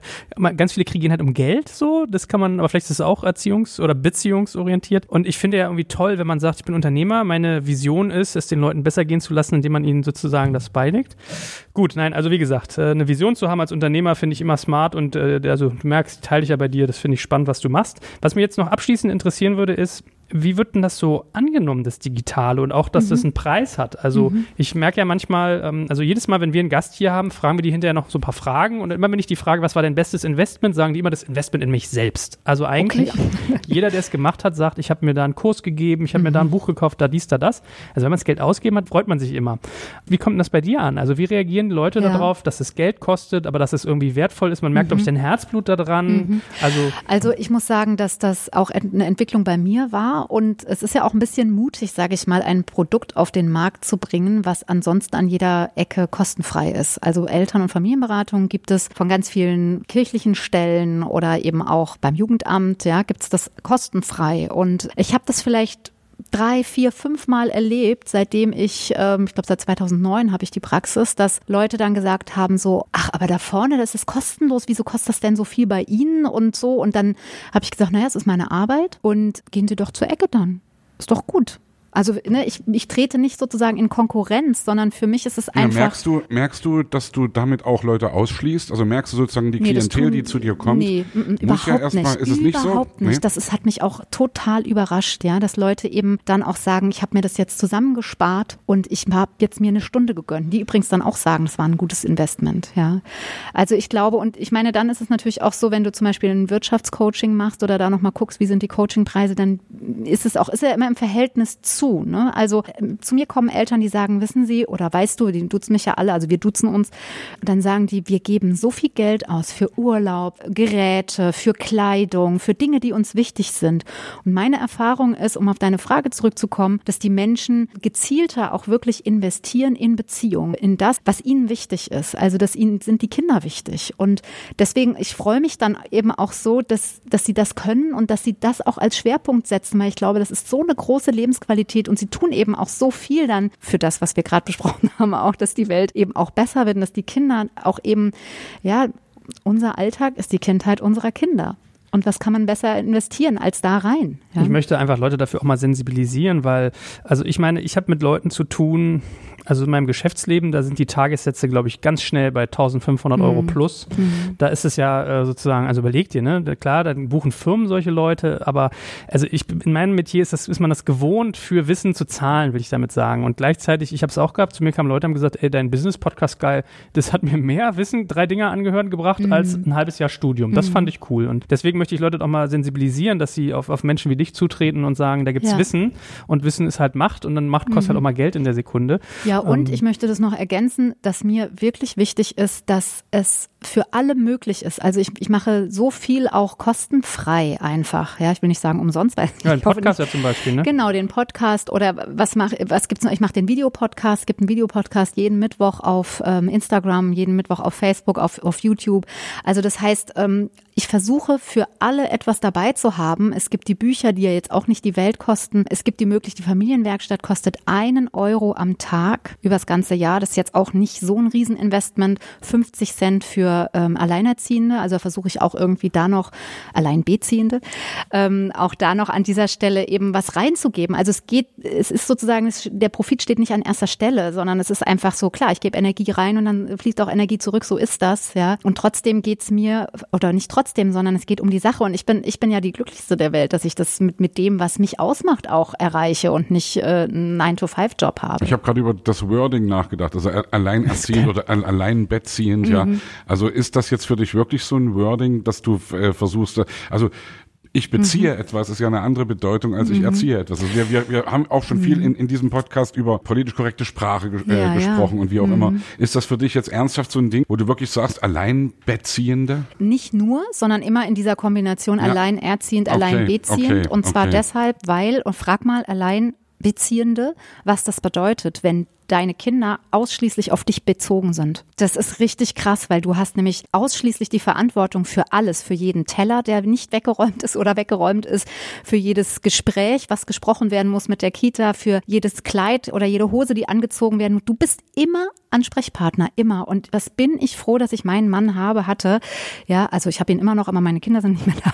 ganz viele Kriege gehen halt um Geld so, das kann man, aber vielleicht ist es auch erziehungs- oder beziehungsorientiert. Und ich finde ja irgendwie toll, wenn man sagt, ich bin Unternehmer, meine Vision ist, es den Leuten besser gehen zu lassen, indem man ihnen sozusagen das beilegt. Gut, nein, also wie gesagt, äh, eine Vision zu haben als Unternehmer finde ich immer smart und äh, also du merkst, teile ich ja bei dir, das finde ich spannend, was du machst. Was mich jetzt noch abschließend interessieren würde, ist, wie wird denn das so angenommen, das Digitale und auch, dass das einen Preis hat? Also ich merke ja manchmal, ähm, also jedes Mal, wenn wir einen Gast hier haben, fragen wir die hinterher noch so ein paar Fragen und immer wenn ich die frage, was war dein bestes Investment, sagen die immer das Investment in mich selbst. Also eigentlich, jeder, der es gemacht hat, sagt, ich habe mir da einen Kurs gegeben, ich habe mir da ein Buch gekauft, da dies, da das. Also wenn man das Geld ausgeben hat, freut man sich immer. Wie kommt denn das bei dir an? Also wie reagieren die Leute Ja. darauf, dass es Geld kostet, aber dass es irgendwie wertvoll ist? Man merkt, glaube ich, dein Herzblut da dran. Also Also ich muss sagen, dass das auch eine Entwicklung bei mir war und es ist ja auch ein bisschen mutig, sage ich mal, ein Produkt auf den Markt zu bringen, was ansonsten an jeder Ecke kostenfrei ist. Also Eltern- und Familienberatung gibt es von ganz vielen kirchlichen Stellen oder eben auch beim Jugendamt, ja, gibt es das kostenfrei und ich habe das vielleicht drei, vier, fünf Mal erlebt, seitdem ich, ähm, ich glaube seit 2009 habe ich die Praxis, dass Leute dann gesagt haben so, ach, aber da vorne, das ist kostenlos, wieso kostet das denn so viel bei Ihnen und so? Und dann habe ich gesagt, naja, es ist meine Arbeit und gehen Sie doch zur Ecke dann. Ist doch gut. Also ne, ich, ich trete nicht sozusagen in Konkurrenz, sondern für mich ist es Ja, einfach. merkst, du, merkst du, dass du damit auch Leute ausschließt? Also merkst du sozusagen die Nee, Klientel, tun- die zu dir kommt? Nee, mm, mm, muss überhaupt ja erstmal, nicht. ist es nicht so? überhaupt nicht. Nee? Das ist, hat mich auch total überrascht, ja, dass Leute eben dann auch sagen, ich habe mir das jetzt zusammengespart und ich habe jetzt mir eine Stunde gegönnt. Die übrigens dann auch sagen, das war ein gutes Investment, ja. Also ich glaube, und ich meine, dann ist es natürlich auch so, wenn du zum Beispiel ein Wirtschaftscoaching machst oder da nochmal guckst, wie sind die Coachingpreise, dann ist es auch, ist ja immer im Verhältnis zu, ne? Also ähm, zu mir kommen Eltern, die sagen, wissen Sie, oder weißt du, die duzen mich ja alle, also wir duzen uns, dann sagen die, wir geben so viel Geld aus für Urlaub, Geräte, für Kleidung, für Dinge, die uns wichtig sind. Und meine Erfahrung ist, um auf deine Frage zurückzukommen, dass die Menschen gezielter auch wirklich investieren in Beziehungen, in das, was ihnen wichtig ist. Also, dass ihnen sind die Kinder wichtig. Und deswegen, ich freue mich dann eben auch so, dass, dass sie das können und dass sie das auch als Schwerpunkt setzen, weil ich glaube, das ist so eine große Lebensqualität und sie tun eben auch so viel dann für das, was wir gerade besprochen haben, auch, dass die Welt eben auch besser wird und dass die Kinder auch eben, ja, unser Alltag ist die Kindheit unserer Kinder. Und was kann man besser investieren als da rein? Ja? Ich möchte einfach Leute dafür auch mal sensibilisieren, weil, also ich meine, ich habe mit Leuten zu tun, also in meinem Geschäftsleben, da sind die Tagessätze, glaube ich, ganz schnell bei 1500 Euro plus. Da ist es ja äh, sozusagen, also überlegt ihr, ne? Klar, dann buchen Firmen solche Leute, aber also ich in meinem Metier ist, das, ist man das gewohnt, für Wissen zu zahlen, will ich damit sagen. Und gleichzeitig, ich habe es auch gehabt, zu mir kamen Leute, haben gesagt, ey, dein Business-Podcast geil, das hat mir mehr Wissen, drei Dinge angehören gebracht, als ein halbes Jahr Studium. Das fand ich cool. Und deswegen möchte ich Leute auch mal sensibilisieren, dass sie auf, auf Menschen wie dich zutreten und sagen, da gibt's Ja. Wissen und Wissen ist halt Macht und dann Macht kostet halt auch mal Geld in der Sekunde. Ja, und Ähm, ich möchte das noch ergänzen, dass mir wirklich wichtig ist, dass es für alle möglich ist. Also ich, ich mache so viel auch kostenfrei einfach. Ja, ich will nicht sagen umsonst, weil Ja, ein Podcast ja zum Beispiel, ne? Genau, den Podcast oder was mache was gibt's noch? Ich mache den Videopodcast, es gibt einen Videopodcast jeden Mittwoch auf ähm, Instagram, jeden Mittwoch auf Facebook, auf, auf YouTube. Also das heißt, ähm, ich versuche für alle etwas dabei zu haben. Es gibt die Bücher, die ja jetzt auch nicht die Welt kosten. Es gibt die Möglichkeit, die Familienwerkstatt kostet einen Euro am Tag übers ganze Jahr. Das ist jetzt auch nicht so ein Rieseninvestment. 50 Cent für für ähm, Alleinerziehende. Also versuche ich auch irgendwie da noch Alleinbeziehende, ähm, auch da noch an dieser Stelle eben was reinzugeben. Also es geht, es ist sozusagen, es, der Profit steht nicht an erster Stelle, sondern es ist einfach so klar. Ich gebe Energie rein und dann fließt auch Energie zurück. So ist das, ja. Und trotzdem geht's mir oder nicht trotzdem, sondern es geht um die Sache. Und ich bin, ich bin ja die glücklichste der Welt, dass ich das mit mit dem, was mich ausmacht, auch erreiche und nicht äh, einen 9-to-5-Job habe. Ich habe gerade über das Wording nachgedacht, also alleinerziehend oder allein bettziehend, mhm. ja. Also ist das jetzt für dich wirklich so ein Wording, dass du äh, versuchst, also ich beziehe mhm. etwas, ist ja eine andere Bedeutung, als ich mhm. erziehe etwas. Also wir, wir, wir haben auch schon viel mhm. in, in diesem Podcast über politisch korrekte Sprache äh, ja, gesprochen ja. und wie auch immer. Mhm. Ist das für dich jetzt ernsthaft so ein Ding, wo du wirklich sagst, Alleinbeziehende? Nicht nur, sondern immer in dieser Kombination ja. alleinerziehend, okay. alleinbeziehend. Okay. Und zwar okay. deshalb, weil, und frag mal Alleinbeziehende, was das bedeutet, wenn deine Kinder ausschließlich auf dich bezogen sind. Das ist richtig krass, weil du hast nämlich ausschließlich die Verantwortung für alles, für jeden Teller, der nicht weggeräumt ist oder weggeräumt ist, für jedes Gespräch, was gesprochen werden muss mit der Kita, für jedes Kleid oder jede Hose, die angezogen werden. Du bist immer Ansprechpartner, immer. Und was bin ich froh, dass ich meinen Mann habe, hatte. Ja, also ich habe ihn immer noch, aber meine Kinder sind nicht mehr da.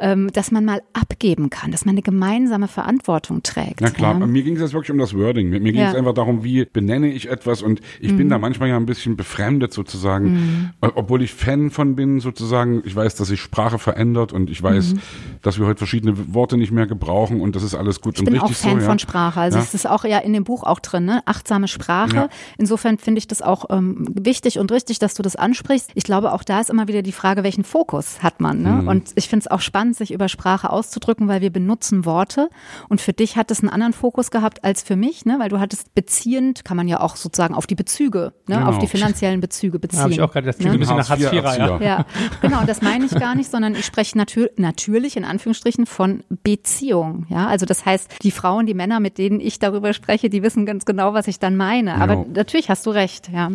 Ähm, dass man mal abgeben kann, dass man eine gemeinsame Verantwortung trägt. Na klar, ja. mir ging es jetzt wirklich um das Wording. Mir, mir ging es ja. einfach darum, wie benenne ich etwas und ich mhm. bin da manchmal ja ein bisschen befremdet sozusagen, mhm. obwohl ich Fan von bin sozusagen. Ich weiß, dass sich Sprache verändert und ich weiß, mhm. dass wir heute verschiedene Worte nicht mehr gebrauchen und das ist alles gut ich und bin richtig auch Fan so, von Sprache. Also ja. es ist auch ja in dem Buch auch drin, ne? achtsame Sprache. Ja. Insofern finde ich das auch ähm, wichtig und richtig, dass du das ansprichst. Ich glaube, auch da ist immer wieder die Frage, welchen Fokus hat man. Ne? Mhm. Und ich finde es auch spannend, sich über Sprache auszudrücken, weil wir benutzen Worte und für dich hat es einen anderen Fokus gehabt als für mich, ne? weil du hattest beziehend kann man ja auch sozusagen auf die Bezüge, ne, genau. auf die finanziellen Bezüge beziehen. Habe ich auch gerade, das klingt ne? ein bisschen nach Hartz IV, ja. ja. genau, das meine ich gar nicht, sondern ich spreche natür natürlich in Anführungsstrichen von Beziehung. Ja, also das heißt, die Frauen, die Männer, mit denen ich darüber spreche, die wissen ganz genau, was ich dann meine. Aber genau. natürlich hast du recht, ja.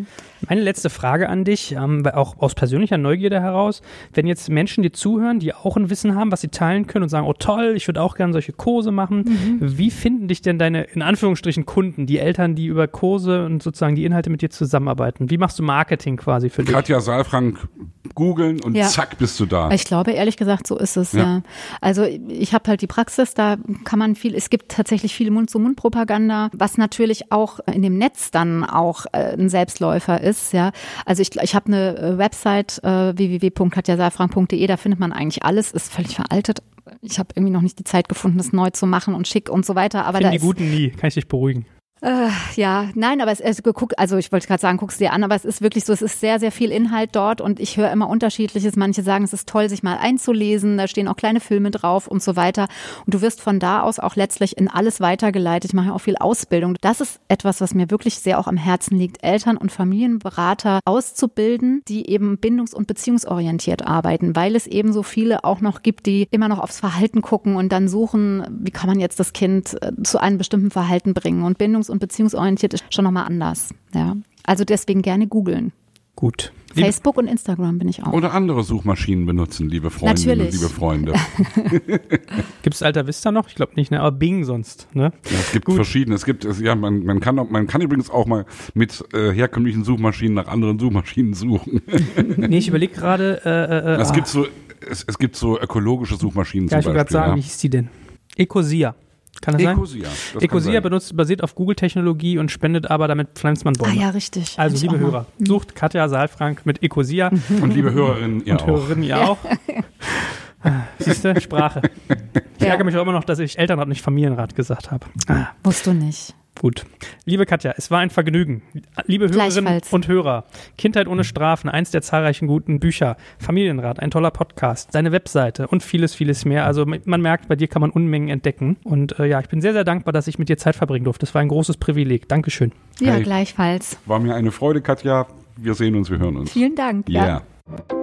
Meine letzte Frage an dich, ähm, auch aus persönlicher Neugierde heraus, wenn jetzt Menschen dir zuhören, die auch ein Wissen haben, was sie teilen können und sagen, oh toll, ich würde auch gerne solche Kurse machen, mhm. wie finden dich denn deine, in Anführungsstrichen, Kunden, die Eltern, die über Kurse und sozusagen die Inhalte mit dir zusammenarbeiten? Wie machst du Marketing quasi für dich? Katja Saalfrank googeln und ja. zack, bist du da. Ich glaube, ehrlich gesagt, so ist es, ja. ja. Also ich habe halt die Praxis, da kann man viel, es gibt tatsächlich viele Mund-zu-Mund-Propaganda, was natürlich auch in dem Netz dann auch äh, ein Selbstläufer ist, ja. Also ich, ich habe eine äh, Website äh, www.katjasaalfrank.de, da findet man eigentlich alles, ist völlig veraltet. Ich habe irgendwie noch nicht die Zeit gefunden, das neu zu machen und schick und so weiter. Aber Find da die Guten nie, kann ich dich beruhigen. Äh, ja, nein, aber es ist geguckt, also ich wollte gerade sagen, guck's dir an, aber es ist wirklich so, es ist sehr, sehr viel Inhalt dort und ich höre immer unterschiedliches. Manche sagen, es ist toll, sich mal einzulesen, da stehen auch kleine Filme drauf und so weiter. Und du wirst von da aus auch letztlich in alles weitergeleitet. Ich mache ja auch viel Ausbildung. Das ist etwas, was mir wirklich sehr auch am Herzen liegt, Eltern und Familienberater auszubilden, die eben bindungs- und beziehungsorientiert arbeiten, weil es eben so viele auch noch gibt, die immer noch aufs Verhalten gucken und dann suchen, wie kann man jetzt das Kind äh, zu einem bestimmten Verhalten bringen und bindungs- und beziehungsorientiert ist schon nochmal anders. Ja. Also deswegen gerne googeln. Gut. Facebook und Instagram bin ich auch. Oder andere Suchmaschinen benutzen, liebe Freundinnen und liebe Freunde. gibt es Alta Vista noch? Ich glaube nicht, ne? aber Bing sonst. Ne? Ja, es gibt Gut. verschiedene. Es gibt, ja, man, man, kann, man kann übrigens auch mal mit äh, herkömmlichen Suchmaschinen nach anderen Suchmaschinen suchen. nee, ich überlege gerade. Äh, äh, es, gibt so, es, es gibt so ökologische Suchmaschinen ja, zum ich Beispiel. Ich wollte gerade sagen, ja. wie hieß die denn? Ecosia. Kann das Ecosia, sein? Das Ecosia benutzt, basiert auf Google-Technologie und spendet aber damit pflanzt man Bäume. Ah ja, richtig. Also liebe Hörer, mhm. sucht Katja Saalfrank mit Ecosia. Und liebe Hörerinnen, ihr und auch. Hörerinnen, ihr auch. Siehst du, Sprache. Ich ärgere mich auch immer noch, dass ich Elternrat nicht Familienrat gesagt habe. Ah. Musst du nicht. Gut. Liebe Katja, es war ein Vergnügen. Liebe Hörerinnen und Hörer, Kindheit ohne Strafen, eins der zahlreichen guten Bücher, Familienrat, ein toller Podcast, seine Webseite und vieles, vieles mehr. Also man merkt, bei dir kann man Unmengen entdecken. Und äh, ja, ich bin sehr, sehr dankbar, dass ich mit dir Zeit verbringen durfte. Das war ein großes Privileg. Dankeschön. Ja, hey, gleichfalls. War mir eine Freude, Katja. Wir sehen uns, wir hören uns. Vielen Dank. Yeah. Ja.